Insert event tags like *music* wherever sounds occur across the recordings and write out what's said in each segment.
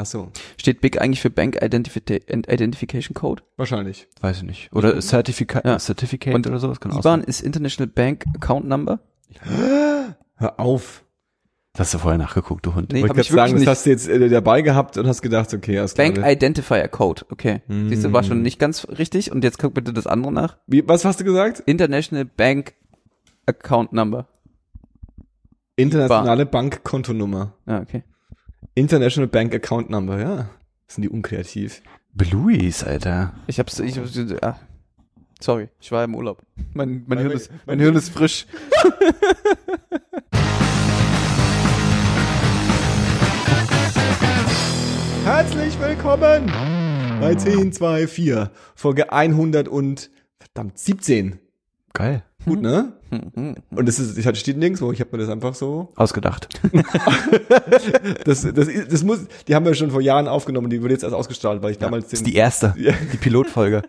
Ach so, Steht BIC eigentlich für Bank Identifi Identification Code? wahrscheinlich. Weiß ich nicht. Oder Certificate, Ja. Certificate Und oder sowas kann auch IBAN ist International Bank Account Number? *gasps* Hör auf. Das hast du vorher nachgeguckt, du Hund. Nee, Wollte ich gerade sagen, wirklich das nicht. hast du jetzt äh, dabei gehabt und hast gedacht, okay, alles klar. Bank Identifier Code, okay. Siehst du, war schon nicht ganz richtig. Und jetzt guck bitte das andere nach. Wie, was hast du gesagt? International Bank Account Number. Internationale Bankkontonummer. Ah, okay. International Bank Account Number, ja. Sind die unkreativ. Blues, Alter. Ich hab's, ich hab's, ah. Sorry, ich war im Urlaub. Mein, mein Hirn ist, mein Hirn ist frisch. *laughs* Herzlich willkommen bei 10, 2, 4, Folge 100 und verdammt 17. Geil. Gut, ne? Mhm. Und das ist, ich hatte steht nirgendwo, ich habe mir das einfach so. Ausgedacht. *laughs* Das, das, das muss, die haben wir schon vor Jahren aufgenommen, die wurde jetzt erst ausgestrahlt, weil ich damals Das ist die erste. *laughs* Ja. Die Pilotfolge.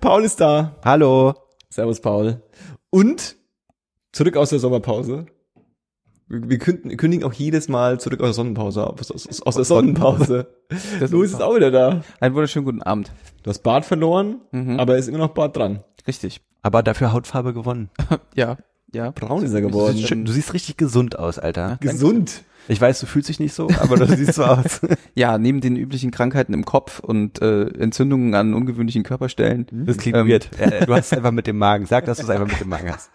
Paul ist da. Hallo. Servus, Paul. Und zurück aus der Sommerpause. Wir, kündigen, auch jedes Mal zurück aus der Sonnenpause, aus, aus, aus der Sonnenpause. *laughs* Louis ist auch wieder da. Einen wunderschönen guten Abend. Du hast Bart verloren, Mhm. aber ist immer noch Bart dran. Richtig. Aber dafür Hautfarbe gewonnen. *laughs* Ja, ja. Braun ist er Du geworden. siehst, schön- du siehst richtig gesund aus, Alter. Gesund. Ich weiß, du fühlst dich nicht so, aber du siehst so aus. *laughs* Ja, neben den üblichen Krankheiten im Kopf und äh, Entzündungen an ungewöhnlichen Körperstellen. Das klingt Ähm. weird. *laughs* Äh, Du hast es einfach mit dem Magen. Sag, dass du es einfach mit dem Magen hast.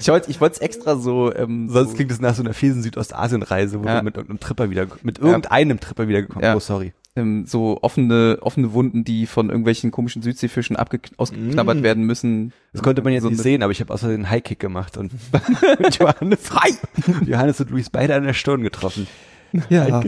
Ich wollte ich wollte es extra so ähm, Sonst so, klingt es nach so einer fiesen Südostasien-Reise, wo Ja. du mit irgendeinem Tripper wieder, mit irgendeinem Tripper wiedergekommen Ja. Oh, sorry. Ähm, so offene offene Wunden, die von irgendwelchen komischen Südseefischen ausgeknabbert Mm. werden müssen. Das konnte man jetzt So nicht sehen, aber ich habe außerdem einen Highkick gemacht und *laughs* Johannes. Johannes und Luis beide an der Stirn getroffen. *laughs* Ja.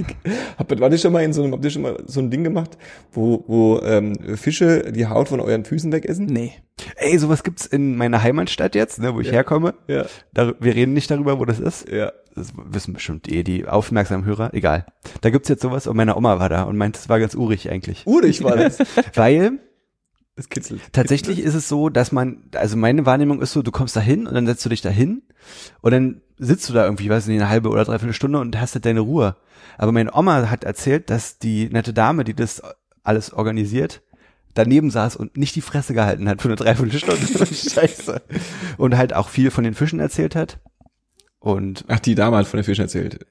Habt, ihr schon mal in so einem, habt ihr schon mal so ein Ding gemacht, wo, wo ähm, Fische die Haut von euren Füßen wegessen? Nee. Ey, sowas gibt's in meiner Heimatstadt jetzt, ne, wo ich Ja. herkomme. Ja. Da, wir reden nicht darüber, wo das ist. Ja. Das wissen bestimmt eh die aufmerksamen Hörer. Egal. Da gibt's jetzt sowas und meine Oma war da und meinte, es war ganz urig eigentlich. Urig war das. *laughs* Weil Das kitzelt. tatsächlich ist es so, dass man, also meine Wahrnehmung ist so, du kommst da hin und dann setzt du dich da hin und dann sitzt du da irgendwie, weiß nicht, eine halbe oder dreiviertel Stunde und hast halt deine Ruhe. Aber meine Oma hat erzählt, dass die nette Dame, die das alles organisiert, daneben saß und nicht die Fresse gehalten hat für eine Dreiviertelstunde. *laughs* Scheiße. Und halt auch viel von den Fischen erzählt hat. Und Ach, die Dame hat von den Fischen erzählt.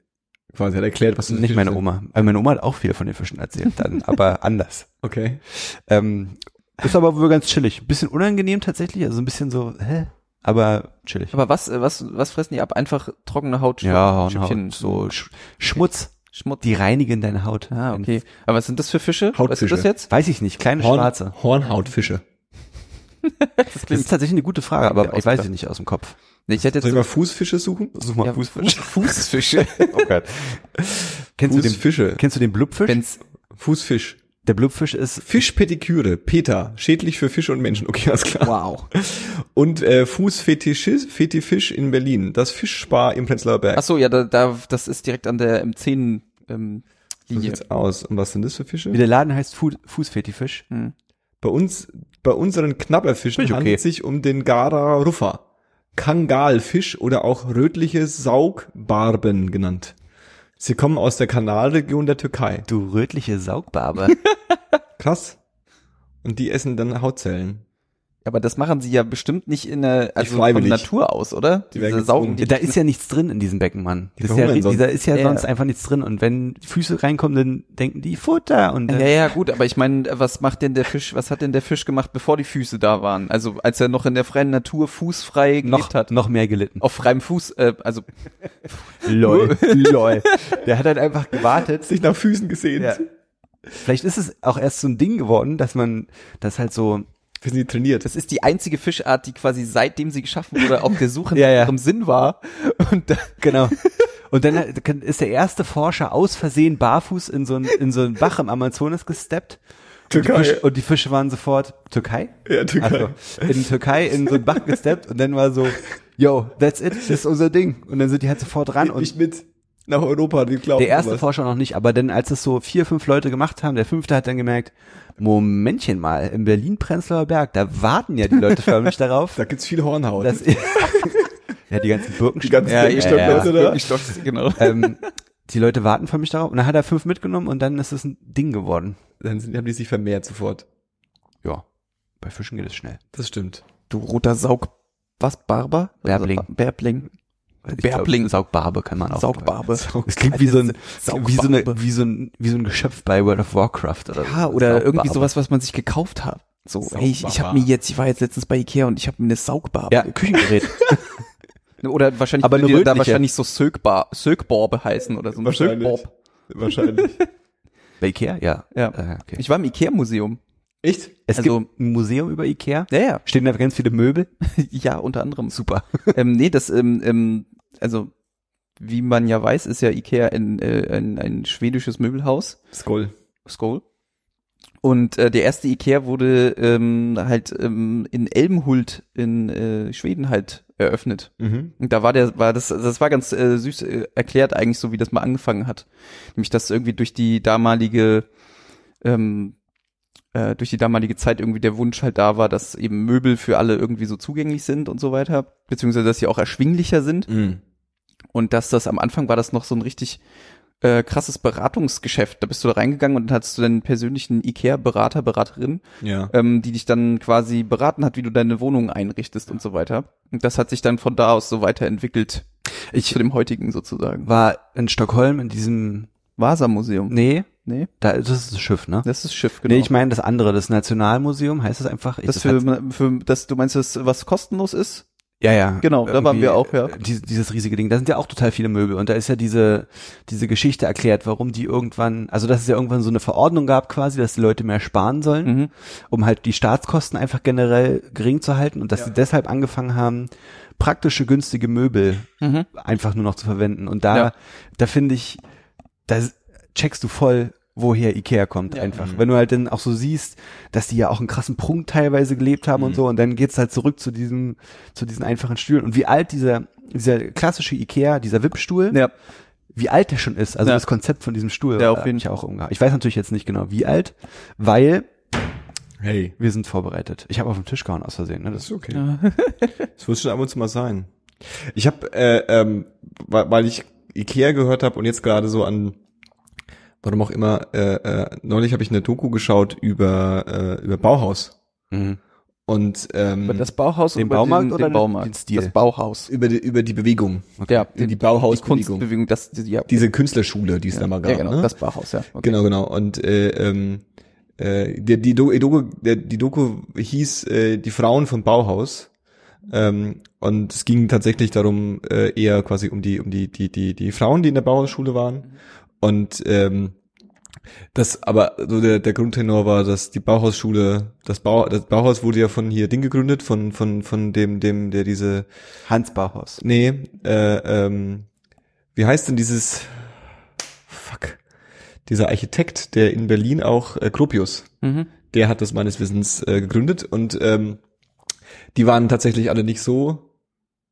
Quasi hat erklärt, was nicht meine Oma. Also meine Oma hat auch viel von den Fischen erzählt, dann, aber anders. Okay. Ähm, ist aber wohl ganz chillig. Bisschen unangenehm tatsächlich, also ein bisschen so, hä? Aber chillig. Aber was äh, was was fressen die ab? Einfach trockene Haut. ja, Schüppchen, Haut, so Sch Schmutz. Schmutz. Die reinigen deine Haut. Ah, okay. Aber was sind das für Fische? Weißt du Hautfische. das jetzt? Weiß ich nicht, kleine Horn, schwarze. Hornhautfische. Das Das ist tatsächlich eine gute Frage, aber Ja, ich weiß es nicht aus dem Kopf. Nee, ich hätte jetzt Soll ich mal Fußfische suchen? Such mal ja, Fußfisch. *laughs* Fußfische. Oh Gott. Kennst du den, Fußfische. kennst du den Blubfisch? Wenn's Fußfisch. Der Blubfisch ist, Fischpetiküre. Peter. Schädlich für Fische und Menschen. Okay, alles klar. wow. Und äh, Fußfetisch Fetifisch in Berlin. Das Fischspar im Prenzlauer Berg. Ach so, ja, da, da das ist direkt an der M10 ähm, so Linie. sieht's aus. Und was sind das für Fische? wie der Laden heißt, Fu Fußfetifisch. Hm. Bei uns, bei unseren Knabberfischen okay. handelt es sich um den Gara ruffa. Kangalfisch oder auch rötliche Saugbarben genannt. Sie kommen aus der Kanalregion der Türkei. Du rötliche Saugbarbe. *laughs* Krass. Und die essen dann Hautzellen. Aber das machen sie ja bestimmt nicht in der, also von. Natur aus, oder? Die werden Diese saugen die. da ist ja nichts drin in diesem Becken, Mann. Die Das ist ja, da ist ja Ja. sonst einfach nichts drin. Und wenn Füße reinkommen, dann denken die Futter und Ja, ja, gut, aber ich meine, was macht denn der Fisch, was hat denn der Fisch gemacht, bevor die Füße da waren? Also als er noch in der freien Natur fußfrei noch, hat. noch mehr gelitten. Auf freiem Fuß, äh, also *laughs* Lol. *laughs* Lol. Der hat halt einfach gewartet. Sich nach Füßen gesehen. Ja. Vielleicht ist es auch erst so ein Ding geworden, dass man das halt so, Wir sind die trainiert. das ist die einzige Fischart, die quasi seitdem sie geschaffen wurde, auf der Suche *laughs* Ja, nach ja. ihrem Sinn war. Und da, genau. *laughs* Und dann ist der erste Forscher aus Versehen barfuß in so ein, in so ein Bach im Amazonas gesteppt. Und die, Türkei. Fische, und die Fische waren sofort, Türkei? Ja, Türkei. Also, in Türkei in so ein Bach gesteppt und dann war so, yo, that's it, das ist unser Ding. Und dann sind die halt sofort ran und Nicht mit nach Europa, die glauben der erste sowas. Forscher noch nicht, aber dann, als es so vier, fünf Leute gemacht haben, der fünfte hat dann gemerkt, Momentchen mal, im Berlin-Prenzlauer Berg, da warten ja die Leute förmlich *laughs* darauf, Da gibt's viel Hornhaut. dass, *laughs* ja, die ganzen Birkenstock, Die ganzen ja, Birkenstock-Leute da. Birkenstocks, genau. ähm, die Leute warten für mich darauf. Und dann hat er fünf mitgenommen und dann ist es ein Ding geworden. Dann sind, haben die sich vermehrt sofort. Ja. Bei Fischen geht es schnell. Das stimmt. Du roter Saug, was, Barber? Bärbling. Also, Bärbling. Glaub, Saugbarbe kann man auch. Saugbarbe. Es klingt wie so ein, Saugbarbe. wie so, eine, wie so ein, wie so ein Geschöpf bei World of Warcraft oder Ja, oder Saugbarbe. irgendwie sowas, was man sich gekauft hat. So, hey, ich, ich habe mir jetzt, ich war jetzt letztens bei Ikea und ich habe mir eine Saugbarbe. Ja, Küchengerät. *laughs* Oder wahrscheinlich Aber die da wahrscheinlich so Sögbar, Sögborbe heißen oder so. ein Wahrscheinlich. Sögborb. Wahrscheinlich. bei Ikea? Ja. Ja. Äh, okay. Ich war im Ikea-Museum. Echt? Es also- gibt ein Museum über Ikea. Ja, ja. Stehen da ganz viele Möbel. *laughs* ja, unter anderem. Super. *laughs* ähm, nee, das, ähm, ähm, also, wie man ja weiß, ist ja Ikea ein, äh, ein, ein schwedisches Möbelhaus. Skoll. Skoll. Und äh, der erste Ikea wurde ähm, halt ähm, in Elmhult in äh, Schweden halt eröffnet. Mhm. Und da war der, war das, das war ganz äh, süß äh, erklärt eigentlich so, wie das mal angefangen hat. Nämlich, dass irgendwie durch die damalige, ähm, äh, durch die damalige Zeit irgendwie der Wunsch halt da war, dass eben Möbel für alle irgendwie so zugänglich sind und so weiter, beziehungsweise dass sie auch erschwinglicher sind Mhm. und dass das am Anfang war das noch so ein richtig äh, krasses Beratungsgeschäft. Da bist du da reingegangen und dann hattest du deinen persönlichen Ikea-Berater, Beraterin, Ja. ähm, die dich dann quasi beraten hat, wie du deine Wohnung einrichtest und so weiter. Und das hat sich dann von da aus so weiterentwickelt Ich zu dem heutigen sozusagen. war in Stockholm in diesem, Vasa-Museum. nee, Nee, da, das ist das Schiff, ne? das ist Schiff, genau. Nee, ich meine das andere, das Nationalmuseum, heißt das einfach? Ich, das hat- für, für, das, du meinst das, was kostenlos ist? ja, ja. Genau, da waren wir auch, ja. äh, Dieses, dieses riesige Ding. Da sind ja auch total viele Möbel und da ist ja diese, diese Geschichte erklärt, warum die irgendwann, also dass es ja irgendwann so eine Verordnung gab quasi, dass die Leute mehr sparen sollen, Mhm. um halt die Staatskosten einfach generell gering zu halten und dass sie deshalb angefangen haben, praktische, günstige Möbel Mhm. einfach nur noch zu verwenden. Und da, Ja. da finde ich, da checkst du voll, woher Ikea kommt Ja. einfach. Wenn du halt dann auch so siehst, dass die ja auch einen krassen Prunk teilweise gelebt haben und so und dann geht's halt zurück zu diesem, zu diesen einfachen Stühlen und wie alt dieser, dieser klassische Ikea, dieser Wippstuhl, Ja, wie alt der schon ist, also Ja. das Konzept von diesem Stuhl. Ja, auf jeden mich auch umgehauen. Ich weiß natürlich jetzt nicht genau, wie alt, weil Hey. wir sind vorbereitet. Ich habe auf den Tisch gehauen aus Versehen, ne? Das ist okay. *laughs* Das muss schon ab und zu mal sein. Ich habe, äh, ähm, weil, weil ich Ikea gehört habe und jetzt gerade so an, warum auch immer, äh, äh, neulich habe ich eine Doku geschaut über äh, über Bauhaus mhm. und ähm, über das Bauhaus Den über Baumarkt den, oder den Baumarkt? den Stil? Das Bauhaus. über die über die Bewegung, Ja, die, die die Bauhausbewegung, Kunstbewegung, das, die, ja. diese Künstlerschule, die es da mal gab. ja, genau, ne? das Bauhaus, ja. Okay. Genau, genau. Und äh, ähm, äh, die, die, Do- die, Doku, die Doku hieß äh, Die Frauen vom Bauhaus. Ähm, und es ging tatsächlich darum, äh, eher quasi um die, um die, die, die, die Frauen, die in der Bauhausschule waren. Und ähm, das, aber so der, der Grundtenor war, dass die Bauhausschule, das, Bau, das Bauhaus wurde ja von hier Ding gegründet, von, von, von dem, dem, der diese, Hans Bauhaus. nee, äh, ähm, wie heißt denn dieses, fuck, dieser Architekt, der in Berlin auch, äh, Gropius, Mhm. der hat das meines Wissens äh, gegründet und ähm, die waren tatsächlich alle nicht so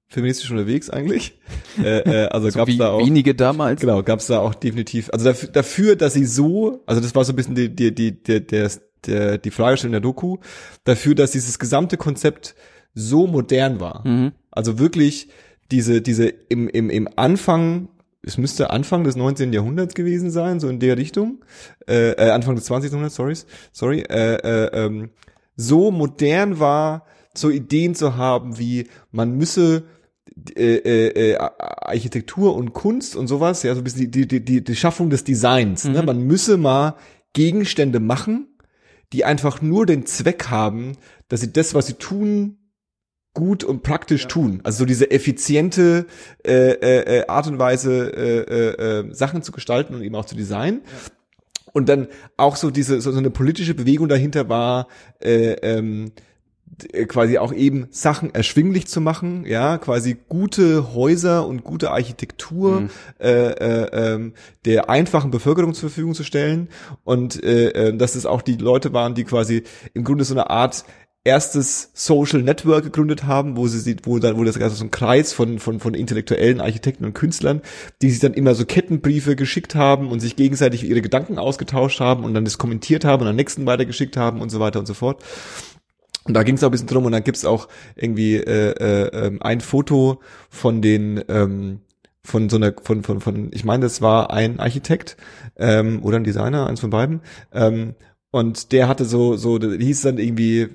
feministisch unterwegs eigentlich. *laughs* äh, äh, also So gab's wie da auch wenige damals. genau gab's da auch definitiv. Also dafür, dafür, dass sie so, also das war so ein bisschen die die die der der, der die Fragestellung der Doku, dafür, dass dieses gesamte Konzept so modern war. Mhm. Also wirklich diese, diese im, im, im Anfang, es müsste Anfang des 19. Jahrhunderts gewesen sein, so in der Richtung, äh, äh, Anfang des 20. Jahrhunderts, sorry, sorry, äh, äh, ähm, so modern war, so Ideen zu haben, wie man müsse äh, äh, äh, Architektur und Kunst und sowas, ja, so ein bisschen die, die, die, die Schaffung des Designs. Ne? Mhm. Man müsse mal Gegenstände machen, die einfach nur den Zweck haben, dass sie das, was sie tun, gut und praktisch tun. Also so diese effiziente äh, äh, äh, Art und Weise, äh, äh, äh, Sachen zu gestalten und eben auch zu designen. Und dann auch so diese so, so eine politische Bewegung dahinter war, äh, ähm, quasi auch eben Sachen erschwinglich zu machen, ja, quasi gute Häuser und gute Architektur Mhm. äh, äh, ähm, der einfachen Bevölkerung zur Verfügung zu stellen und äh, äh, dass es auch die Leute waren, die quasi im Grunde so eine Art erstes Social Network gegründet haben, wo sie wo dann, wo das also so ein Kreis von, von, von intellektuellen Architekten und Künstlern, die sich dann immer so Kettenbriefe geschickt haben und sich gegenseitig ihre Gedanken ausgetauscht haben und dann das kommentiert haben und am nächsten weitergeschickt haben und so weiter und so fort. Und da ging es auch ein bisschen drum und dann gibt's auch irgendwie äh, äh, ähm, ein Foto von den ähm, von so einer, von, von, von, ich meine, das war ein Architekt ähm, oder ein Designer, eins von beiden. Ähm, und der hatte so, so, hieß dann irgendwie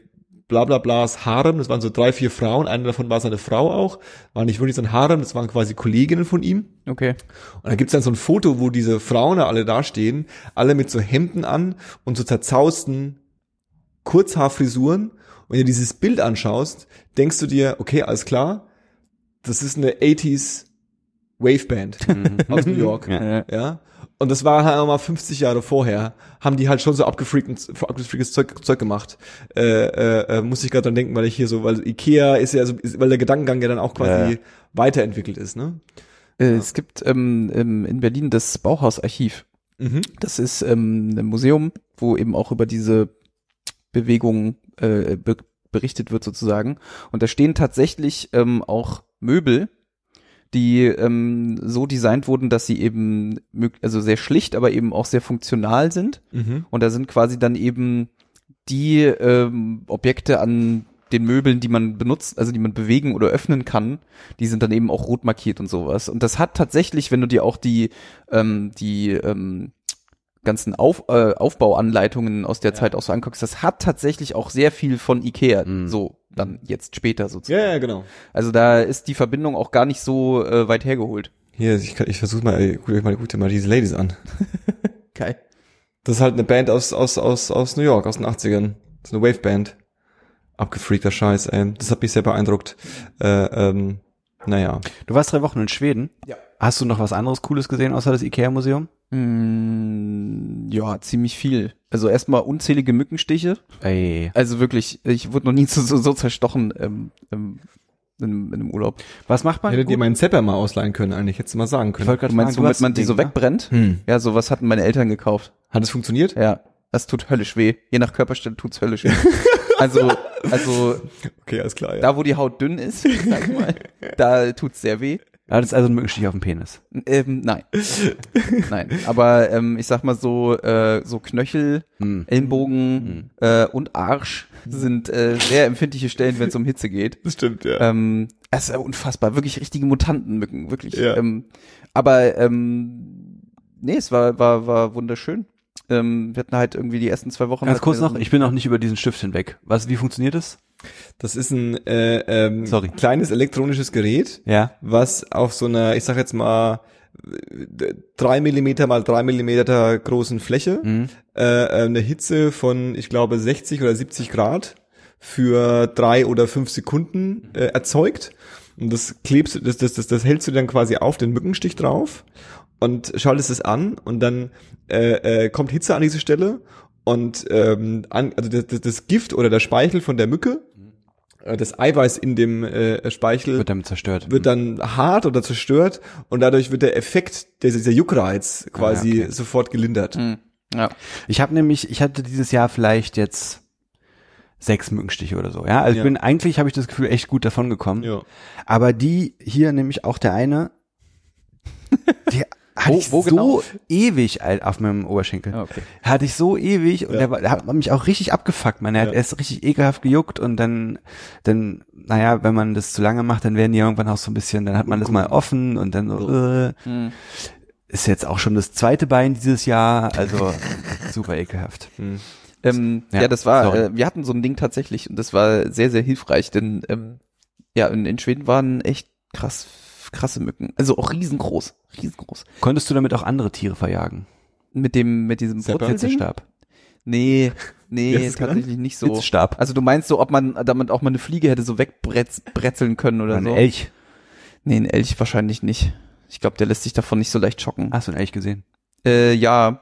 bla bla blas Harem, das waren so drei, vier Frauen, eine davon war seine Frau auch, war nicht wirklich sein Harem, das waren quasi Kolleginnen von ihm. Okay. Und da gibt's dann so ein Foto, wo diese Frauen da alle dastehen, alle mit so Hemden an und so zerzausten Kurzhaarfrisuren. Wenn du dieses Bild anschaust, denkst du dir, okay, alles klar, das ist eine 80s Waveband aus New York. *laughs* Ja. Ja. Und das war halt mal 50 Jahre vorher, haben die halt schon so abgefreaktes, abgefreaktes Zeug, Zeug gemacht. Äh, äh, äh, muss ich gerade dran denken, weil ich hier so, weil Ikea ist ja so, ist, weil der Gedankengang ja dann auch quasi Ja. weiterentwickelt ist, ne? Äh, Es gibt ähm, ähm, in Berlin das Bauhausarchiv. Mhm. Das ist ähm, ein Museum, wo eben auch über diese Bewegung äh, be berichtet wird sozusagen. Und da stehen tatsächlich ähm, auch Möbel, die ähm, so designt wurden, dass sie eben also sehr schlicht, aber eben auch sehr funktional sind. Mhm. Und da sind quasi dann eben die ähm, Objekte an den Möbeln, die man benutzt, also die man bewegen oder öffnen kann, die sind dann eben auch rot markiert und sowas. Und das hat tatsächlich, wenn du dir auch die ähm, die ähm, ganzen Auf, äh, Aufbauanleitungen aus der Zeit auch so anguckst, das hat tatsächlich auch sehr viel von Ikea, Mhm. so dann jetzt später sozusagen. Ja, ja, genau. Also da ist die Verbindung auch gar nicht so äh, weit hergeholt. Hier, ich, ich versuche mal, ey, guck dir mal, guck dir mal diese Ladies an. *laughs* Geil. Das ist halt eine Band aus, aus, aus, aus New York, aus den 80ern. Das ist eine Waveband. Abgefreakter Scheiß, ey. Das hat mich sehr beeindruckt. Äh, ähm, naja. Du warst drei Wochen in Schweden. Ja. Hast du noch was anderes Cooles gesehen außer das Ikea-Museum? Mm, ja, ziemlich viel. Also erstmal unzählige Mückenstiche. Ey. Also wirklich, ich wurde noch nie so, so, so zerstochen ähm, ähm, in, in einem Urlaub. Was macht man? Hättet ihr meinen Zepper mal ausleihen können eigentlich, hättest du mal sagen können. Du meinst, womit man die so ne? wegbrennt? Hm. Ja, sowas hatten meine Eltern gekauft. Hat es funktioniert? Ja, das tut höllisch weh. Je nach Körperstelle tut's höllisch weh. *laughs* also, also Okay, alles klar, ja. da, wo die Haut dünn ist, sag ich mal, da tut's sehr weh. Ja, das ist also ein Mückenstich auf dem Penis. Ähm, nein. nein. Aber ähm, ich sag mal so, äh, so Knöchel, Hm. Ellenbogen äh, und Arsch sind äh, sehr empfindliche Stellen, wenn es um Hitze geht. Das stimmt, ja. Ähm, es ist unfassbar, wirklich richtige Mutantenmücken, wirklich. Ja. Ähm, aber ähm, nee, es war, war, war wunderschön. Ähm, wir hatten halt irgendwie die ersten zwei Wochen. Ganz kurz noch, ich bin noch nicht über diesen Stift hinweg. Was, wie funktioniert das? Das ist ein äh, ähm, Sorry. kleines elektronisches Gerät, Ja. was auf so einer, ich sag jetzt mal, drei Millimeter mal drei Millimeter großen Fläche Mhm. äh, äh, eine Hitze von, ich glaube, 60 oder 70 Grad für drei oder fünf Sekunden äh, erzeugt. Und das klebst du, das, das, das, das hältst du dann quasi auf den Mückenstich drauf und schaltest es an und dann äh, äh, kommt Hitze an diese Stelle und ähm, an, also das, das, Gift oder der Speichel von der Mücke, äh, das Eiweiß in dem äh, Speichel Wird damit zerstört. wird dann hart oder zerstört und dadurch wird der Effekt, der, dieser Juckreiz quasi Ah, okay. sofort gelindert. Hm, ja. Ich habe nämlich, ich hatte dieses Jahr vielleicht jetzt sechs Mückenstiche oder so. Ja, also Ja. ich bin eigentlich habe ich das Gefühl echt gut davon gekommen. Ja. Aber die hier nämlich auch der eine, die hatte Wo- ich wo so genau? ewig alt auf meinem Oberschenkel. Ah, okay. Hatte ich so ewig und Ja. der, war, der hat mich auch richtig abgefuckt. Man, er hat Ja. erst richtig ekelhaft gejuckt und dann, dann, naja, wenn man das zu lange macht, dann werden die irgendwann auch so ein bisschen, dann hat man das mal offen und dann so, äh, Hm. ist jetzt auch schon das zweite Bein dieses Jahr, also *laughs* super ekelhaft. Ähm, ja, Ja, das war, äh, wir hatten so ein Ding tatsächlich und das war sehr, sehr hilfreich, denn ähm, ja, in, in Schweden waren echt krass, krasse Mücken. Also auch riesengroß, riesengroß. Konntest du damit auch andere Tiere verjagen? Mit dem, mit diesem? Hitzestab. Nee, nee, genannt? tatsächlich nicht so. Hitzestab. Also du meinst so, ob man damit auch mal eine Fliege hätte so wegbretzeln können oder ein so? Elch. Nee, ein Elch wahrscheinlich nicht. Ich glaube, der lässt sich davon nicht so leicht schocken. Hast du einen Elch gesehen? Äh, ja,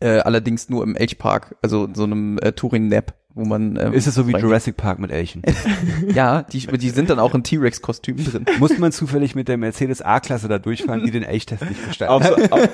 äh, allerdings nur im Elchpark, also in so einem äh, Touring-Nap, wo man ähm, Ist es so wie reingeht. Jurassic Park mit Elchen? *laughs* Ja, die, die sind dann auch in T-Rex-Kostümen drin. Muss man zufällig mit der Mercedes A-Klasse da durchfahren, die den Elchtest nicht gestaltet Auf so, auf,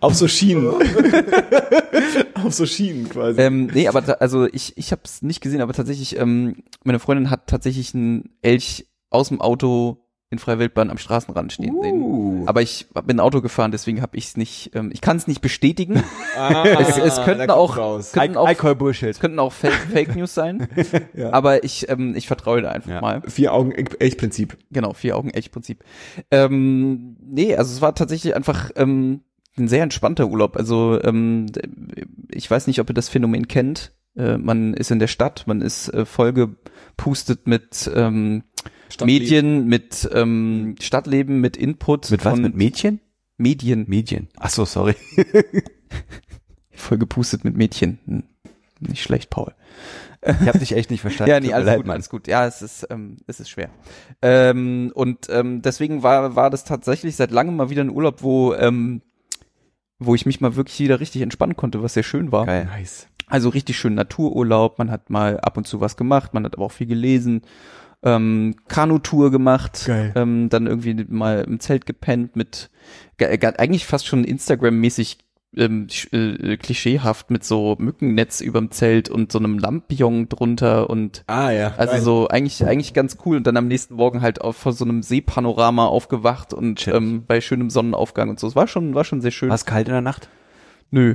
auf so Schienen. *laughs* auf so Schienen quasi. ähm, nee, aber ta- also ich, ich habe es nicht gesehen, aber tatsächlich, ähm, meine Freundin hat tatsächlich einen Elch aus dem Auto in freier Wildbahn am Straßenrand stehen sehen. Uh. Aber ich bin Auto gefahren, deswegen habe ich es nicht, ähm, ich kann es nicht bestätigen. *laughs* Ah, es, es könnten auch, könnten auch, es könnten auch Fake, *laughs* Fake News sein. *laughs* Aber ich, ähm, ich vertraue da einfach Ja. mal. Vier Augen echt Prinzip. Genau, vier Augen echt Prinzip. Ähm, nee, also es war tatsächlich einfach ähm, ein sehr entspannter Urlaub. Also ähm, ich weiß nicht, ob ihr das Phänomen kennt. Äh, man ist in der Stadt, man ist äh, vollgepustet mit ähm, Medien, mit ähm, Stadtleben, mit Input. Mit was? Mit Mädchen? Medien. Medien. Ach so, sorry. *laughs* Vollgepustet mit Mädchen. Hm. Nicht schlecht, Paul. Ich habe dich echt nicht verstanden. *laughs* Ja, nee, alles leid, gut, Mann. alles gut. Ja, es ist, ähm, es ist schwer. Ähm, und ähm, deswegen war, war das tatsächlich seit langem mal wieder ein Urlaub, wo, ähm, wo ich mich mal wirklich wieder richtig entspannen konnte, was sehr schön war. Geil. Nice. Also richtig schön Natururlaub, man hat mal ab und zu was gemacht, man hat aber auch viel gelesen, ähm, Kanutour gemacht, Geil. Ähm, dann irgendwie mal im Zelt gepennt mit ge- eigentlich fast schon Instagram-mäßig ähm, sch- äh, klischeehaft mit so Mückennetz überm Zelt und so einem Lampion drunter und Ah ja. also Geil. so eigentlich eigentlich ganz cool und dann am nächsten Morgen halt auf vor so einem Seepanorama aufgewacht und ähm, bei schönem Sonnenaufgang und so. Es war schon war schon sehr schön. War es kalt in der Nacht? Nö.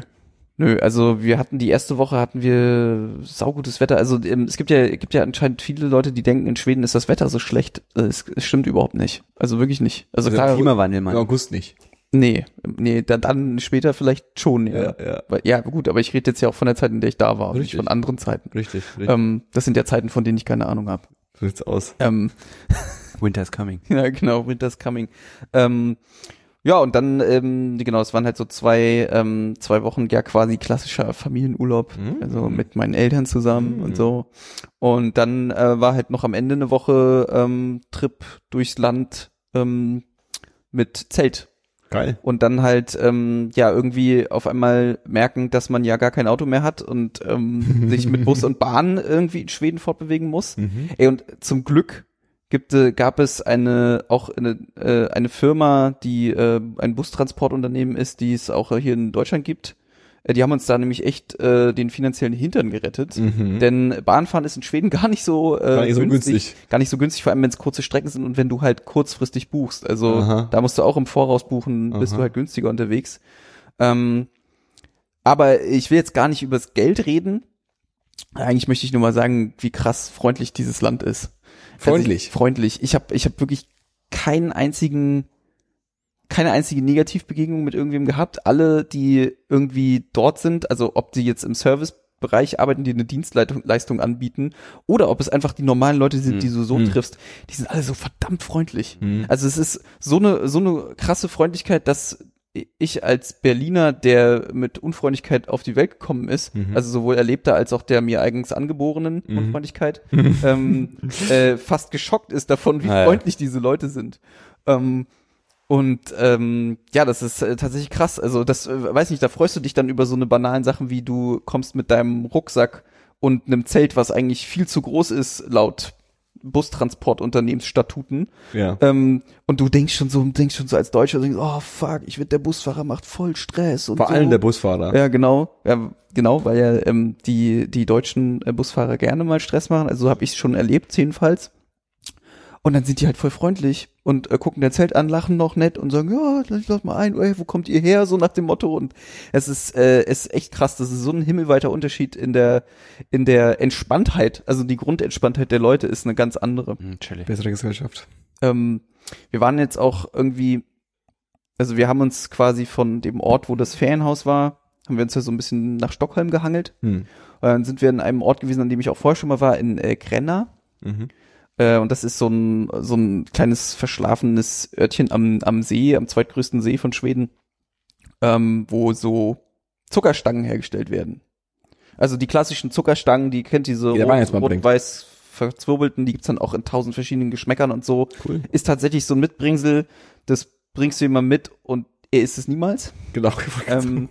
Nö, also wir hatten die erste Woche hatten wir saugutes Wetter. Also ähm, es gibt ja gibt ja anscheinend viele Leute, die denken, in Schweden ist das Wetter so schlecht. Äh, Es, es stimmt überhaupt nicht. Also wirklich nicht. Also, Also klar, Klimawandel, Im Mann. August nicht. nee, nee, dann, dann später vielleicht schon. Ja. ja. Weil- ja, gut, aber ich rede jetzt ja auch von der Zeit, in der ich da war, und nicht Richtig. von anderen Zeiten. Richtig, richtig. Ähm, das sind ja Zeiten, von denen ich keine Ahnung habe. so sieht's aus. Ähm, Winter is coming. *laughs* Ja, genau, Winter's Coming. Ähm, ja, und dann, ähm, genau, es waren halt so zwei, ähm, zwei Wochen ja quasi klassischer Familienurlaub, Mhm. also mit meinen Eltern zusammen Mhm. und so. Und dann äh, war halt noch am Ende eine Woche ähm, Trip durchs Land ähm, mit Zelt. Geil. Und dann halt, ähm, ja, irgendwie auf einmal merken, dass man ja gar kein Auto mehr hat und ähm, sich mit *laughs* Bus und Bahn irgendwie in Schweden fortbewegen muss. Mhm. Ey, und zum Glück gibt, äh, gab es eine, auch eine, äh, eine Firma, die äh, ein Bustransportunternehmen ist, die es auch hier in Deutschland gibt. Äh, die haben uns da nämlich echt äh, den finanziellen Hintern gerettet. Mhm. Denn Bahnfahren ist in Schweden *laughs* gar nicht so, äh, Gar nicht so günstig. Gar nicht so günstig, vor allem wenn es kurze Strecken sind und wenn du halt kurzfristig buchst. Also Aha. da musst du auch im Voraus buchen, bist Aha. du halt günstiger unterwegs. Ähm, aber ich will jetzt gar nicht übers Geld reden. Eigentlich möchte ich nur mal sagen, wie krass freundlich dieses Land ist. Freundlich. Also ich, freundlich. Ich habe ich hab wirklich keinen einzigen, keine einzige Negativbegegnung mit irgendwem gehabt. Alle, die irgendwie dort sind, also ob die jetzt im Servicebereich arbeiten, die eine Dienstleistung Leistung anbieten, oder ob es einfach die normalen Leute sind, Hm. die du so Hm. triffst, die sind alle so verdammt freundlich. Mhm. Also es ist so eine, so eine krasse Freundlichkeit, dass ich als Berliner, der mit Unfreundlichkeit auf die Welt gekommen ist, Mhm. also sowohl erlebter als auch der mir eigens angeborenen Mhm. Unfreundlichkeit, *laughs* ähm, äh, fast geschockt ist davon, wie Ah, ja. freundlich diese Leute sind. Ähm, und ähm, ja, das ist äh, tatsächlich krass. Also das, äh, weiß nicht, da freust du dich dann über so eine banalen Sachen, wie du kommst mit deinem Rucksack und einem Zelt, was eigentlich viel zu groß ist, laut Bustransportunternehmensstatuten. Ja. Ähm, und du denkst schon so, denkst schon so als Deutscher, denkst, oh fuck, ich wird der Busfahrer macht voll Stress und Vor so. allem der Busfahrer. Ja, genau. Ja, genau, weil ja ähm, die, die deutschen äh, Busfahrer gerne mal Stress machen. Also so habe ich es schon erlebt, jedenfalls. Und dann sind die halt voll freundlich und äh, gucken dein Zelt an, lachen noch nett und sagen, ja, lass, lass mal ein, ey, wo kommt ihr her? So nach dem Motto. Und es ist, äh, es ist echt krass. Das ist so ein himmelweiter Unterschied in der, in der Entspanntheit. Also die Grundentspanntheit der Leute ist eine ganz andere. Hm, chillig. Bessere Gesellschaft. Ähm, wir waren jetzt auch irgendwie, also wir haben uns quasi von dem Ort, wo das Ferienhaus war, haben wir uns ja so ein bisschen nach Stockholm gehangelt. Hm. Und dann sind wir in einem Ort gewesen, an dem ich auch vorher schon mal war, in äh, Gränna. Mhm. Äh, und das ist so ein, so ein kleines verschlafenes Örtchen am, am See, am zweitgrößten See von Schweden, ähm, wo so Zuckerstangen hergestellt werden. Also die klassischen Zuckerstangen, die kennt diese Die rot-weiß verzwirbelten, die gibt's dann auch in tausend verschiedenen Geschmäckern und so. Cool. Ist tatsächlich so ein Mitbringsel, das bringst du immer mit und er isst es niemals. Genau. *laughs* Ähm,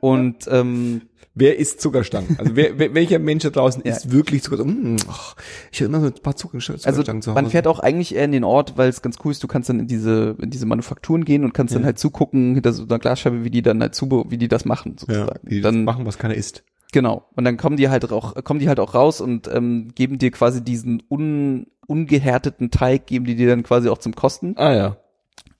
und ähm, wer isst Zuckerstangen? Also wer, wer, welcher Mensch da draußen Ja. isst wirklich Zuckerstangen? Mm, ach, ich habe immer so ein paar Zucker also Zuckerstangen zu Hause. man fährt auch eigentlich eher in den Ort, weil es ganz cool ist, du kannst dann in diese in diese Manufakturen gehen und kannst Ja. dann halt zugucken hinter so einer Glasscheibe, wie die dann halt zu, wie die das machen ja, sozusagen. die dann machen, was keiner isst. Genau. Und dann kommen die halt auch, kommen die halt auch raus und ähm, geben dir quasi diesen un, ungehärteten Teig, geben die dir dann quasi auch zum Kosten. Ah ja.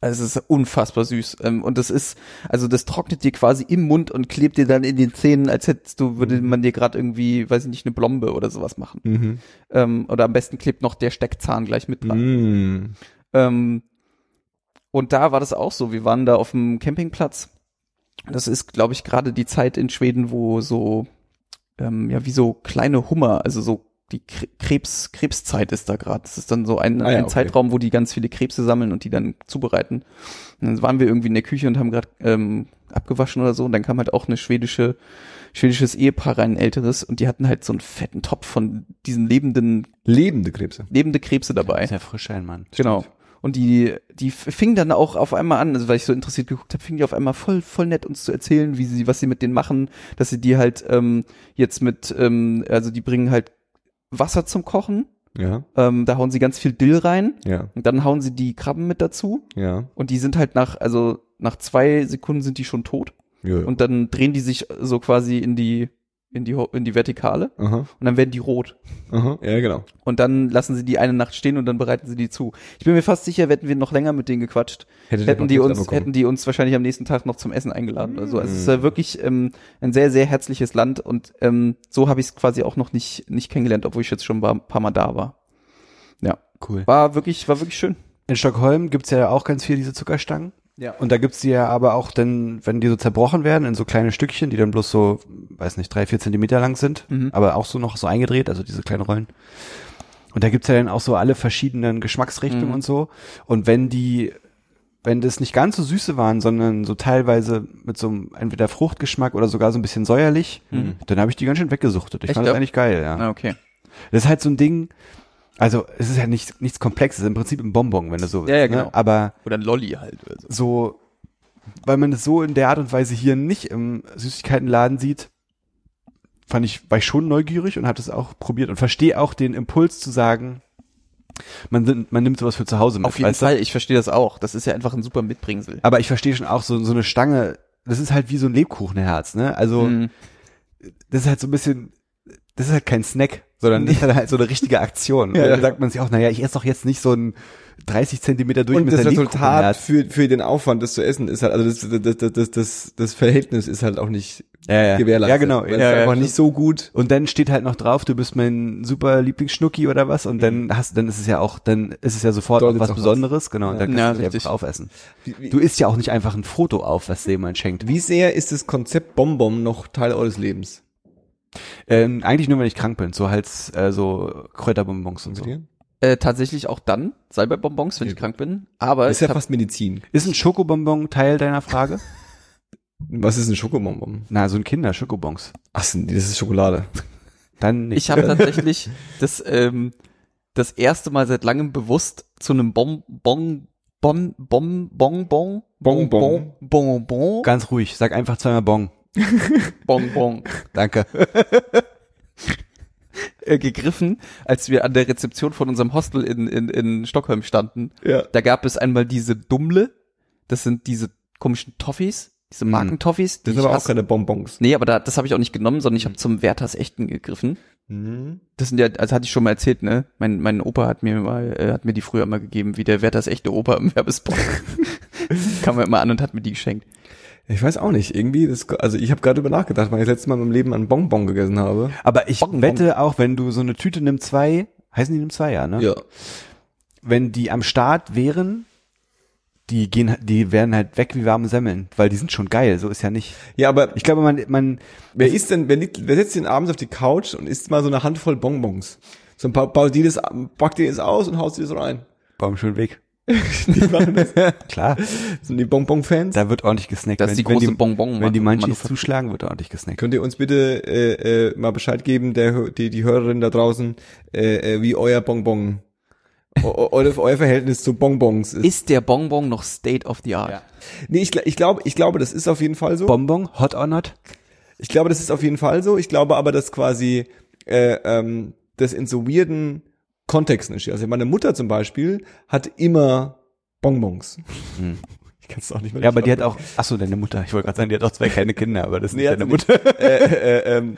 Also es ist unfassbar süß. Ähm, und das ist, also das trocknet dir quasi im Mund und klebt dir dann in den Zähnen, als hättest du, würde man dir gerade irgendwie, weiß ich nicht, eine Blombe oder sowas machen. Mhm. Ähm, oder am besten klebt noch der Steckzahn gleich mit dran. Mm. Ähm, und da war das auch so. Wir waren da auf dem Campingplatz. Das ist, glaube ich, gerade die Zeit in Schweden, wo so, ähm, ja, wie so kleine Hummer, also so die Kre- Krebs, Krebszeit ist da gerade. Das ist dann so ein, Ah ja, ein okay. Zeitraum, wo die ganz viele Krebse sammeln und die dann zubereiten. Und dann waren wir irgendwie in der Küche und haben gerade ähm, abgewaschen oder so. Und dann kam halt auch eine schwedische, schwedisches Ehepaar rein, ein älteres, und die hatten halt so einen fetten Topf von diesen lebenden, Lebende Krebse. lebende Krebse dabei. Sehr frisch ein Mann. Genau. Und die, die fingen dann auch auf einmal an, also weil ich so interessiert geguckt habe, fingen die auf einmal voll, voll nett uns zu erzählen, wie sie, was sie mit denen machen, dass sie die halt ähm, jetzt mit, ähm, also die bringen halt Wasser zum Kochen, Ja, ähm, da hauen sie ganz viel Dill rein. Ja, und dann hauen sie die Krabben mit dazu. Ja. und die sind halt nach, also nach zwei Sekunden sind die schon tot. Ja. und dann drehen die sich so quasi in die, in die, in die Vertikale aha, und dann werden die rot. aha, ja, genau. Und dann lassen sie die eine Nacht stehen und dann bereiten sie die zu. Ich bin mir fast sicher, hätten wir noch länger mit denen gequatscht, Hätte hätten die uns, hätten die uns wahrscheinlich am nächsten Tag noch zum Essen eingeladen oder so. Also es ist ja wirklich ähm, ein sehr, sehr herzliches Land und ähm, so habe ich es quasi auch noch nicht, nicht kennengelernt, obwohl ich jetzt schon ein paar Mal da war. Ja. Cool. War wirklich, war wirklich schön. In Stockholm gibt's ja auch ganz viel diese Zuckerstangen. Ja. Und da gibt's die ja aber auch dann, wenn die so zerbrochen werden in so kleine Stückchen, die dann bloß so, weiß nicht, drei, vier Zentimeter lang sind, Mhm. aber auch so noch so eingedreht, also diese kleinen Rollen. Und da gibt's ja dann auch so alle verschiedenen Geschmacksrichtungen Mhm. und so. Und wenn die, wenn das nicht ganz so süße waren, sondern so teilweise mit so einem entweder Fruchtgeschmack oder sogar so ein bisschen säuerlich, Mhm. dann habe ich die ganz schön weggesuchtet. Ich Echt, fand das eigentlich geil, ja. Ah, okay. Das ist halt so ein Ding, also es ist ja nicht, nichts Komplexes, im Prinzip ein Bonbon, wenn du so willst. Ja, ja, Ne? genau. Aber Oder ein Lolli halt oder so. so, weil man es so in der Art und Weise hier nicht im Süßigkeitenladen sieht, fand ich, war ich schon neugierig und habe das auch probiert und verstehe auch den Impuls zu sagen, man, man nimmt sowas für zu Hause mit. Auf jeden weißt du? Fall, ich verstehe das auch. Das ist ja einfach ein super Mitbringsel. Aber ich verstehe schon auch so, so eine Stange, das ist halt wie so ein Lebkuchenherz, ne? Also, Mhm. das ist halt so ein bisschen, das ist halt kein Snack, sondern *laughs* das ist *laughs* halt so eine richtige Aktion. Ja, Und dann sagt man sich auch, naja, ich esse doch jetzt nicht so ein 30 Zentimeter Und Durchmesser das Resultat für, für den Aufwand, das zu essen, ist halt, also das, das, das, das, das, das Verhältnis ist halt auch nicht ja, ja. gewährleistet. Ja, genau. Ja, ja, einfach ja. nicht so gut. Und dann steht halt noch drauf, du bist mein super Lieblingsschnucki oder was und dann hast, dann ist es ja auch, dann ist es ja sofort auch Deutet was auch was. Besonderes, genau, und dann kannst Ja, du richtig. einfach aufessen. Wie, wie, Du isst ja auch nicht einfach ein Foto auf, was dir jemand schenkt. wie sehr ist das Konzept Bonbon noch Teil eures Lebens? Ähm, eigentlich nur, wenn ich krank bin, so halt äh, so Kräuterbonbons und so. Äh, tatsächlich auch dann, Salbeibonbons, wenn ich krank bin. Aber ist ja hab- fast Medizin. Ist ein Schokobonbon Teil deiner Frage? *laughs* Was ist ein Schokomonbon? Na, so ein Kinder-Schokobons. Ach, nee, das ist Schokolade. Dann nicht. Ich habe *laughs* tatsächlich das ähm, das erste Mal seit langem bewusst zu einem Bon Bon Bon Bon Bon Bon Bonbon. Bon Bon Ganz ruhig, sag einfach zweimal Bon. *laughs* Bon Bon Danke. *laughs* äh, gegriffen, als wir an der Rezeption von unserem Hostel in in, in Stockholm standen. Ja. Da gab es einmal diese Dummle, das sind diese komischen Toffees, diese Markentoffees, die Das sind aber auch keine Bonbons. Nee, aber da, das habe ich auch nicht genommen, sondern ich habe zum Werthers Echten gegriffen. Mhm. Das sind ja, also hatte ich schon mal erzählt, ne? Mein, mein Opa hat mir mal, äh, hat mir die früher mal gegeben, wie der Werthers echte Opa im Werbespot. *laughs* Kam er immer an und hat mir die geschenkt. Ich weiß auch nicht. Irgendwie, das, also ich habe gerade über nachgedacht, weil ich das letzte Mal in meinem Leben einen Bonbon gegessen habe. Aber ich Bonbon. wette auch, wenn du so eine Tüte nimm zwei, heißen die nimm zwei, ja, ne? Ja. Wenn die am Start wären, die gehen, die werden halt weg wie warme Semmeln, weil die sind schon geil, so ist ja nicht. Ja, aber Ich glaube, man, man, wer isst denn, wer, wer setzt sich denn abends auf die Couch und isst mal so eine Handvoll Bonbons? So ein paar, baut die das, packt die das aus und haust die das rein. Baum schon weg. Die machen das. *laughs* Klar, Sind die Bonbon-Fans? da wird ordentlich gesnackt. Das ist die wenn, große wenn die, Bonbon. wenn die Manufaktur. zuschlagen, wird ordentlich gesnackt. Könnt ihr uns bitte äh, äh, mal Bescheid geben, der, die, die Hörerin da draußen, äh, äh, wie euer Bonbon, euer, euer Verhältnis zu Bonbons ist? Ist der Bonbon noch State of the Art? Nee, ich, ich glaube, ich glaube, das ist auf jeden Fall so. Bonbon, hot or not? Ich glaube, das ist auf jeden Fall so. Ich glaube aber, dass quasi äh, ähm, das in so weirden Kontexten entsteht. Also meine Mutter zum Beispiel hat immer Bonbons. Hm. *laughs* Ich kann es auch nicht mehr. Ja, aber die hat auch, ach so, deine Mutter. Ich wollte gerade sagen, die hat auch zwei kleine Kinder, aber das ist Nee, nicht deine sie nicht. Mutter. äh, äh, ähm,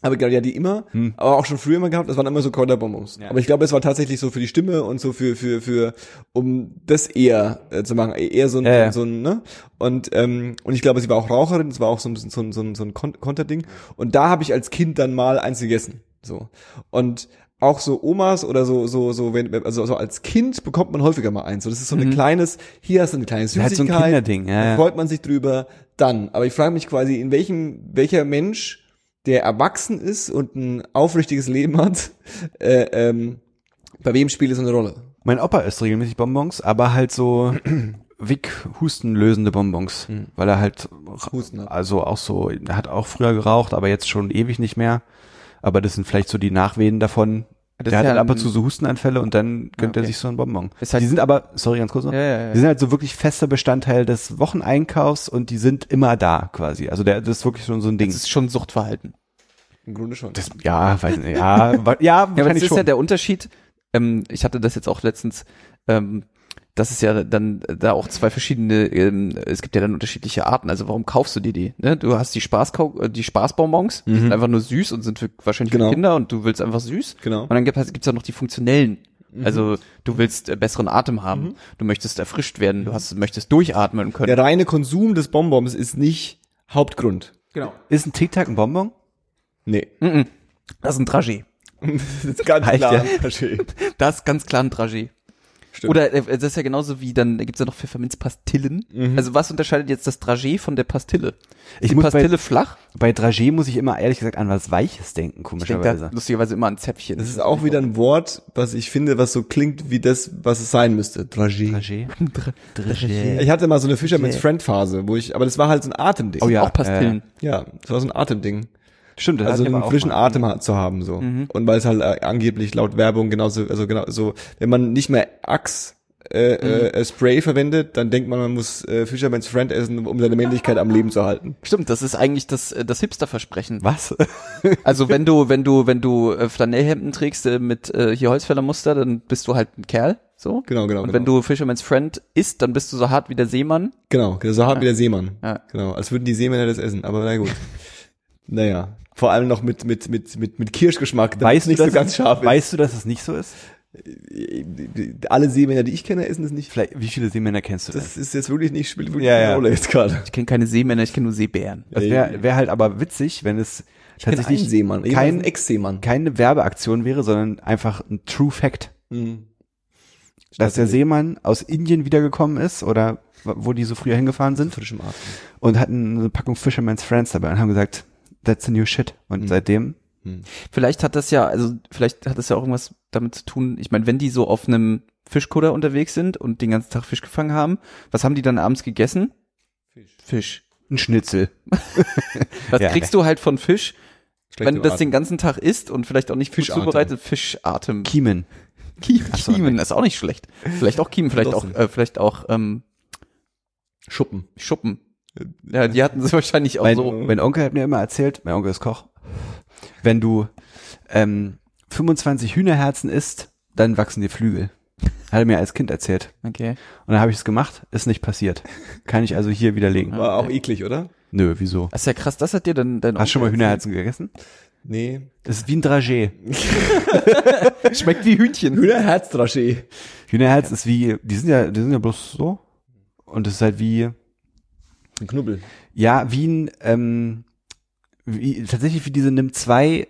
aber genau, ja, die immer, Hm. aber auch schon früher immer gehabt, das waren immer so Kräuterbonbons. Ja. Aber ich glaube, es war tatsächlich so für die Stimme und so für, für, für, um das eher äh, zu machen, eher so ein, Ja, ja. so ein, ne? Und, ähm, und ich glaube, sie war auch Raucherin, das war auch so ein so ein, so ein, so ein Kon Konterding. Und da habe ich als Kind dann mal eins gegessen. So. Und auch so Omas oder so, so, so, wenn, also so als Kind bekommt man häufiger mal eins. So, das ist so ein kleines, hier hast du eine kleine Süßigkeit. Halt so ein Kinderding, ja, ja. freut man sich drüber, dann. Aber ich frage mich quasi, in welchem, welcher Mensch, der erwachsen ist und ein aufrichtiges Leben hat, äh, ähm, bei wem spielt es eine Rolle? Mein Opa isst regelmäßig Bonbons, aber halt so *clears throat* Wick-Husten-lösende Bonbons, Hm. weil er halt, Husten hat. also auch so, er hat auch früher geraucht, aber jetzt schon ewig nicht mehr. Aber das sind vielleicht so die Nachwehen davon. Das der hat ja halt ab und ein- zu so Hustenanfälle und dann gönnt er okay. sich so einen Bonbon. Ist halt- die sind aber, sorry, ganz kurz noch, Ja, ja, ja. die sind halt so wirklich fester Bestandteil des Wocheneinkaufs und die sind immer da quasi. Also der, das ist wirklich schon so ein Ding. Das ist schon Suchtverhalten. Im Grunde schon. Das, ja, weiß nicht, ja, ja, Ja, aber das ist schon. ja der Unterschied. Ähm, ich hatte das jetzt auch letztens. Ähm, das ist ja dann da auch zwei verschiedene. Ähm, es gibt ja dann unterschiedliche Arten. Also warum kaufst du dir die? Ne? Du hast die Spaßkau äh, die Spaßbonbons, die sind einfach nur süß und sind für, wahrscheinlich Genau. für Kinder und du willst einfach süß. Genau. Und dann gibt es ja noch die funktionellen. Also du willst äh, besseren Atem haben, du möchtest erfrischt werden, du hast, möchtest durchatmen können. Der reine Konsum des Bonbons ist nicht Hauptgrund. genau. Ist ein Tic-Tac ein Bonbon? Nee. Das ist ein Trajet. das *laughs* ist ganz klar. ja. Verstehe. Das ist ganz klar ein Trajet. Stimmt. Oder äh, das ist ja genauso wie, dann gibt's ja noch Pfefferminzpastillen. Also was unterscheidet jetzt das Dragé von der Pastille? Ist Ich die muss bei- Pastille flach? Bei Dragé muss ich immer ehrlich gesagt an was Weiches denken, Ich denke da komischerweise. lustigerweise immer an Zäpfchen. Das ist auch wieder ein Wort, was ich finde, was so klingt wie das, was es sein müsste. Dragé. Dragé? Dragé. Ich hatte mal so eine Fisherman's Friend Phase, wo ich, aber das war halt so ein Atemding. Oh ja. auch Pastillen. Ja, das war so ein Atemding. Stimmt, das Also einen frischen mal. Atem ha- zu haben, so. Mhm. Und weil es halt äh, angeblich laut Werbung genauso, also genau, so, wenn man nicht mehr Axe äh, Mhm. äh, Spray verwendet, dann denkt man, man muss äh, Fisherman's Friend essen, um seine Männlichkeit am Leben zu halten. Stimmt, das ist eigentlich das, äh, das Hipster-Versprechen. Was? *laughs* Also wenn du, wenn du, wenn du äh, Flanellhemden trägst äh, mit äh, hier Holzfällermuster, dann bist du halt ein Kerl. So. Genau, genau. Und genau. wenn du Fisherman's Friend isst, dann bist du so hart wie der Seemann. Genau, so hart wie der Seemann. Ja. Genau, als würden die Seemänner das essen, aber na gut. *laughs* naja, vor allem noch mit, mit, mit, mit, mit Kirschgeschmack, damit es nicht so ganz scharf ist. Weißt du, dass es nicht so ist? Alle Seemänner, die ich kenne, essen das nicht. Vielleicht, wie viele Seemänner kennst du denn? Das ist jetzt wirklich nicht, spielt wirklich Ja, keine ja. Rolle jetzt gerade. Ich kenne keine Seemänner, ich kenne nur Seebären. Das wäre wär halt aber witzig, wenn es Tatsächlich tatsächlich ein Seemann, kein, kein Ex-Seemann. keine Werbeaktion wäre, sondern einfach ein True Fact. Mhm. Dass der Seemann aus Indien wiedergekommen ist oder wo die so früher hingefahren sind frischem Atem. und hatten eine Packung Fisherman's Friends dabei und haben gesagt, that's the new shit. Und Mhm. seitdem, Vielleicht hat das ja, also vielleicht hat das ja auch irgendwas damit zu tun. Ich meine, wenn die so auf einem Fischkutter unterwegs sind und den ganzen Tag Fisch gefangen haben, was haben die dann abends gegessen? Fisch. Fisch. ein Schnitzel. *laughs* Was Ja. kriegst du halt von Fisch, wenn du das Atem. den ganzen Tag isst und vielleicht auch nicht Fischatem. zubereitet? Fischatem. Kiemen. Kie- so, Kiemen ist auch nicht schlecht. Vielleicht auch Kiemen, vielleicht auch, äh, vielleicht auch ähm, Schuppen. Schuppen. Ja, die hatten sie *laughs* wahrscheinlich auch Mein, so. mein Onkel hat mir immer erzählt, mein Onkel ist Koch, wenn du ähm, 25 Hühnerherzen isst, dann wachsen dir Flügel. Hat er mir als Kind erzählt. Okay. Und dann habe ich es gemacht, ist nicht passiert. Kann ich also hier widerlegen. War auch eklig, oder? Nö, wieso? Das ist ja krass, das hat dir dann dein Hast du schon mal Onkel Hühnerherzen gegessen? Nee. Das ist wie ein Dragé. erzählt. *laughs* Schmeckt wie Hühnchen. Hühnerherzdraché. Hühnerherz ist wie, die sind ja, die sind ja bloß so. Und es ist halt wie, Ein Knubbel. ja, wie ein, ähm, wie, tatsächlich wie diese Nimm 2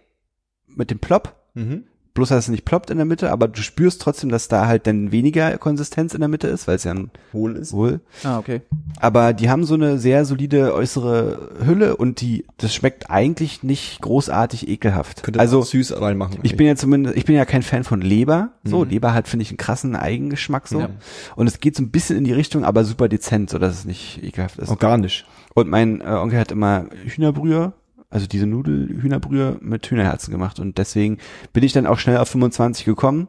mit dem Plop. Mhm. Bloß, dass es nicht ploppt in der Mitte, aber du spürst trotzdem, dass da halt dann weniger Konsistenz in der Mitte ist, weil es ja ein Hohl ist. Wohl. Ah, okay. Aber die haben so eine sehr solide äußere Hülle und die, das schmeckt eigentlich nicht großartig ekelhaft. Könnte man also, auch süß reinmachen. ich bin ja zumindest, ich bin ja kein Fan von Leber. So, Mhm. Leber hat, finde ich, einen krassen Eigengeschmack so. Ja. Und es geht so ein bisschen in die Richtung, aber super dezent, so dass es nicht ekelhaft ist. organisch. Und mein äh, Onkel hat immer Hühnerbrühe, also diese Nudelhühnerbrühe mit Hühnerherzen gemacht. Und deswegen bin ich dann auch schnell auf 25 gekommen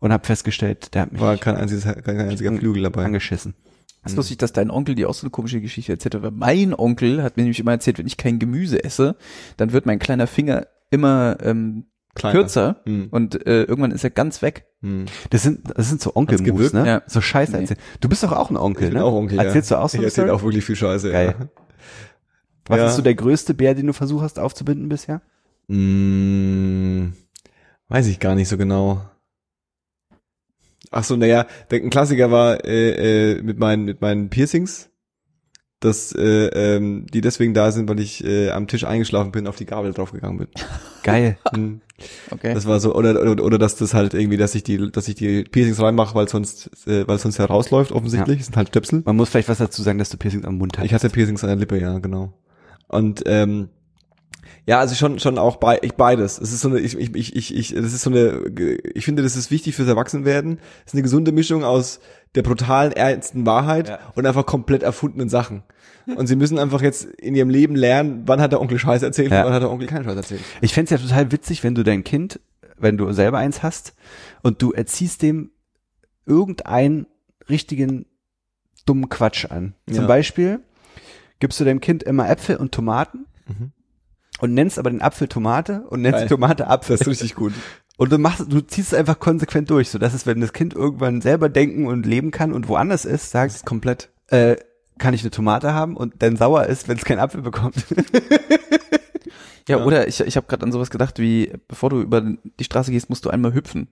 und habe festgestellt, der hat mich War kein einziges, kein einziger Flügel dabei. angeschissen. Das ist lustig, dass dein Onkel dir auch so eine komische Geschichte erzählt hat. Weil mein Onkel hat mir nämlich immer erzählt, wenn ich kein Gemüse esse, dann wird mein kleiner Finger immer ähm, Kleiner. kürzer Hm. und äh, irgendwann ist er ganz weg. Hm. Das sind, das sind so gewirkt? ne? Ja. So Scheiße Nee. erzählen. Du bist doch auch ein Onkel, Ich bin ne? auch Onkel, Erzählst ja. du auch so Ich erzähle auch wirklich viel Scheiße. Geil. Ja. Was Ja. ist so der größte Bär, den du versucht hast aufzubinden bisher? Hm, weiß ich gar nicht so genau. Ach so, naja, ein Klassiker war äh, äh, mit meinen mit meinen Piercings, dass äh, ähm, die deswegen da sind, weil ich äh, am Tisch eingeschlafen bin, auf die Gabel draufgegangen bin. *laughs* Geil. Hm. Okay. Das war so oder, oder oder dass das halt irgendwie, dass ich die dass ich die Piercings reinmache, weil sonst äh, weil sonst herausläuft offensichtlich, das sind halt Stöpsel. Man muss vielleicht was dazu sagen, dass du Piercings am Mund hast. Ich hatte Piercings an der Lippe, ja, genau. Und ähm, ja, also schon schon auch bei ich beides. Es ist so eine ich ich ich ich, ich das ist so eine ich finde, das ist wichtig fürs Erwachsenwerden. Es ist eine gesunde Mischung aus der brutalen ernsten Wahrheit Ja. und einfach komplett erfundenen Sachen. Und sie müssen einfach jetzt in ihrem Leben lernen, wann hat der Onkel Scheiß erzählt Ja. und wann hat der Onkel keinen Scheiß erzählt. Ich fänd's ja total witzig, wenn du dein Kind, wenn du selber eins hast und du erziehst dem irgendeinen richtigen dummen Quatsch an. Zum Ja. Beispiel gibst du deinem Kind immer Äpfel und Tomaten Mhm. und nennst aber den Apfel Tomate und nennst Geil. die Tomate Apfel. Das ist richtig gut. Und du machst, du ziehst es einfach konsequent durch, so dass es, wenn das Kind irgendwann selber denken und leben kann und woanders ist, sagst, komplett. äh, kann ich eine Tomate haben und dann sauer ist, wenn es keinen Apfel bekommt. ja, ja. oder ich, ich habe gerade an sowas gedacht, wie bevor du über die Straße gehst, musst du einmal hüpfen.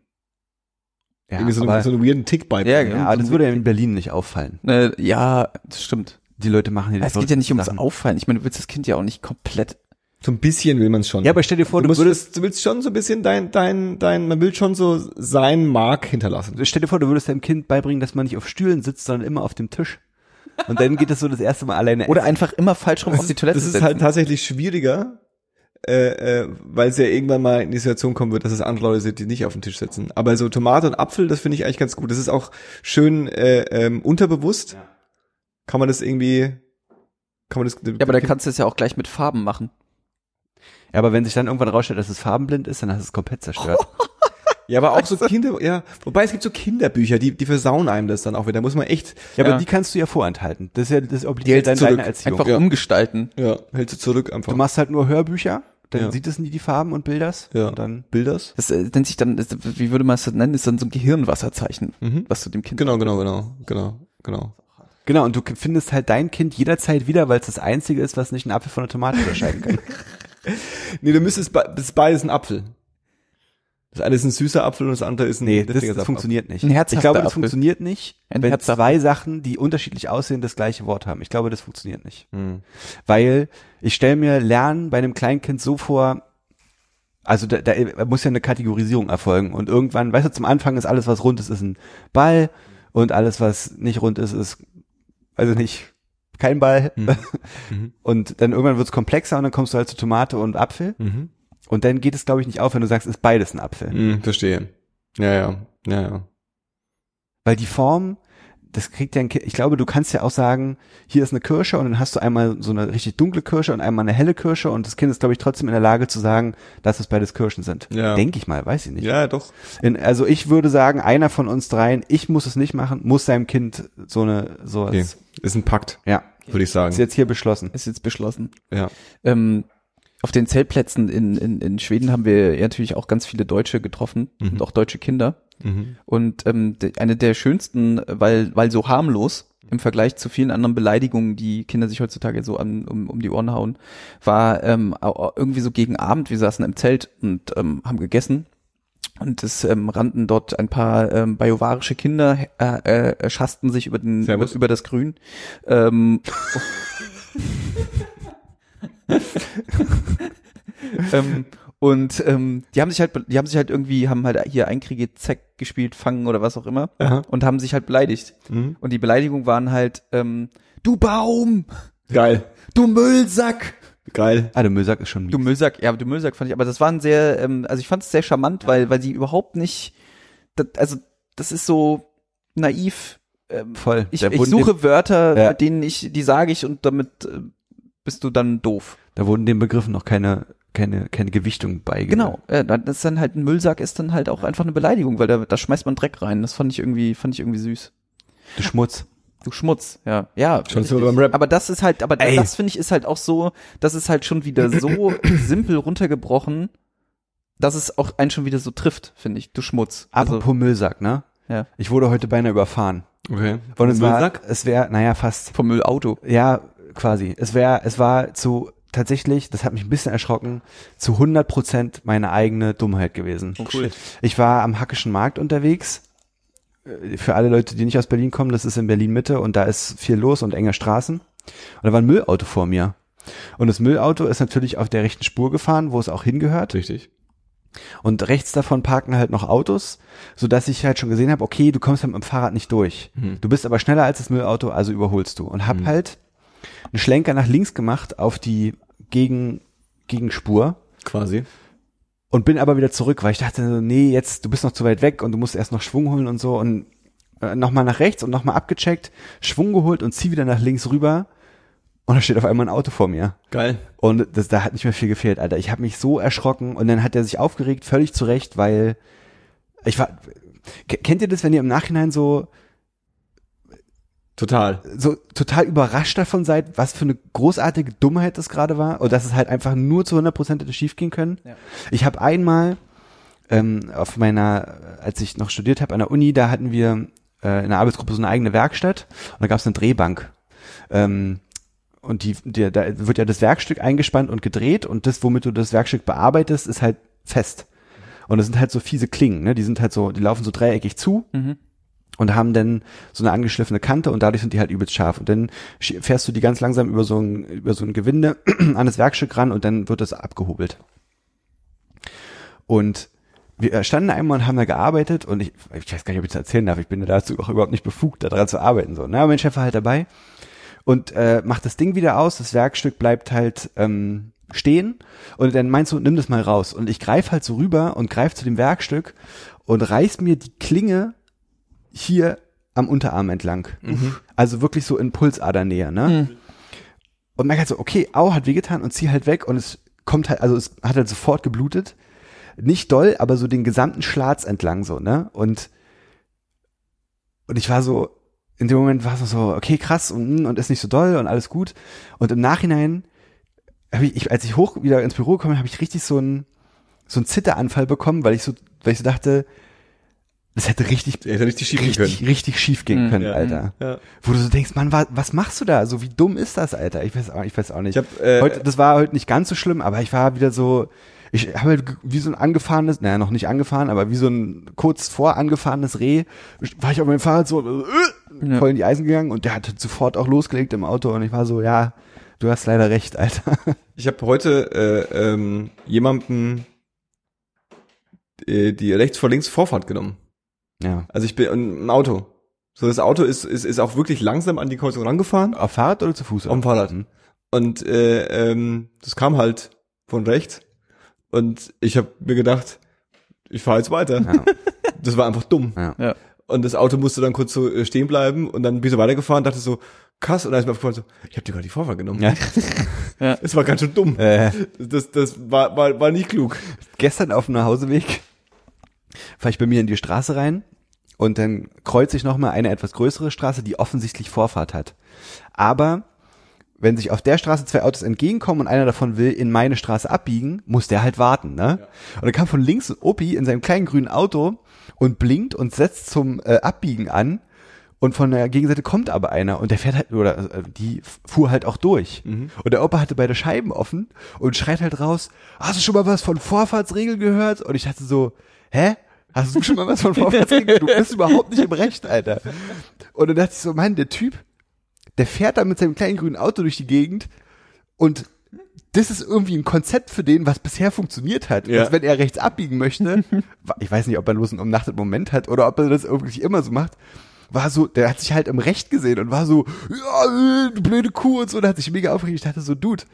Ja, Irgendwie so, aber, so einen weirden Tick bei. Ja, ja, aber das würde ja in Berlin nicht auffallen. Äh, ja, das stimmt. Die Leute machen hier die Es geht ja nicht ums Sachen. Auffallen. Ich meine, du willst das Kind ja auch nicht komplett. So ein bisschen will man es schon. Ja, aber stell dir vor, du, du, würdest, du willst schon so ein bisschen dein, dein, dein, man will schon so sein Mark hinterlassen. stell dir vor, du würdest deinem Kind beibringen, dass man nicht auf Stühlen sitzt, sondern immer auf dem Tisch. Und dann geht es so das erste Mal alleine. *laughs* Oder einfach immer falsch rum auf die Toilette Das ist setzen. halt tatsächlich schwieriger, äh, äh, weil es ja irgendwann mal in die Situation kommen wird, dass es andere Leute sind, die nicht auf den Tisch sitzen. Aber so Tomate und Apfel, das finde ich eigentlich ganz gut. Das ist auch schön äh, ähm, unterbewusst. Ja. Kann man das irgendwie, kann man das? ja, aber da kannst du es ja auch gleich mit Farben machen. ja, aber wenn sich dann irgendwann rausstellt, dass es farbenblind ist, dann hast du es komplett zerstört. *laughs* ja, aber auch so Kinder, ja. Wobei es gibt so Kinderbücher, die, die versauen einem das dann auch wieder. Da muss man echt, Ja, aber Ja. die kannst du ja vorenthalten. Das ist ja das Die obliegt hältst dann du zurück. deine Erziehung. Einfach Ja. umgestalten. ja, hältst du zurück einfach. Du machst halt nur Hörbücher, dann Ja. sieht es nie die Farben und Bilders. ja. Und dann Bilders? Das äh, nennt sich dann, das, wie würde man es nennen, ist dann so ein Gehirnwasserzeichen, Mhm. was du dem Kind Genau, genau, genau, genau, genau. Genau, und du findest halt dein Kind jederzeit wieder, weil es das einzige ist, was nicht einen Apfel von einer Tomate unterscheiden kann. *laughs* Nee, du müsstest, das ist beides ein Apfel. Das eine ist ein süßer Apfel und das andere ist ein Nee, das, das funktioniert nicht. Ein herzhafter ich glaube, das Apfel. funktioniert nicht, Ein wenn herzhafter. zwei Sachen, die unterschiedlich aussehen, das gleiche Wort haben. Ich glaube, das funktioniert nicht. Hm. Weil ich stelle mir Lernen bei einem Kleinkind so vor, also da, da muss ja eine Kategorisierung erfolgen und irgendwann, weißt du, zum Anfang ist alles, was rund ist, ist ein Ball und alles, was nicht rund ist, ist, also nicht, kein Ball. Mhm. *laughs* Mhm. Und dann irgendwann wird es komplexer und dann kommst du halt zu Tomate und Apfel Mhm. und dann geht es, glaube ich, nicht auf, wenn du sagst, ist beides ein Apfel. Hm, verstehe. Ja, ja, ja, ja. Weil die Form, das kriegt ja ein Kind, ich glaube, du kannst ja auch sagen, hier ist eine Kirsche und dann hast du einmal so eine richtig dunkle Kirsche und einmal eine helle Kirsche und das Kind ist, glaube ich, trotzdem in der Lage zu sagen, dass es beides Kirschen sind. Ja. Denke ich mal, weiß ich nicht. Ja, doch. In, also ich würde sagen, einer von uns dreien, ich muss es nicht machen, muss seinem Kind so eine, sowas. Okay. Ist ein Pakt, Ja, würde ich sagen. ist jetzt hier beschlossen. ist jetzt beschlossen. Ja. Ähm, auf den Zeltplätzen in, in, in Schweden haben wir natürlich auch ganz viele Deutsche getroffen Mhm. und auch deutsche Kinder. Mhm. Und ähm, eine der schönsten, weil, weil so harmlos im Vergleich zu vielen anderen Beleidigungen, die Kinder sich heutzutage so an, um, um die Ohren hauen, war ähm, irgendwie so gegen Abend, wir saßen im Zelt und ähm, haben gegessen. Und es ähm, rannten dort ein paar ähm, bajovarische Kinder, äh, äh, schassten sich über, den, über, Servus. über das Grün. Ähm, *laughs* *laughs* *laughs* ähm, und ähm, die haben sich halt, die haben sich halt irgendwie, haben halt hier Einkriege Zeck gespielt, fangen oder was auch immer Aha. und haben sich halt beleidigt. Mhm. Und die Beleidigungen waren halt, ähm, du Baum, Geil. du Müllsack, Geil. Ah, der Müllsack ist schon du Müllsack, ja, du Müllsack fand ich, aber das waren sehr, ähm, also ich fand es sehr charmant, weil, weil sie überhaupt nicht, das, also das ist so naiv. Ähm, voll. ich, ich suche Wörter, Ja. mit denen ich, die sage ich und damit äh, bist du dann doof. Da wurden den Begriffen noch keine, keine, keine Gewichtung beigebracht. Genau, äh, das ist dann halt ein Müllsack ist dann halt auch einfach eine Beleidigung, weil da, da schmeißt man Dreck rein. Das fand ich irgendwie, fand ich irgendwie süß. Du Schmutz. Du Schmutz, ja, ja. Schon so beim Rap. Aber das ist halt, aber Ey. das finde ich ist halt auch so, das ist halt schon wieder so *clears throat* simpel runtergebrochen, dass es auch einen schon wieder so trifft, finde ich. Du Schmutz. Apropos Müllsack, ne? ja. Ich wurde heute beinahe überfahren. Okay. Es Müllsack? war, es wäre, naja, fast. Vom Müllauto. Ja, quasi. Es wäre, es war zu tatsächlich, das hat mich ein bisschen erschrocken, zu 100 Prozent meine eigene Dummheit gewesen. Oh, Cool. Ich war am Hackischen Markt unterwegs. Äh, Für alle Leute, die nicht aus Berlin kommen, das ist in Berlin Mitte und da ist viel los und enge Straßen. Und da war ein Müllauto vor mir. Und das Müllauto ist natürlich auf der rechten Spur gefahren, wo es auch hingehört. Richtig. Und rechts davon parken halt noch Autos, so dass ich halt schon gesehen habe, okay, du kommst halt mit dem Fahrrad nicht durch. Mhm. Du bist aber schneller als das Müllauto, also überholst du. Und hab halt einen Schlenker nach links gemacht auf die Gegen, Gegenspur Quasi. und bin aber wieder zurück, weil ich dachte, so, nee, jetzt, du bist noch zu weit weg und du musst erst noch Schwung holen und so und äh, nochmal nach rechts und nochmal abgecheckt, Schwung geholt und zieh wieder nach links rüber und da steht auf einmal ein Auto vor mir. Geil. Und das, da hat nicht mehr viel gefehlt, Alter. Ich habe mich so erschrocken und dann hat er sich aufgeregt, völlig zu Recht, weil ich war. Kennt ihr das, wenn ihr im Nachhinein so Total. so total überrascht davon seid, was für eine großartige Dummheit das gerade war und dass es halt einfach nur zu 100 Prozent hätte schief gehen können? Ja. Ich habe einmal ähm, auf meiner, als ich noch studiert habe an der Uni, da hatten wir äh, in der Arbeitsgruppe so eine eigene Werkstatt und da gab es eine Drehbank. Ähm, und die, die, da wird ja das Werkstück eingespannt und gedreht und das, womit du das Werkstück bearbeitest, ist halt fest. Und das sind halt so fiese Klingen, ne? Die sind halt so, die laufen so dreieckig zu Mhm. Und haben dann so eine angeschliffene Kante und dadurch sind die halt übelst scharf. Und dann fährst du die ganz langsam über so ein, über so ein Gewinde *clears throat* an das Werkstück ran und dann wird das abgehobelt. Und wir standen einmal und haben da gearbeitet und ich, ich weiß gar nicht, ob ich das erzählen darf, ich bin dazu auch überhaupt nicht befugt, daran zu arbeiten. So, na, mein Chef war halt dabei und äh, macht das Ding wieder aus, das Werkstück bleibt halt ähm, stehen und dann meinst du, nimm das mal raus. Und ich greife halt so rüber und greife zu dem Werkstück und reiß mir die Klinge hier am Unterarm entlang. Also wirklich so in Pulsadernähe, ne? Und merke halt so, okay, au, hat wehgetan und zieh halt weg und es kommt halt, also es hat halt sofort geblutet. Nicht doll, aber so den gesamten Schlatz entlang so, ne? Und, und ich war so, in dem Moment war es so, okay, krass und, und ist nicht so doll und alles gut. Und im Nachhinein, hab ich, ich, als ich hoch wieder ins Büro gekommen bin, habe ich richtig so einen so einen Zitteranfall bekommen, weil ich so, weil ich so dachte, das hätte richtig, hätte richtig schief gehen richtig, können. richtig schief gehen Mhm. können, Ja. Alter. Ja. Wo du so denkst, Mann, wa, was machst du da? So wie dumm ist das, Alter? Ich weiß auch, ich weiß auch nicht. Ich hab, äh, heute, das war heute nicht ganz so schlimm, aber ich war wieder so, ich habe halt wie so ein angefahrenes, naja, noch nicht angefahren, aber wie so ein kurz vor angefahrenes Reh, war ich auf meinem Fahrrad so äh, voll in die Eisen gegangen und der hat sofort auch losgelegt im Auto und ich war so, ja, du hast leider recht, Alter. *laughs* Ich habe heute äh, ähm, jemandem äh, die rechts vor links Vorfahrt genommen. Ja. Also ich bin im Auto. So das Auto ist, ist, ist auch wirklich langsam an die Kreuzung rangefahren. Auf Fahrrad oder zu Fuß? Auf dem Fahrrad. Mhm. Und äh, ähm, das kam halt von rechts. Und ich habe mir gedacht, ich fahre jetzt weiter. Ja. *laughs* Das war einfach dumm. Ja. Ja. Und das Auto musste dann kurz so äh, stehen bleiben und dann bin ich so weitergefahren, dachte so, krass, und dann ist mir aufgefallen so, ich habe dir gerade die Vorfahrt genommen. Ja. *laughs* Es war ganz schön dumm. Äh, Das, das war, war, war nicht klug. gestern auf dem Nachhauseweg fahre ich bei mir in die Straße rein und dann kreuze ich nochmal eine etwas größere Straße, die offensichtlich Vorfahrt hat. Aber wenn sich auf der Straße zwei Autos entgegenkommen und einer davon will in meine Straße abbiegen, muss der halt warten, ne? Und dann kam von links ein Opi in seinem kleinen grünen Auto und blinkt und setzt zum äh, Abbiegen an und von der Gegenseite kommt aber einer und der fährt halt, oder äh, die fuhr halt auch durch. Und der Opa hatte beide Scheiben offen und schreit halt raus, hast du schon mal was von Vorfahrtsregeln gehört? Und ich dachte so, hä? Hast du schon mal was von Vorfahrtsregeln? *laughs* Du bist überhaupt nicht im Recht, Alter. Und dann dachte ich so, Mann, der Typ, der fährt da mit seinem kleinen grünen Auto durch die Gegend und das ist irgendwie ein Konzept für den, was bisher funktioniert hat. Ja. Dass wenn er rechts abbiegen möchte, *laughs* ich weiß nicht, ob er bloß einen umnachtet Moment hat oder ob er das irgendwie immer so macht, war so, der hat sich halt im Recht gesehen und war so, ja, du blöde Kuh und so, und hat sich mega aufgeregt. Ich dachte so, Dude,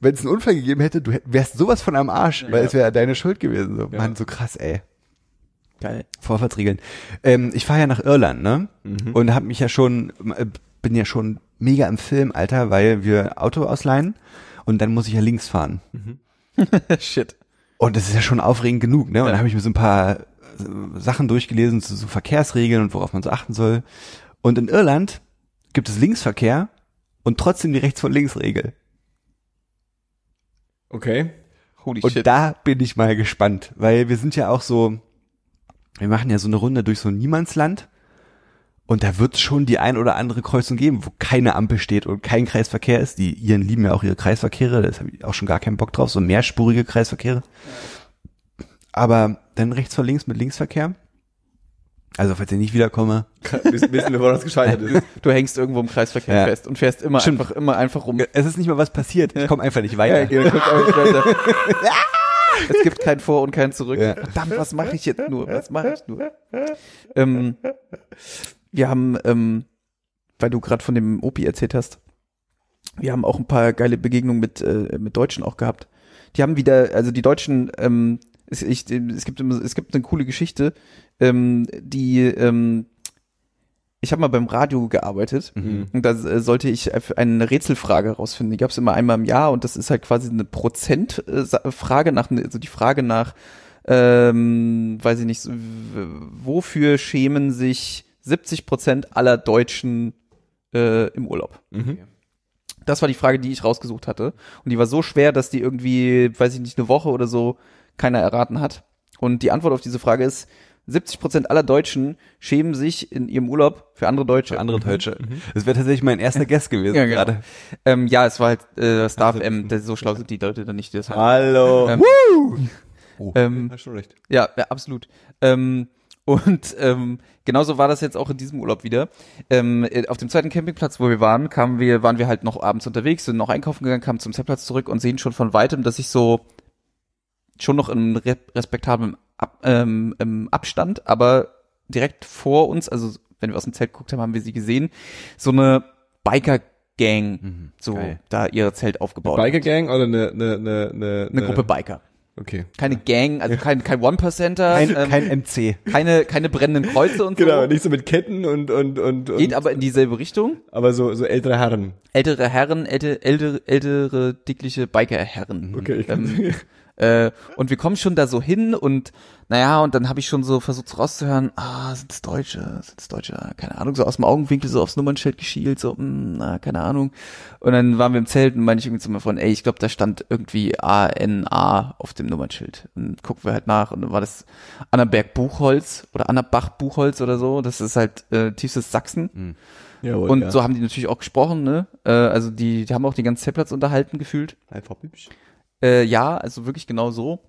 wenn es einen Unfall gegeben hätte, du wärst sowas von am Arsch, weil es wäre deine Schuld gewesen. So, Mann, so krass, ey. Geil. Vorfahrtsregeln. Ähm, ich fahre ja nach Irland, ne? Und habe mich ja schon, äh, bin ja schon mega im Film, Alter, weil wir Auto ausleihen und dann muss ich ja links fahren. *laughs* Shit. Und das ist ja schon aufregend genug, ne? Und Ja. dann habe ich mir so ein paar äh, Sachen durchgelesen zu so Verkehrsregeln und worauf man so achten soll. Und in Irland gibt es Linksverkehr und trotzdem die Rechts- von Links-Regel. Okay. Holy Und shit. da bin ich mal gespannt, weil wir sind ja auch so, wir machen ja so eine Runde durch so ein Niemandsland und da wird es schon die ein oder andere Kreuzung geben, wo keine Ampel steht und kein Kreisverkehr ist. Die Iren lieben ja auch ihre Kreisverkehre, da habe ich auch schon gar keinen Bock drauf, so mehrspurige Kreisverkehre. Aber dann rechts vor links mit Linksverkehr. Also falls ich nicht wiederkomme, Wissen wir, woran das gescheitert ist. *laughs* Du hängst irgendwo im Kreisverkehr Ja. fest und fährst immer Stimmt. einfach, immer einfach rum. es ist nicht mal was passiert, ich komme einfach nicht weiter. Ja, guck auch nicht weiter. *laughs* es gibt kein Vor und kein Zurück. Ja. Verdammt, was mache ich jetzt nur? Was mache ich nur? Ähm, wir haben, ähm, weil du gerade von dem Opi erzählt hast, wir haben auch ein paar geile Begegnungen mit, äh, mit Deutschen auch gehabt. Die haben wieder, also die Deutschen, ähm, es, ich, es gibt es gibt eine coole Geschichte, ähm, die, ähm, ich habe mal beim Radio gearbeitet Mhm. und da äh, sollte ich äh, eine Rätselfrage rausfinden. Die gab es immer einmal im Jahr und das ist halt quasi eine Prozentfrage nach, also die Frage nach, ähm, weiß ich nicht, wofür schämen sich 70 Prozent aller Deutschen äh, im Urlaub? Mhm. Das war die Frage, die ich rausgesucht hatte. Und die war so schwer, dass die irgendwie, weiß ich nicht, eine Woche oder so keiner erraten hat. Und die Antwort auf diese Frage ist, 70 Prozent aller Deutschen schämen sich in ihrem Urlaub für andere Deutsche. Für andere Deutsche. Das wäre tatsächlich mein erster Guest gewesen Ja, genau. gerade. Ähm, ja, es war halt äh, Star FM, das- so schlau sind die Leute dann nicht, das. Hallo. Ähm, Oh. Ähm, Hast schon recht. ja, ja, absolut. Ähm, und ähm, genauso war das jetzt auch in diesem Urlaub wieder. Ähm, äh, auf dem zweiten Campingplatz, wo wir waren, kamen wir, waren wir halt noch abends unterwegs, sind noch einkaufen gegangen, kamen zum Zeltplatz zurück und sehen schon von weitem, dass ich so schon noch in re respektablem Ab, ähm, ähm, Abstand, aber direkt vor uns, also wenn wir aus dem Zelt geguckt haben, haben wir sie gesehen, so eine Biker-Gang, Mhm, so geil. da ihr Zelt aufgebaut. Biker Gang oder eine, eine, eine, eine, Eine Gruppe Biker. Okay. Keine Gang, also kein, kein One-Percenter, Kein, ähm, kein MC. keine, keine brennenden Kreuze und Genau, so. nicht so mit Ketten und, und, und, und Geht aber in dieselbe Richtung. aber so, so ältere Herren. Ältere Herren, ältere, ältere, ältere dickliche Biker-Herren. Okay. Ähm, *laughs* äh, und wir kommen schon da so hin und naja, und dann habe ich schon so versucht so rauszuhören, ah, sind es Deutsche, sind es Deutsche, keine Ahnung, so aus dem Augenwinkel so aufs Nummernschild geschielt, so, mh, na, keine Ahnung. Und dann waren wir im Zelt und meine ich irgendwie zu meinem Freund, ey, ich glaube, da stand irgendwie A-N-A auf dem Nummernschild. Und gucken wir halt nach und dann war das Annaberg Buchholz oder Annabach Buchholz oder so, das ist halt äh, tiefstes Sachsen. Jawohl, Und ja. so haben die natürlich auch gesprochen, ne? Äh, also die, die haben auch die ganze Zeltplatz unterhalten gefühlt. Einfach hübsch. Äh, ja, also wirklich genau so.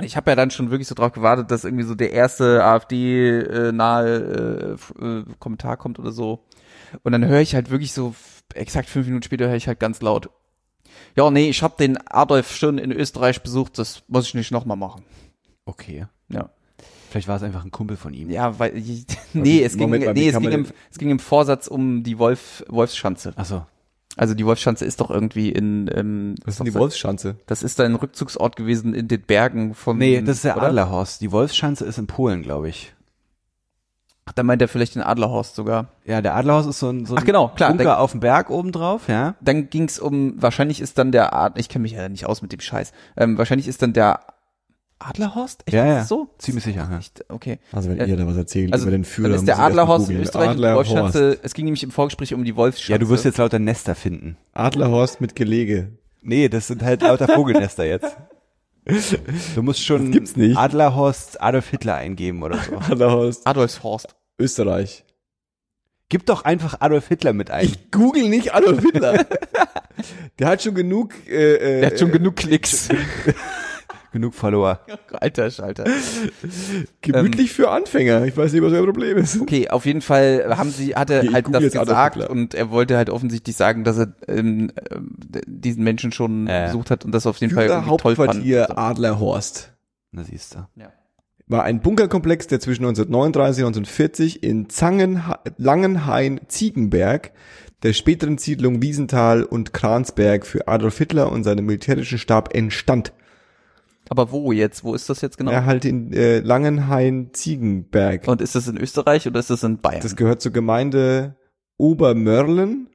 Ich habe ja dann schon wirklich so drauf gewartet, dass irgendwie so der erste AfD-nahe äh, f- äh, Kommentar kommt oder so. Und dann höre ich halt wirklich so, exakt fünf Minuten später höre ich halt ganz laut. Ja, nee, ich habe den Adolf schon in Österreich besucht, das muss ich nicht nochmal machen. Okay. Ja. Vielleicht war es einfach ein Kumpel von ihm. Ja, weil *laughs* nee, es ging, Moment nee, es ging, im, es ging im Vorsatz um die Wolf, Wolfsschanze. Ach so. Also die Wolfschanze ist doch irgendwie in ähm, Was ist denn die Wolfsschanze? Das ist ein Rückzugsort gewesen in den Bergen von. Nee, das ist der oder? Adlerhorst. Die Wolfsschanze ist in Polen, glaube ich. Ach, da meint er vielleicht den Adlerhorst sogar. Ja, der Adlerhorst ist so ein, so ein Ach, genau, klar, Bunker der- auf dem Berg oben drauf, ja. Dann ging's um, wahrscheinlich ist dann der Ad, ich kenne mich ja nicht aus mit dem Scheiß. Ähm, wahrscheinlich ist dann der Adlerhorst? Echt? Ja, Ist ja. das So? Ziemlich sicher, ja. Okay. Also wenn Äh, ihr da was erzählt Also über den Führer, dann ist der Adlerhorst in. Österreich die Adlerhorst. Wolfschanze. Es ging nämlich im Vorgespräch um die Wolfschanze. Ja, du wirst jetzt lauter Nester finden. Adlerhorst mit Gelege. Nee, das sind halt lauter Vogelnester jetzt. Du musst schon Das gibt's nicht. Adlerhorst Adolf Hitler eingeben oder so. Adlerhorst, Adolfshorst. Österreich. Gib doch einfach Adolf Hitler mit ein. Ich google nicht Adolf Hitler. *laughs* Der hat schon genug, äh, äh, Der hat schon genug Klicks. *laughs* Genug Follower. *laughs* Alter Schalter. *laughs* gemütlich für Anfänger. Ich weiß nicht, was euer Problem ist. Okay, auf jeden Fall haben sie, hat er Okay, halt das gesagt und er wollte halt offensichtlich sagen, dass er ähm, ähm, diesen Menschen schon Äh. besucht hat und das auf jeden Fall irgendwie toll fand. Hauptquartier Adlerhorst. Na siehst du. Ja. War ein Bunkerkomplex, der zwischen 1939 und 1940 in Zangenha Langenhain-Ziegenberg, der späteren Siedlung Wiesenthal und Kransberg für Adolf Hitler und seinen militärischen Stab entstand. Aber wo jetzt? Wo ist das jetzt genau? Er halt in äh, Langenhain-Ziegenberg. Und ist das in Österreich oder ist das in Bayern? Das gehört zur Gemeinde Obermörlen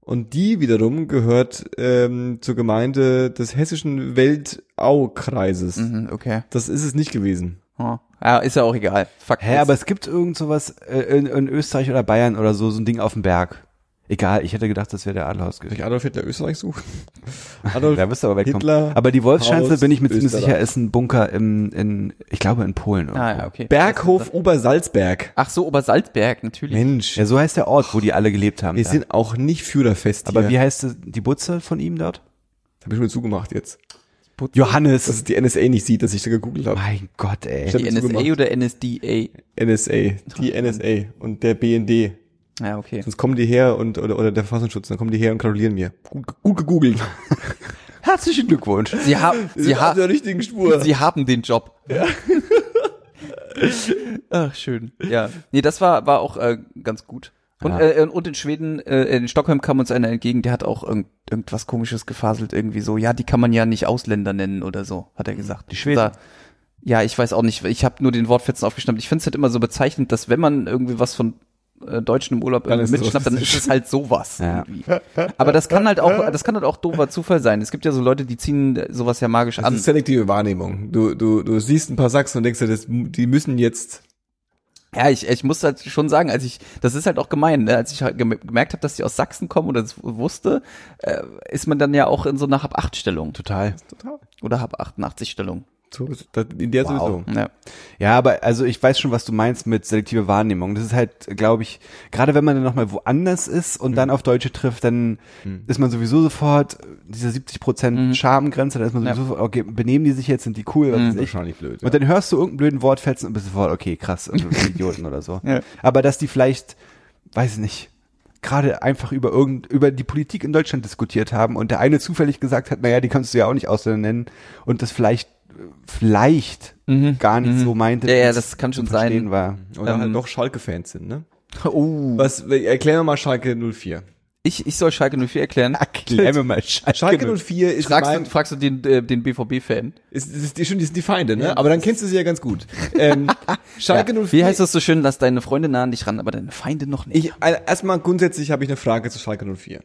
und die wiederum gehört ähm, zur Gemeinde des hessischen Weltau-Kreises. mhm, okay. Das ist es nicht gewesen. Oh. Ja, ist ja auch egal. Fuck Hä, aber es gibt irgend sowas äh, in, in Österreich oder Bayern oder so, so ein Ding auf dem Berg. Egal, ich hätte gedacht, das wäre der Adelhaus Soll gewesen. ich Adolf Hitler Österreich suchen? *laughs* Adolf Da wirst du aber wegkommen. Hitler, aber die Wolfschanze, bin ich mir ziemlich sicher, ist ein Bunker im, in, ich glaube in Polen. Irgendwo. Ah, ja, okay. Berghof Obersalzberg. Ach so, Obersalzberg, natürlich. Mensch, Ja, so heißt der Ort, wo die alle gelebt haben. wir da. sind auch nicht führerfest aber hier. wie heißt die Butze von ihm dort? Hab ich schon zugemacht jetzt. Johannes. Dass es die NSA nicht sieht, dass ich da gegoogelt habe. mein Gott, ey. Die NSA zugemacht. oder NSDA? NSA, die NSA und der BND. Ja, okay. Sonst kommen die her und oder, oder der Verfassungsschutz, dann kommen die her und gratulieren mir. Gut, gut gegoogelt. *laughs* Herzlichen Glückwunsch. Sie haben, sie haben, der richtigen Spur. Sie haben den Job. *laughs* Ach, schön. Ja. Nee, das war, war auch äh, ganz gut. Und, Ja. äh, und in Schweden, äh, in Stockholm kam uns einer entgegen, der hat auch irgend, irgendwas komisches gefaselt, irgendwie so, ja, die kann man ja nicht Ausländer nennen oder so, hat er gesagt. Die Schweden? Da, ja, ich weiß auch nicht, ich habe nur den Wortfetzen aufgeschnappt. Ich finde es halt immer so bezeichnend, dass wenn man irgendwie was von Deutschen im Urlaub Dann irgendwie ist es mitschnappt, dann ist es halt sowas Ja. Aber das kann halt auch, *laughs* das kann halt auch doofer Zufall sein. Es gibt ja so Leute, die ziehen äh, sowas ja magisch Das an. ist selektive Wahrnehmung. Du, du, du siehst ein paar Sachsen und denkst dir, das, die müssen jetzt Ja, ich, ich muss halt schon sagen, als ich, das ist halt auch gemein, ne? als ich halt gem- gemerkt habe, dass die aus Sachsen kommen oder das wusste, äh, ist man dann ja auch in so einer Hab-8-Stellung Total. total. oder Hab-88-Stellung. So, ist- in der Wow. sowieso. Ja. Ja, aber also ich weiß schon, was du meinst mit selektive Wahrnehmung. Das ist halt, glaube ich, gerade wenn man dann nochmal woanders ist und dann auf Deutsche trifft, dann ist man sowieso sofort äh, diese 70 Prozent Mhm. Schamgrenze, da ist man Ja. sowieso, okay, benehmen die sich jetzt, sind die cool, was Mhm. ich. Wahrscheinlich blöd. Und dann hörst du irgendeinen blöden Wortfetzen und bist sofort, okay, krass, also *laughs* Idioten oder so. Ja. Aber dass die vielleicht, weiß ich nicht, gerade einfach über irgend, über die Politik in Deutschland diskutiert haben und der eine zufällig gesagt hat, naja, die kannst du ja auch nicht Ausländer nennen und das vielleicht, vielleicht Mhm. gar nicht Mhm. so meinte. Ja, ja, das kann schon sein. War. Oder Ähm, halt doch Schalke-Fans sind, ne? *laughs* Oh. Was, erklär mir mal Schalke 04. Ich, ich soll Schalke 04 erklären. *laughs* Erklär mir mal Schalke. Schalke 04 ist Fragst mein, du, fragst du den, äh, den BVB-Fan? ist, ist, ist schon die, sind die Feinde, ne? Aber dann kennst du sie ja ganz gut. Ähm, *laughs* Schalke 04. Wie heißt das so schön, lass deine Freunde nah an dich ran, aber deine Feinde noch nicht. Ich, erstmal grundsätzlich habe ich eine Frage zu Schalke 04.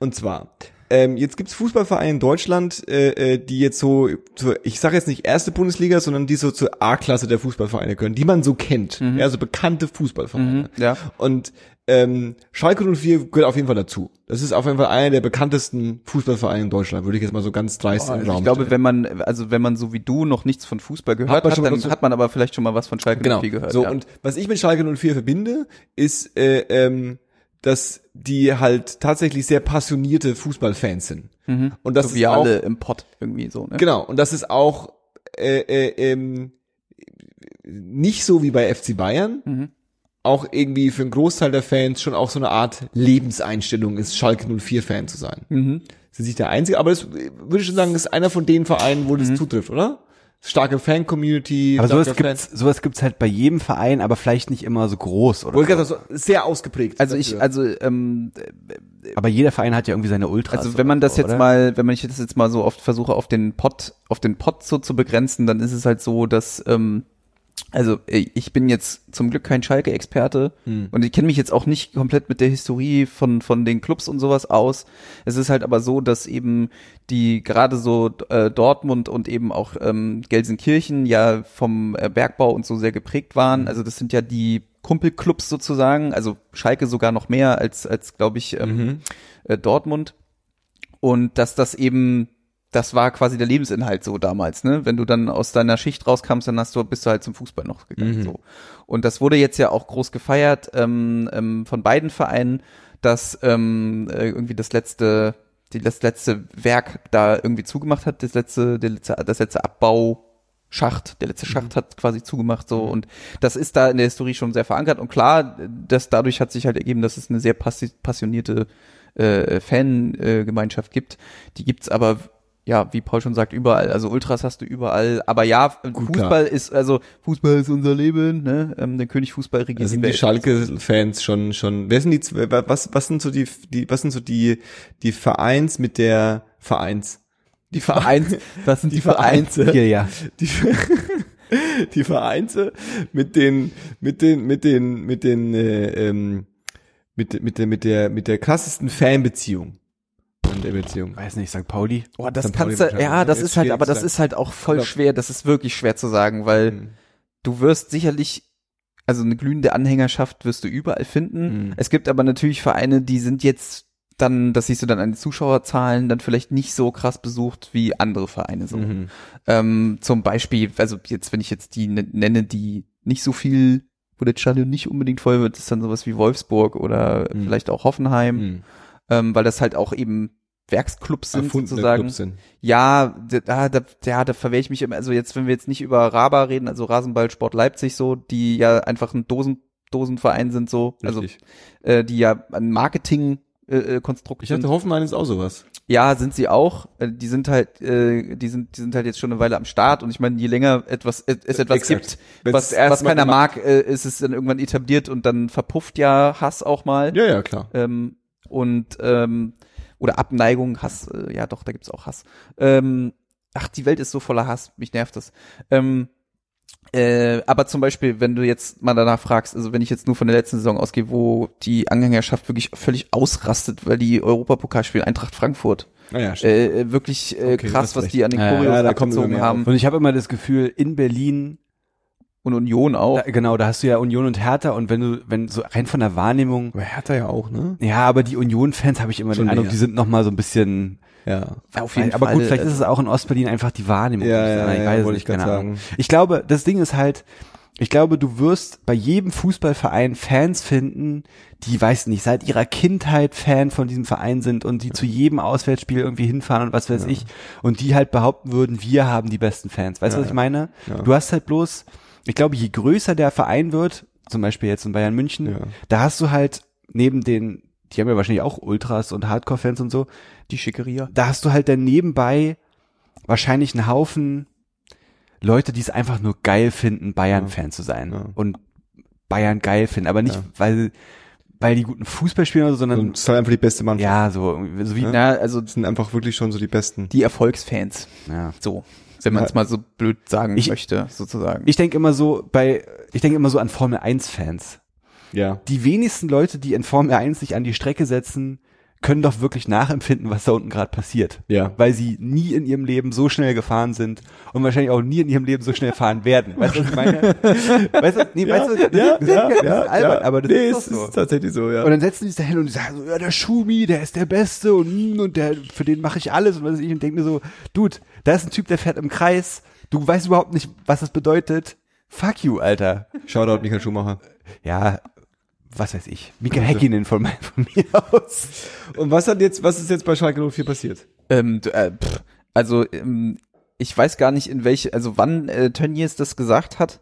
Und zwar, ähm, jetzt gibt's Fußballvereine in Deutschland, äh, äh, die jetzt so, zur, ich sage jetzt nicht erste Bundesliga, sondern die so zur A-Klasse der Fußballvereine gehören, die man so kennt. Ja, so bekannte Fußballvereine. Mhm, ja. Und ähm, Schalke 04 gehört auf jeden Fall dazu. Das ist auf jeden Fall einer der bekanntesten Fußballvereine in Deutschland, würde ich jetzt mal so ganz dreist im Also ich glaube, stellen. wenn man, also wenn man so wie du noch nichts von Fußball gehört hat, mal dann hat man aber vielleicht schon mal was von Schalke Genau. 04 gehört. so, ja. und was ich mit Schalke 04 verbinde, ist, äh, ähm, dass die halt tatsächlich sehr passionierte Fußballfans sind. Und das Mhm. so ist auch, alle im Pott irgendwie so, ne? genau, und das ist auch äh, äh, ähm, nicht so wie bei FC Bayern, Mhm. auch irgendwie für einen Großteil der Fans schon auch so eine Art Lebenseinstellung ist, Schalke 04 Fan zu sein. Mhm. Das ist nicht der einzige, aber das äh, würde ich schon sagen, ist einer von den Vereinen, wo das Mhm. zutrifft, oder? Starke Fan-Community. Aber sowas gibt's, sowas gibt's halt bei jedem Verein, aber vielleicht nicht immer so groß oder Wollte so. gerade sagen, so sehr ausgeprägt. Also ich, dafür. also ähm, Aber jeder Verein hat ja irgendwie seine Ultras. also wenn man das so, jetzt oder? mal, wenn man ich das jetzt mal so oft versuche auf den Pott, auf den Pott so zu begrenzen, dann ist es halt so, dass ähm, also ich bin jetzt zum Glück kein Schalke-Experte Hm. und ich kenne mich jetzt auch nicht komplett mit der Historie von von den Clubs und sowas aus. Es ist halt aber so, dass eben die gerade so äh, Dortmund und eben auch ähm, Gelsenkirchen ja vom äh, Bergbau und so sehr geprägt waren. Hm. Also das sind ja die Kumpelclubs sozusagen, also Schalke sogar noch mehr als als glaube ich ähm, Mhm. äh, Dortmund und dass das eben das war quasi der Lebensinhalt so damals, ne? Wenn du dann aus deiner Schicht rauskamst, dann hast du bist du halt zum Fußball noch gegangen Mhm. so. Und das wurde jetzt ja auch groß gefeiert ähm, ähm, von beiden Vereinen, dass ähm, äh, irgendwie das letzte die, das letzte Werk da irgendwie zugemacht hat, das letzte der letzte das letzte Abbau der letzte Schacht hat quasi zugemacht so und das ist da in der Historie schon sehr verankert und klar, das dadurch hat sich halt ergeben, dass es eine sehr passi passionierte äh, Fangemeinschaft gibt. Die gibt's aber ja, wie Paul schon sagt, überall. Also Ultras hast du überall. Aber ja, Fußball ist also Fußball ist unser Leben. Ne? Ähm, der König Fußball regiert Da sind die. Schalke-Fans schon, schon, wer sind die, zwei- was, was sind so die, die, was sind so die, die Vereins mit der Vereins? Die Vereins. Was sind die, Die Vereins? Vereins. Hier, ja. Die, die Vereine mit den, mit den, mit den, mit den, äh, ähm, mit, mit der, mit der, mit der krassesten Fanbeziehung. In der Beziehung. Weiß nicht, St. Pauli. Oh, das St. Pauli kannst du, ja, das Jetzt ist halt, aber das ist halt auch voll Aber- schwer. Das ist wirklich schwer zu sagen, weil Mhm. du wirst sicherlich Also eine glühende Anhängerschaft wirst du überall finden. Mhm. Es gibt aber natürlich Vereine, die sind jetzt dann, das siehst du dann an den Zuschauerzahlen, dann vielleicht nicht so krass besucht wie andere Vereine so. Mhm. Ähm, zum Beispiel, also jetzt, wenn ich jetzt die ne- nenne, die nicht so viel, wo das Stadion nicht unbedingt voll wird, ist dann sowas wie Wolfsburg oder Mhm. vielleicht auch Hoffenheim, Mhm. ähm, weil das halt auch eben Werksclubs sind Erfundene sozusagen. Clubs sind. Ja, da, da, ja, da verwehre ich mich immer. Also jetzt, wenn wir jetzt nicht über Raba reden, also Rasenballsport Leipzig so, die ja einfach ein Dosen, Dosenverein sind so, also Richtig. äh, die ja ein Marketing äh, äh, Konstrukt Ich dachte, Hoffenheim ist auch sowas. Ja, sind sie auch. Äh, Die sind halt, äh, die sind, die sind halt jetzt schon eine Weile am Start und ich meine, je länger etwas äh, es etwas Exakt. gibt, Wenn's was, was keiner mag, äh, ist es dann irgendwann etabliert und dann verpufft ja Hass auch mal. Ja, ja, klar. Ähm, und ähm, oder Abneigung, Hass, äh, ja doch, da gibt's auch Hass. Ähm, ach, die Welt ist so voller Hass, mich nervt das. Ähm, äh, aber zum Beispiel, wenn du jetzt mal danach fragst, also wenn ich jetzt nur von der letzten Saison ausgehe, wo die Anhängerschaft wirklich völlig ausrastet, weil die Europapokalspiel Eintracht Frankfurt Naja, stimmt. äh, wirklich äh, Okay, krass, was recht. die an den Ja, ja, Choreos ja, da kommen abgezogen haben Und ich habe immer das Gefühl, in Berlin, und Union auch. da, genau, da hast du ja Union und Hertha und wenn du, wenn so rein von der Wahrnehmung, Aber Hertha ja auch, ne? ja, aber die Union-Fans habe ich immer Schon den Eindruck, die sind noch mal so ein bisschen, Ja. auf jeden aber Fall. gut, vielleicht also, ist es auch in Ostberlin einfach die Wahrnehmung. Ja, ja, ich ja, weiß es wollte nicht, ich sagen. Ich glaube, das Ding ist halt, ich glaube, du wirst bei jedem Fußballverein Fans finden, die, weiß nicht, seit ihrer Kindheit Fan von diesem Verein sind und die zu jedem Auswärtsspiel irgendwie hinfahren und was weiß Ja. ich und die halt behaupten würden, wir haben die besten Fans. Weißt du, Ja, was ich ja. meine? Ja. Du hast halt bloß, ich glaube, je größer der Verein wird, zum Beispiel jetzt in Bayern München, Ja. da hast du halt neben den, die haben ja wahrscheinlich auch Ultras und Hardcore-Fans und so, die Schickeria. da hast du halt dann nebenbei wahrscheinlich einen Haufen Leute, die es einfach nur geil finden, Bayern-Fan zu sein Ja. und Bayern geil finden, aber nicht, Ja. weil, weil die guten Fußball spielen oder so, sondern Und es ist halt einfach die beste Mannschaft. ja, so, so wie, Ja. Na, also Das sind einfach wirklich schon so die besten. die Erfolgsfans. ja. So, wenn man es Ja. mal so blöd sagen Ich- möchte, sozusagen. Ich denke immer so bei, ich denke immer so an Formel 1 Fans. Ja. Die wenigsten Leute, die in Formel 1 sich an die Strecke setzen, können doch wirklich nachempfinden, was da unten gerade passiert. Ja. Weil sie nie in ihrem Leben so schnell gefahren sind und wahrscheinlich auch nie in ihrem Leben so schnell fahren werden. Weißt du, was ich meine? *laughs* Weißt du, nee, weißt du, das, ja, das, ja, das ist ja, albern, ja. aber das nee, ist doch so. ist tatsächlich so, ja. Und dann setzen die sich da hin und die sagen so, ja, der Schumi, der ist der Beste und, mm, und der, für den mache ich alles und was weiß ich und denke mir so, Dude, da ist ein Typ, der fährt im Kreis, du weißt überhaupt nicht, was das bedeutet. Fuck you, Alter. Shoutout Michael Schumacher. Ja, was weiß ich. Mika Häkkinen von, von mir aus. Und was hat jetzt, was ist jetzt bei Schalke 04 passiert? Ähm, äh, pff, also ähm, ich weiß gar nicht in welche, also wann äh, Tönnies das gesagt hat.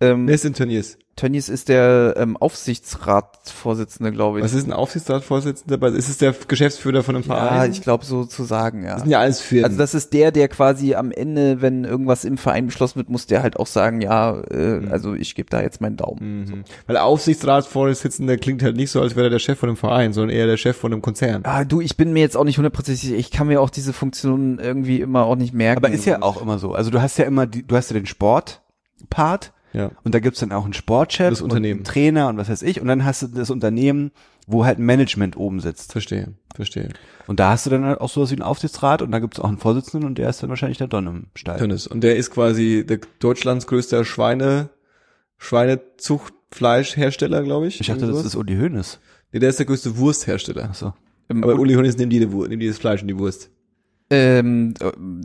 Ähm, Wer ist denn Turniers? Tönnies ist der ähm, Aufsichtsratsvorsitzende, glaube ich. Was ist ein Aufsichtsratsvorsitzender? Ist es der Geschäftsführer von einem ja, Verein? ich glaube so zu sagen, ja. das sind ja alles Firmen. Also das ist der, der quasi am Ende, wenn irgendwas im Verein beschlossen wird, muss der halt auch sagen, ja, äh, Mhm. also ich gebe da jetzt meinen Daumen. Mhm. Weil Aufsichtsratsvorsitzender klingt halt nicht so, als wäre er der Chef von einem Verein, sondern eher der Chef von einem Konzern. Ah, du, ich bin mir jetzt auch nicht hundertprozentig sicher. Ich kann mir auch diese Funktion irgendwie immer auch nicht merken. Aber ist ja auch immer so. Also du hast ja immer, die, du hast ja den Sportpart Ja. und da gibt's dann auch einen Sportchef Das und Unternehmen. einen Trainer und was weiß ich und dann hast du das Unternehmen, wo halt ein Management oben sitzt. Verstehe, verstehe. Und da hast du dann halt auch sowas wie einen Aufsichtsrat und da gibt's auch einen Vorsitzenden und der ist dann wahrscheinlich der Don im Stall. Tönnes. Und der ist quasi der Deutschlands größter Schweine, Schweinezuchtfleischhersteller, glaube ich. Ich dachte, das ist Uli Hoeneß. Nee, der ist der größte Wursthersteller. Achso. Ähm, Aber Uli Hoeneß nimmt jede nimmt jedes Fleisch und die Wurst. Ähm,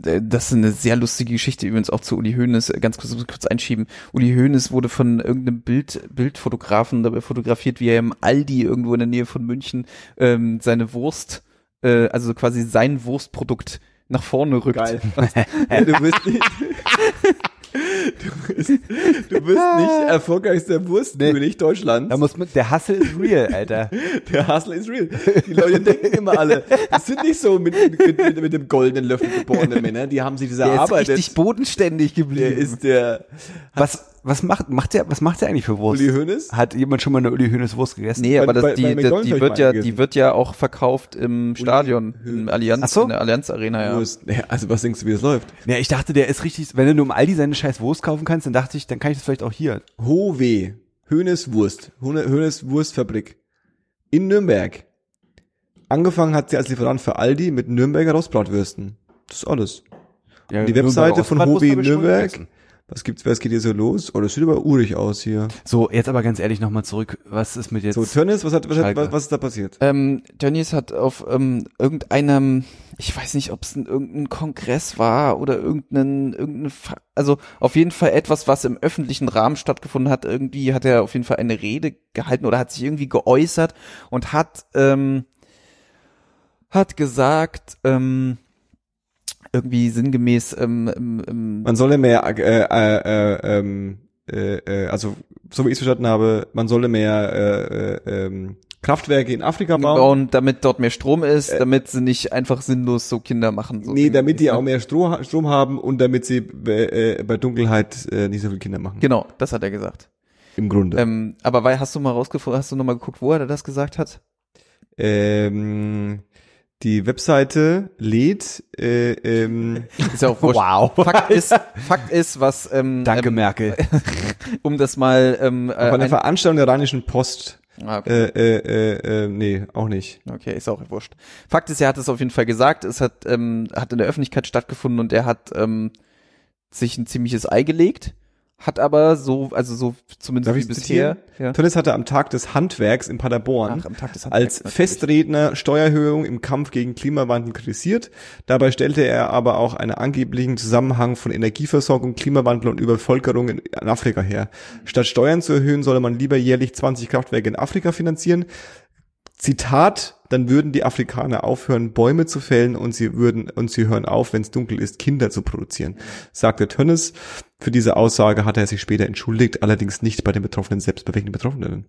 äh, das ist eine sehr lustige Geschichte übrigens auch zu Uli Hoeneß. Ganz kurz, kurz einschieben. Uli Hoeneß wurde von irgendeinem Bild, Bildfotografen dabei fotografiert, wie er im Aldi irgendwo in der Nähe von München ähm, seine Wurst, äh, also quasi sein Wurstprodukt nach vorne rückt. Geil. *laughs* du bist nicht, *laughs* du bist, du bist nicht erfolgreichster Wurstkönig Deutschlands. Da muss man, der Hassel ist real, Alter. *laughs* Der Hustle is real. Die Leute denken immer alle, das sind nicht so mit, mit, mit, mit dem goldenen Löffel geborene Männer, die haben sich diese Der ist Arbeit richtig bodenständig der geblieben. ist der Was, was macht, macht der, was macht der eigentlich für Wurst? Uli Hoeneß. Hat jemand schon mal eine Uli Hoeneß Wurst gegessen? Nee, aber Bei- das, bei- die, bei die, wird ja, gegessen. die wird ja auch verkauft im Stadion, im Allianz, Ach so. in der Allianz Arena, ja. Wurst. Ja, also was denkst du, wie das läuft? Ja, ich dachte, der ist richtig, wenn du nur im Aldi seine scheiß Wurst kaufen kannst, dann dachte ich, dann kann ich das vielleicht auch hier. Howe, Hönes Wurst, Hönes Wurstfabrik in Nürnberg. Angefangen hat sie als Lieferant für Aldi mit Nürnberger Rostbratwürsten. Das ist alles. Ja, Die Webseite Nürnberger von schon Nürnberg. Was gibt's, was geht hier so los? Oh, das sieht aber urig aus hier. So, jetzt aber ganz ehrlich nochmal zurück. Was ist mit jetzt? So, Tönnis, was hat, was, hat, was, was ist da passiert? Ähm, Tönnies hat auf ähm, irgendeinem, ich weiß nicht, ob es ein, irgendein Kongress war oder irgendein, irgendein, also auf jeden Fall etwas, was im öffentlichen Rahmen stattgefunden hat. Irgendwie hat er auf jeden Fall eine Rede gehalten oder hat sich irgendwie geäußert und hat ähm, hat gesagt, ähm, irgendwie sinngemäß, ähm, ähm, Man solle mehr, äh, äh, äh, ähm, äh, äh, also so wie ich es verstanden habe, man solle mehr äh, äh, ähm, Kraftwerke in Afrika bauen. bauen, damit dort mehr Strom ist, damit sie nicht einfach sinnlos so Kinder machen. So nee, damit die sinngemäß, auch ne? mehr Strom, Strom haben und damit sie äh, äh, bei Dunkelheit äh, nicht so viele Kinder machen. Genau, das hat er gesagt. Im Grunde. Ähm, aber weil, hast du mal rausgefunden, hast du noch mal geguckt, wo er das gesagt hat? Ähm, die Webseite lädt, äh, ähm, *laughs* Ist ja auch wurscht. wow. Fakt ist, Fakt ist, was, ähm, Danke, ähm, Merkel. *laughs* um das mal, ähm, äh, auf einer ein- Veranstaltung der Rheinischen Post. Ah, okay. Äh, äh, äh, äh, nee, auch nicht. okay, ist auch wurscht. Fakt ist, er hat es auf jeden Fall gesagt, es hat, ähm, hat in der Öffentlichkeit stattgefunden und er hat, ähm, sich ein ziemliches Ei gelegt, hat aber so, also so zumindest wie bisher, ja. Tönnes hatte am Tag des Handwerks in Paderborn Ach, des als Handwerks natürlich. Festredner Steuererhöhung im Kampf gegen Klimawandel kritisiert. Dabei stellte er aber auch einen angeblichen Zusammenhang von Energieversorgung, Klimawandel und Übervölkerung in, in Afrika her. Statt Steuern zu erhöhen, solle man lieber jährlich 20 Kraftwerke in Afrika finanzieren. Zitat, dann würden die Afrikaner aufhören, Bäume zu fällen und sie würden, und sie hören auf, wenn es dunkel ist, Kinder zu produzieren, sagte Tönnes. Für diese Aussage hatte er sich später entschuldigt, allerdings nicht bei den Betroffenen selbst. Bei welchen Betroffenen?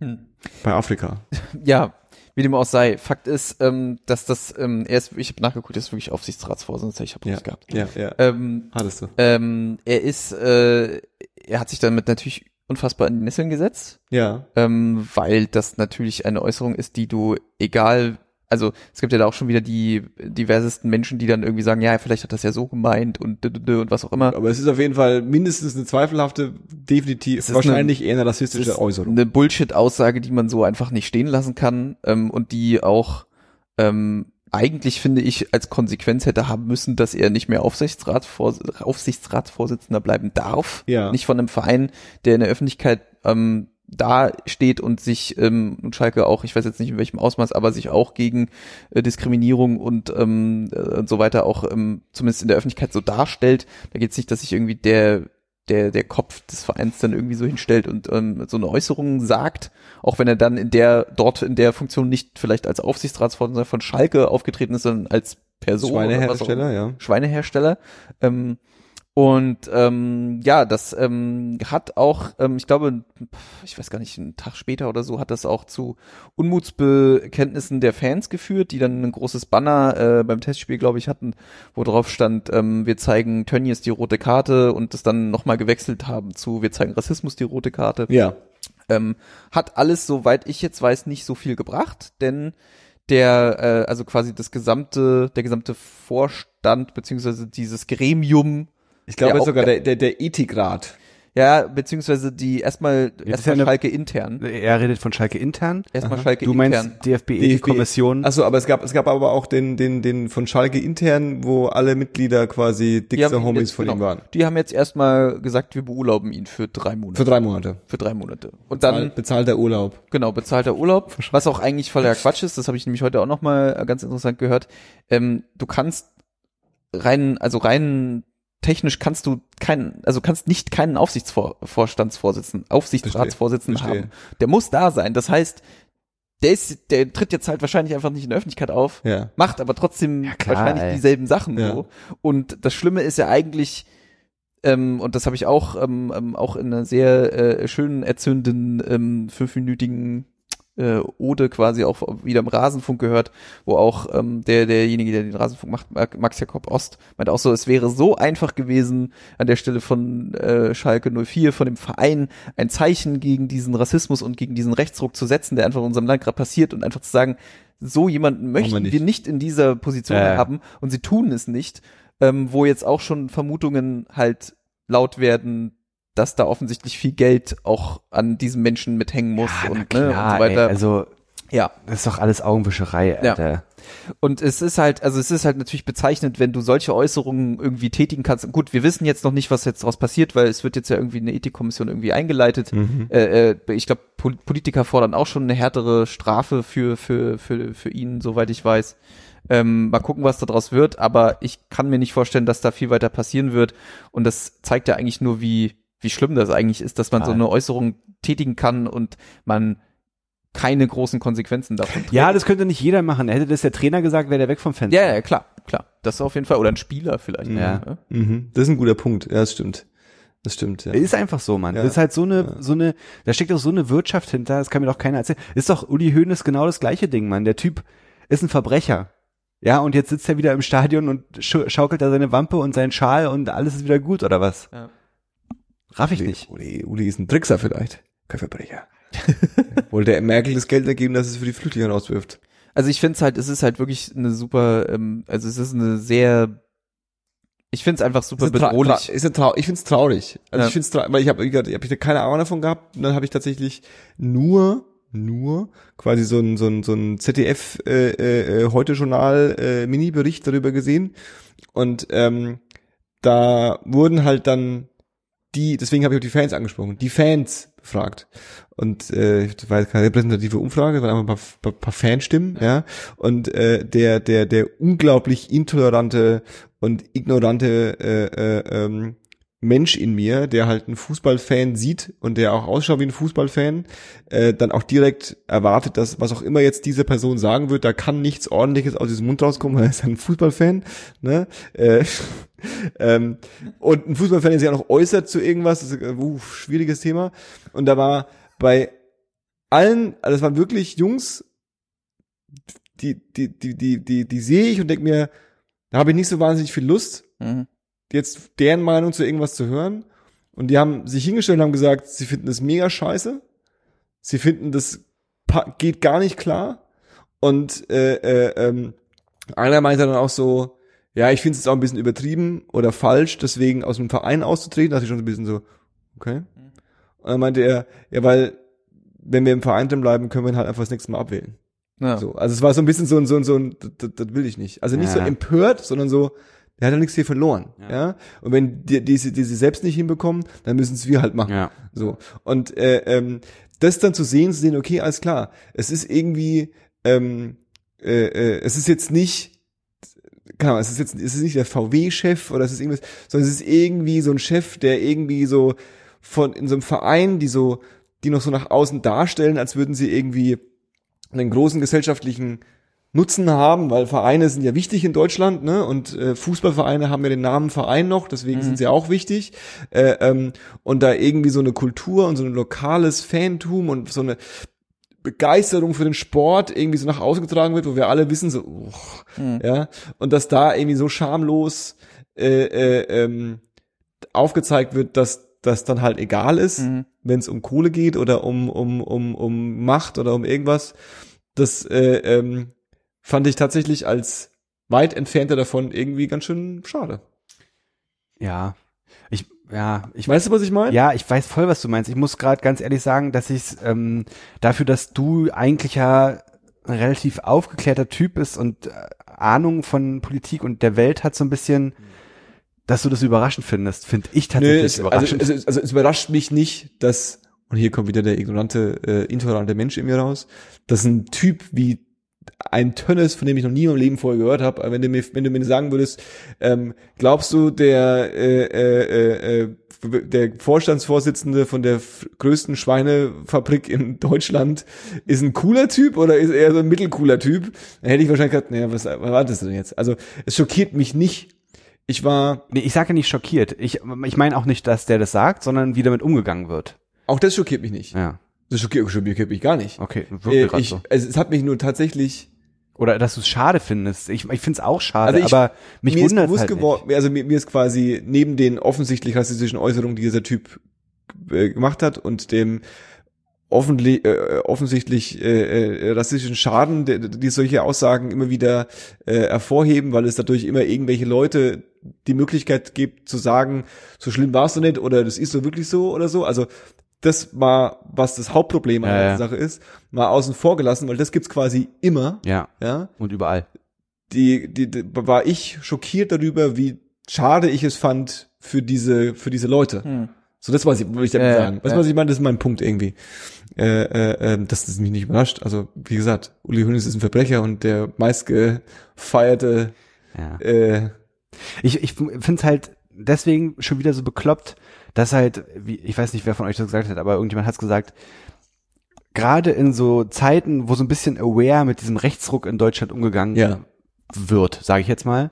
Hm. Bei Afrika. *laughs* Ja, wie dem auch sei. Fakt ist, ähm, dass das, ähm, er ist, ich habe nachgeguckt, er ist wirklich Aufsichtsratsvorsitzender, ich habe Ja, gehabt. ja, ja. Ähm, Hattest du. ähm, er ist, äh, er hat sich damit natürlich unfassbar in die Nesseln gesetzt, Ja. ähm, weil das natürlich eine Äußerung ist, die du egal, also es gibt ja da auch schon wieder die diversesten Menschen, die dann irgendwie sagen, ja, vielleicht hat das ja so gemeint und und was auch immer. Aber es ist auf jeden Fall mindestens eine zweifelhafte, definitiv, wahrscheinlich eher eine rassistische ist Äußerung. eine Bullshit-Aussage, die man so einfach nicht stehen lassen kann ähm, und die auch ähm, eigentlich finde ich als Konsequenz hätte haben müssen, dass er nicht mehr Aufsichtsratsvors Aufsichtsratsvorsitzender bleiben darf. Ja. Nicht von einem Verein, der in der Öffentlichkeit ähm, da steht und sich ähm, und Schalke auch, ich weiß jetzt nicht in welchem Ausmaß, aber sich auch gegen äh, Diskriminierung und, ähm, äh, und so weiter auch ähm, zumindest in der Öffentlichkeit so darstellt. Da geht es nicht, dass sich irgendwie der der der Kopf des Vereins dann irgendwie so hinstellt und ähm, so eine Äußerung sagt, auch wenn er dann in der dort in der Funktion nicht vielleicht als Aufsichtsratsvorsitzender von Schalke aufgetreten ist, sondern als Person Schweinehersteller, ja. Schweinehersteller. Ähm, und ähm, ja, das ähm, hat auch, ähm, ich glaube, ich weiß gar nicht, einen Tag später oder so, hat das auch zu Unmutsbekenntnissen der Fans geführt, die dann ein großes Banner äh, beim Testspiel, glaube ich, hatten, wo drauf stand, ähm, wir zeigen Tönnies die rote Karte und das dann nochmal gewechselt haben zu, wir zeigen Rassismus die rote Karte. Ja. Ähm, hat alles, soweit ich jetzt weiß, nicht so viel gebracht, denn der, äh, also quasi das gesamte, der gesamte Vorstand beziehungsweise dieses Gremium, Ich glaube Ja, sogar der, der, der Ethikrat. ja, beziehungsweise die erstmal ist erstmal ja eine- Schalke intern, Er redet von Schalke intern. erstmal Schalke Du meinst intern. DFB-Ethik-Kommission. Achso, aber es gab, es gab aber auch den, den, den von Schalke intern, wo alle Mitglieder quasi dickste Homies jetzt- von genau, ihm waren. Die haben jetzt erstmal gesagt, wir beurlauben ihn für drei Monate. Für drei Monate. Für drei Monate. Und dann Bezahl- bezahlter Urlaub. Genau, bezahlter Urlaub, was auch eigentlich voller Quatsch ist, das habe ich nämlich heute auch nochmal ganz interessant gehört. Ähm, du kannst rein, also rein technisch kannst du keinen, also kannst nicht keinen Aufsichtsvorstandsvorsitzenden, Aufsichtsratsvorsitzenden Verstehe. haben. Der muss da sein. Das heißt, der ist, der tritt jetzt halt wahrscheinlich einfach nicht in der Öffentlichkeit auf, Ja. macht aber trotzdem klar, wahrscheinlich ey. dieselben Sachen Ja. so. Und das Schlimme ist ja eigentlich, ähm, und das habe ich auch ähm, ähm, auch in einer sehr äh, schönen erzündenden ähm, fünfminütigen äh, Ode quasi auch wieder im Rasenfunk gehört, wo auch ähm, der derjenige, der den Rasenfunk macht, Max Jakob Ost, meint auch so, es wäre so einfach gewesen an der Stelle von äh, Schalke 04, von dem Verein, ein Zeichen gegen diesen Rassismus und gegen diesen Rechtsruck zu setzen, der einfach in unserem Land gerade passiert und einfach zu sagen, so jemanden möchten wir nicht. nicht. in dieser Position ja. haben und sie tun es nicht, ähm, wo jetzt auch schon Vermutungen halt laut werden, dass da offensichtlich viel Geld auch an diesem Menschen mithängen muss Ja, und, ne, klar, und so weiter. Ey, also Ja. Das ist doch alles Augenwischerei, Ja. Alter. Und es ist halt, also es ist halt natürlich bezeichnend, wenn du solche Äußerungen irgendwie tätigen kannst. Gut, wir wissen jetzt noch nicht, was jetzt daraus passiert, weil es wird jetzt ja irgendwie eine Ethikkommission irgendwie eingeleitet. Äh, äh, ich glaube, Pol Politiker fordern auch schon eine härtere Strafe für, für, für, für ihn, soweit ich weiß. Ähm, mal gucken, was daraus wird, aber ich kann mir nicht vorstellen, dass da viel weiter passieren wird. Und das zeigt ja eigentlich nur, wie, wie schlimm das eigentlich ist, dass man so Ah. eine Äußerung tätigen kann und man keine großen Konsequenzen davon trägt. Ja, das könnte nicht jeder machen. Hätte das der Trainer gesagt, wäre der weg vom Fenster. Ja, ja, klar, klar. Das auf jeden Fall. Oder ein Spieler vielleicht. Ja. ne? Mhm. Das ist ein guter Punkt. Ja, das stimmt. Das stimmt, ja. Ist einfach so, Mann. Ja. Das ist halt so eine, so eine, da steckt doch so eine Wirtschaft hinter, das kann mir doch keiner erzählen. Ist doch Uli Hoeneß genau das gleiche Ding, Mann. Der Typ ist ein Verbrecher. Ja, und jetzt sitzt er wieder im Stadion und schaukelt da seine Wampe und seinen Schal und alles ist wieder gut, oder was? Ja. Raff ich Uli, nicht. Uli, Uli ist ein Trickser vielleicht. Kein Verbrecher. *laughs* Wollte der Merkel das Geld ergeben, dass es für die Flüchtlinge rauswirft. Also ich finde es halt, es ist halt wirklich eine super, ähm, also es ist eine sehr, ich finde es einfach super Ist bedrohlich. Ist eine Trau ich find's traurig. Also Ja. ich find's traurig, weil ich habe hab, ich keine Ahnung davon gehabt und dann habe ich tatsächlich nur nur quasi so ein so ein so ein ZDF äh, äh, heute Journal äh, Mini Bericht darüber gesehen und ähm, da wurden halt dann die deswegen habe ich auch die Fans angesprochen die Fans befragt und äh, das war jetzt keine repräsentative Umfrage, waren einfach ein paar, paar, paar Fanstimmen, ja. Und äh, der der der unglaublich intolerante und ignorante äh, äh, ähm, Mensch in mir, der halt einen Fußballfan sieht und der auch ausschaut wie ein Fußballfan, äh, dann auch direkt erwartet, dass was auch immer jetzt diese Person sagen wird, da kann nichts ordentliches aus diesem Mund rauskommen, weil er ist ein Fußballfan, ne? Äh, *laughs* ähm, und ein Fußballfan, der sich auch noch äußert zu irgendwas, das ist ein uh, schwieriges Thema. Und da war bei allen, also das waren wirklich Jungs, die, die, die, die, die, die sehe ich und denke mir, da habe ich nicht so wahnsinnig viel Lust, Mhm. Jetzt deren Meinung zu irgendwas zu hören. Und die haben sich hingestellt und haben gesagt, sie finden das mega scheiße. Sie finden, das geht gar nicht klar. Und äh, äh, ähm, einer meinte dann auch so, ja, ich finde es jetzt auch ein bisschen übertrieben oder falsch, deswegen aus dem Verein auszutreten. Da dachte ich schon so ein bisschen so, okay. Und dann meinte er, ja, weil wenn wir im Verein drin bleiben, können wir ihn halt einfach das nächste Mal abwählen. Ja. So, also es war so ein bisschen so ein, so ein, so ein, das, das will ich nicht. Also nicht so Ja. empört, sondern so, der hat ja nichts hier verloren. Ja. Und wenn die, die, sie- die sie selbst nicht hinbekommen, dann müssen es wir halt machen. Ja. So. Und äh, ähm, das dann zu sehen, zu sehen, okay, alles klar, es ist irgendwie, ähm, äh, äh, es ist jetzt nicht, keine Ahnung, es ist jetzt, es ist nicht der VW-Chef oder es ist irgendwas, sondern es ist irgendwie so ein Chef, der irgendwie so von in so einem Verein, die so, die noch so nach außen darstellen, als würden sie irgendwie einen großen gesellschaftlichen Nutzen haben, weil Vereine sind ja wichtig in Deutschland, ne? Und äh, Fußballvereine haben ja den Namen Verein noch, deswegen sind sie auch wichtig. Äh, ähm, und da irgendwie so eine Kultur und so ein lokales Fantum und so eine Begeisterung für den Sport irgendwie so nach außen getragen wird, wo wir alle wissen, so, uch, ja, und dass da irgendwie so schamlos äh, äh, ähm, aufgezeigt wird, dass das dann halt egal ist, Mhm. wenn es um Kohle geht oder um um um um Macht oder um irgendwas. Das äh, ähm, fand ich tatsächlich als weit entfernter davon irgendwie ganz schön schade. Ja. Ich, ja, ich Weißt du, was ich meine? Ja, ich weiß voll, was du meinst. Ich muss gerade ganz ehrlich sagen, dass ich ähm, dafür, dass du eigentlich ja ein relativ aufgeklärter Typ bist und äh, Ahnung von Politik und der Welt hat so ein bisschen, dass du das überraschend findest, finde ich Nö, tatsächlich es, also, überraschend. es, also es überrascht mich nicht, dass, und hier kommt wieder der ignorante, äh, intolerante Mensch in mir raus, dass ein Typ wie ein Tönnes, von dem ich noch nie im Leben vorher gehört habe, aber wenn du mir, wenn du mir sagen würdest, ähm, glaubst du, der, äh, äh, äh, der Vorstandsvorsitzende von der größten Schweinefabrik in Deutschland ist ein cooler Typ oder ist eher so ein mittelcooler Typ? Dann hätte ich wahrscheinlich gesagt, naja, was, was erwartest du denn jetzt? Also, es schockiert mich nicht. Ich war, nee, ich sage ja nicht schockiert. Ich, ich meine auch nicht, dass der das sagt, sondern wie damit umgegangen wird. auch das schockiert mich nicht. Ja. Das schockiert, schockiert mich gar nicht. Okay, Äh, wirklich grad ich, so. es, es hat mich nur tatsächlich Oder dass du es schade findest. Ich, ich finde es auch schade, Also ich- aber mich mir ist wundert bewusst halt geworden, also mir, mir ist quasi neben den offensichtlich rassistischen Äußerungen, die dieser Typ äh, gemacht hat und dem offentlich, äh, offensichtlich äh, äh, rassistischen Schaden, der- die solche Aussagen immer wieder äh, hervorheben, weil es dadurch immer irgendwelche Leute die Möglichkeit gibt zu sagen, so schlimm war's doch nicht oder das ist so wirklich so oder so. Also das mal, was das Hauptproblem an Ja, der ja. Sache ist, mal außen vor gelassen, weil das gibt's quasi immer, Ja. ja. Und überall. Die, die, die war ich schockiert darüber, wie schade ich es fand für diese, für diese Leute. Hm. So, das was ich, will ich damit Ja, ja, sagen. Weißt du, was ich meine? Das ist mein Punkt irgendwie. Äh, äh, äh, dass das mich nicht überrascht. Also, wie gesagt, Uli Hoeneß ist ein Verbrecher und der meistgefeierte, Ja. äh, Ich, ich finde es halt deswegen schon wieder so bekloppt, dass halt, wie, ich weiß nicht, wer von euch das gesagt hat, aber irgendjemand hat es gesagt, gerade in so Zeiten, wo so ein bisschen aware mit diesem Rechtsruck in Deutschland umgegangen Ja. wird, sage ich jetzt mal,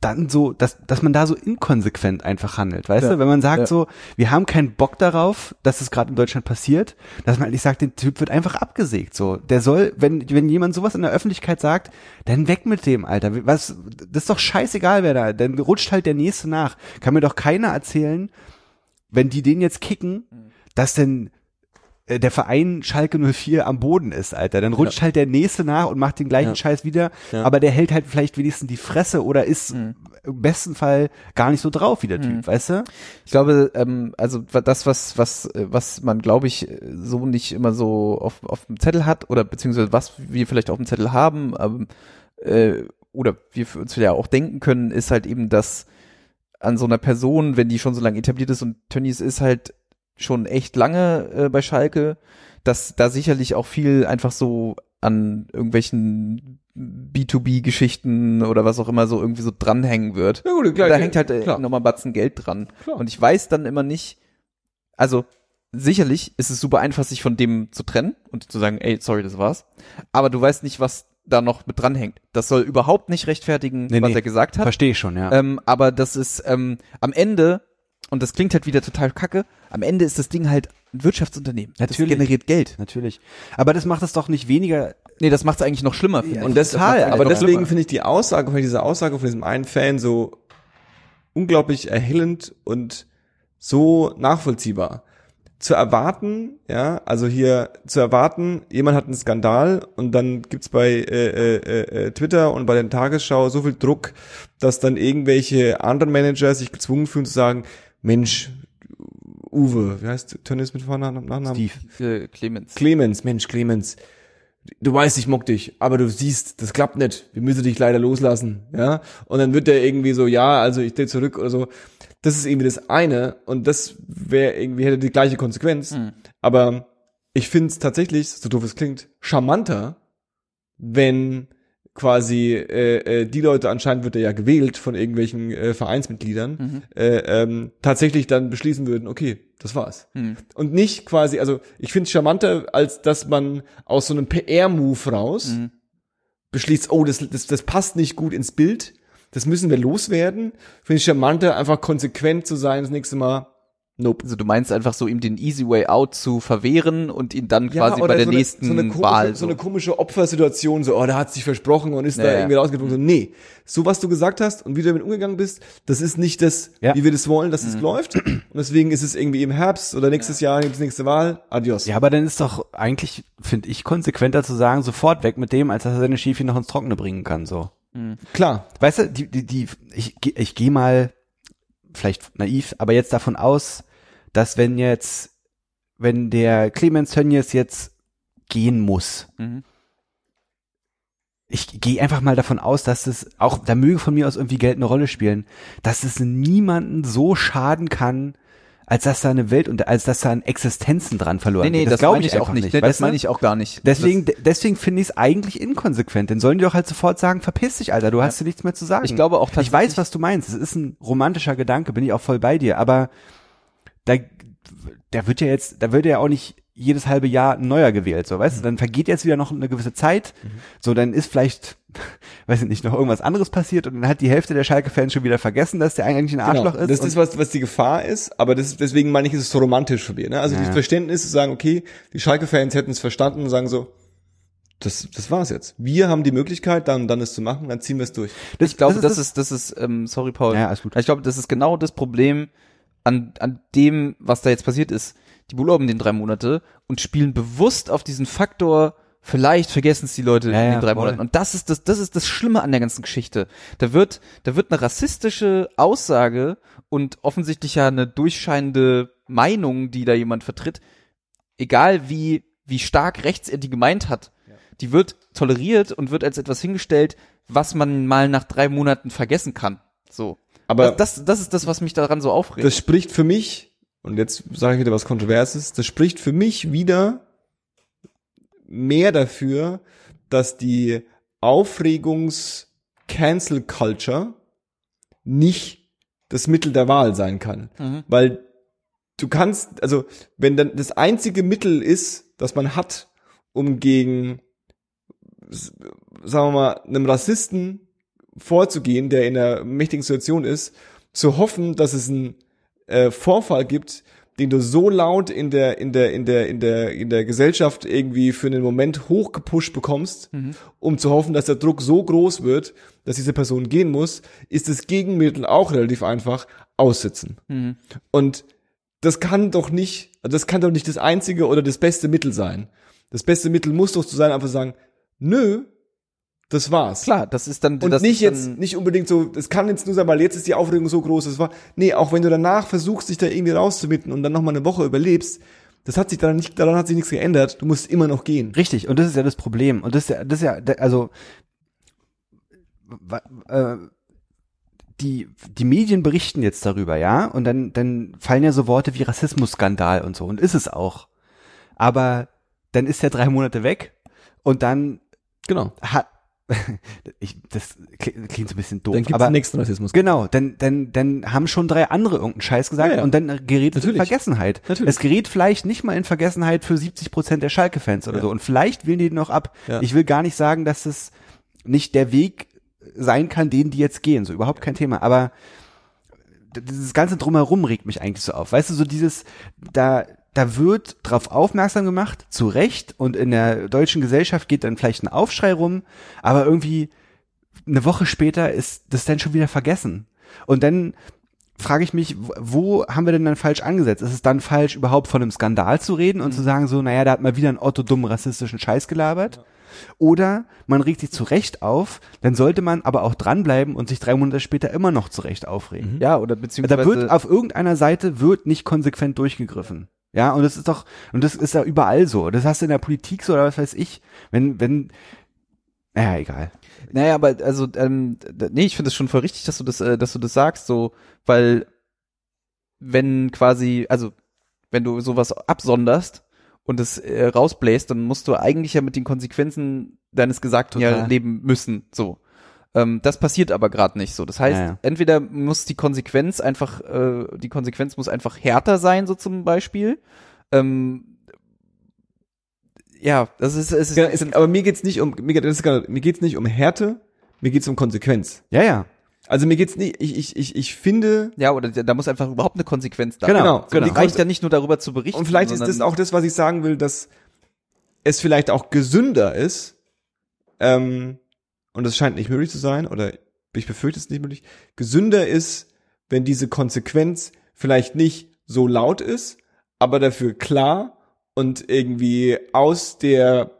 dann so, dass, dass man da so inkonsequent einfach handelt, weißt Ja. du? Wenn man sagt Ja. so, wir haben keinen Bock darauf, dass es gerade in Deutschland passiert, dass man eigentlich sagt, der Typ wird einfach abgesägt, so. Der soll, wenn, wenn jemand sowas in der Öffentlichkeit sagt, dann weg mit dem, Alter. Was, das ist doch scheißegal, wer da, dann rutscht halt der Nächste nach. Kann mir doch keiner erzählen, wenn die den jetzt kicken, dass denn der Verein Schalke 04 am Boden ist, Alter. Dann rutscht halt der Nächste nach und macht den gleichen Ja. Scheiß wieder, Ja. aber der hält halt vielleicht wenigstens die Fresse oder ist Mhm. im besten Fall gar nicht so drauf wie der Typ, Mhm. weißt du? Ich glaube, ähm, also das, was, was, äh, was man, glaube ich, äh, so nicht immer so auf, auf dem Zettel hat, oder beziehungsweise was wir vielleicht auf dem Zettel haben, ähm, äh, oder wir für uns ja auch denken können, ist halt eben, dass an so einer Person, wenn die schon so lange etabliert ist und Tönnies ist halt schon echt lange äh, bei Schalke, dass da sicherlich auch viel einfach so an irgendwelchen B2B-Geschichten oder was auch immer so irgendwie so dranhängen wird ja gut, klar. da hängt halt äh, nochmal Batzen Geld dran. Klar. Und ich weiß dann immer nicht, also sicherlich ist es super einfach, sich von dem zu trennen und zu sagen, ey, sorry, das war's. Aber du weißt nicht, was da noch mit dranhängt. Das soll überhaupt nicht rechtfertigen, Nee, was nee. er gesagt hat. Verstehe ich schon, ja. Ähm, aber das ist ähm, am Ende, und das klingt halt wieder total kacke, am Ende ist das Ding halt ein Wirtschaftsunternehmen. Natürlich. Das generiert Geld. Natürlich. Aber das macht es doch nicht weniger. Nee, das macht es eigentlich noch schlimmer, ich. Und das, Total, aber deswegen finde ich die Aussage von dieser Aussage von diesem einen Fan so unglaublich erhellend und so nachvollziehbar. Zu erwarten, ja, also hier zu erwarten, jemand hat einen Skandal und dann gibt's bei äh, äh, äh, Twitter und bei der Tagesschau so viel Druck, dass dann irgendwelche anderen Manager sich gezwungen fühlen zu sagen, Mensch, Uwe, wie heißt Tönnies mit Vornamen? Nachnamen? Steve. Äh, Clemens. Clemens, Mensch, Clemens, du weißt, ich mock dich, aber du siehst, das klappt nicht. Wir müssen dich leider loslassen, ja? Und dann wird der irgendwie so, ja, also ich stehe zurück oder so. Das ist irgendwie das eine und das wäre irgendwie hätte die gleiche Konsequenz. Mhm. Aber ich finde es tatsächlich, so doof es klingt, charmanter, wenn quasi äh, äh, die Leute anscheinend wird er ja gewählt von irgendwelchen äh, Vereinsmitgliedern Mhm. äh, ähm, tatsächlich dann beschließen würden, okay, das war's Mhm. und nicht quasi, also ich finde es charmanter, als dass man aus so einem PR-Move raus Mhm. beschließt, oh, das, das, das passt nicht gut ins Bild, das müssen wir loswerden. Finde ich charmanter, einfach konsequent zu sein das nächste Mal. Nope. Also du meinst einfach so, ihm den easy way out zu verwehren und ihn dann quasi oder bei der so eine, nächsten so eine komische, Wahl so eine komische Opfersituation, so, oh, der hat sich versprochen und ist Ja, da ja. irgendwie rausgeflogen. So, nee, so was du gesagt hast und wie du damit umgegangen bist, das ist nicht das, Ja. wie wir das wollen, dass Mhm. es läuft. Und deswegen ist es irgendwie im Herbst oder nächstes Jahr gibt's nächste Wahl. Adios. Ja, aber dann ist doch eigentlich, finde ich, konsequenter zu sagen, sofort weg mit dem, als dass er seine Schäfchen noch ins Trockene bringen kann, so. Klar. Weißt du, die, die, die, ich, ich gehe mal, vielleicht naiv, aber jetzt davon aus, dass wenn jetzt, wenn der Clemens Tönnies jetzt gehen muss, Mhm. ich gehe einfach mal davon aus, dass es auch, da möge von mir aus irgendwie Geld eine Rolle spielen, dass es niemanden so schaden kann, als dass da eine Welt und als dass da an Existenzen dran verloren Nee, nee, geht. das, glaub meine ich auch nicht. Nee, das meine ich auch gar nicht. Deswegen, deswegen finde ich es eigentlich inkonsequent. Dann sollen die doch halt sofort sagen, verpiss dich, Alter, du hast dir nichts mehr zu sagen. Ich glaube auch Ich tatsächlich- weiß, was du meinst. Es ist ein romantischer Gedanke, bin ich auch voll bei dir. Aber da, da wird ja jetzt, da wird ja auch nicht jedes halbe Jahr ein neuer gewählt, so, weißt du? Dann vergeht jetzt wieder noch eine gewisse Zeit. So, dann ist vielleicht, *laughs* weiß ich nicht, noch irgendwas anderes passiert und dann hat die Hälfte der Schalke-Fans schon wieder vergessen, dass der eigentlich ein Arschloch Genau. ist. Das ist was, was die Gefahr ist, aber das ist, deswegen meine ich, ist es so romantisch von mir. Ne? Also Ja, dieses. Verständnis zu sagen, okay, die Schalke-Fans hätten es verstanden und sagen so, das, das war's jetzt. Wir haben die Möglichkeit, dann, dann es zu machen, dann ziehen wir es durch. das, ich glaube, das, das ist, das ist, ähm, sorry Paul. Ja, alles gut. Ich glaube, das ist genau das Problem an, an dem, was da jetzt passiert ist. Die beurlauben den drei Monate und spielen bewusst auf diesen Faktor, vielleicht vergessen es die Leute Ja, in ja, den drei voll. Monaten. Und das ist das, das ist das Schlimme an der ganzen Geschichte. Da wird, da wird eine rassistische Aussage und offensichtlich ja eine durchscheinende Meinung, die da jemand vertritt, egal wie, wie stark rechts er die gemeint hat, die wird toleriert und wird als etwas hingestellt, was man mal nach drei Monaten vergessen kann. So. Aber das, das, das ist das, was mich daran so aufregt. das spricht für mich, und jetzt sage ich wieder was Kontroverses, das spricht für mich wieder mehr dafür, dass die Aufregungs-Cancel-Culture nicht das Mittel der Wahl sein kann. Mhm. Weil du kannst, also wenn dann das einzige Mittel ist, das man hat, um gegen, sagen wir mal, einem Rassisten vorzugehen, der in einer mächtigen Situation ist, zu hoffen, dass es einen äh, Vorfall gibt, den du so laut in der in der in der in der in der Gesellschaft irgendwie für einen Moment hochgepusht bekommst, um zu hoffen, dass der Druck so groß wird, dass diese Person gehen muss, ist das Gegenmittel auch relativ einfach aussitzen. Mhm. Und das kann doch nicht, das kann doch nicht das einzige oder das beste Mittel sein. Das beste Mittel muss doch zu sein, einfach sagen, nö, das war's. Klar, das ist dann Und das nicht jetzt, nicht unbedingt so, das kann jetzt nur sein, weil jetzt ist die Aufregung so groß, das war, nee, auch wenn du danach versuchst, dich da irgendwie rauszumitten und dann nochmal eine Woche überlebst, das hat sich daran nicht, daran hat sich nichts geändert, du musst immer noch gehen. Richtig, und das ist ja das Problem. Und das ist ja, das ist ja, also äh, die, die Medien berichten jetzt darüber, ja, und dann, dann fallen ja so Worte wie Rassismusskandal und so, und ist es auch. Aber dann ist er drei Monate weg und dann Genau. hat, *laughs* ich, das klingt so ein bisschen doof, Dann gibt's aber nächsten Rassismus. Genau, dann, dann, dann haben schon drei andere irgendeinen Scheiß gesagt Ja, ja. und dann gerät es in Natürlich. Vergessenheit. Natürlich. Es gerät vielleicht nicht mal in Vergessenheit für 70 Prozent der Schalke-Fans oder Ja. so und vielleicht wählen die den noch ab. Ich will gar nicht sagen, dass es nicht der Weg sein kann, den die jetzt gehen, so überhaupt kein Thema, aber dieses ganze drumherum regt mich eigentlich so auf. Weißt du, so dieses, da, da wird drauf aufmerksam gemacht, zu Recht, und in der deutschen Gesellschaft geht dann vielleicht ein Aufschrei rum, aber irgendwie eine Woche später ist das dann schon wieder vergessen. Und dann frage ich mich, wo- haben wir denn dann falsch angesetzt? Ist es dann falsch, überhaupt von einem Skandal zu reden und zu sagen so, naja, da hat mal wieder ein Otto dumm rassistischen Scheiß gelabert? Oder man regt sich zu Recht auf, dann sollte man aber auch dranbleiben und sich drei Monate später immer noch zu Recht aufregen. ja, oder beziehungsweise Da wird auf irgendeiner Seite wird nicht konsequent durchgegriffen. Ja, und das ist doch, und das ist ja überall so. Das hast du in der Politik so oder was weiß ich. Wenn, wenn, naja, egal. Naja, aber also, ähm, nee, ich finde es schon voll richtig, dass du das, äh, dass du das sagst, so, weil wenn quasi, also wenn du sowas absonderst und es äh, rausbläst, dann musst du eigentlich ja mit den Konsequenzen deines Gesagten ja leben müssen, so. Ähm, das passiert aber gerade nicht so. Das heißt, Ja, ja. entweder muss die Konsequenz einfach, äh, die Konsequenz muss einfach härter sein, so zum Beispiel. Ähm, ja, das ist, es ist, Ja, es, aber mir geht's nicht um, mir, geht, mir geht's nicht um Härte, mir geht's um Konsequenz. Ja, ja. Also mir geht's nicht, ich, ich, ich, ich finde, Ja, oder da muss einfach überhaupt eine Konsequenz da Genau, sein. genau. So, Die die reicht ja nicht nur darüber zu berichten. Und vielleicht ist das auch das, was ich sagen will, dass es vielleicht auch gesünder ist, ähm, und das scheint nicht möglich zu sein, oder ich befürchte es nicht möglich, gesünder ist, wenn diese Konsequenz vielleicht nicht so laut ist, aber dafür klar und irgendwie aus der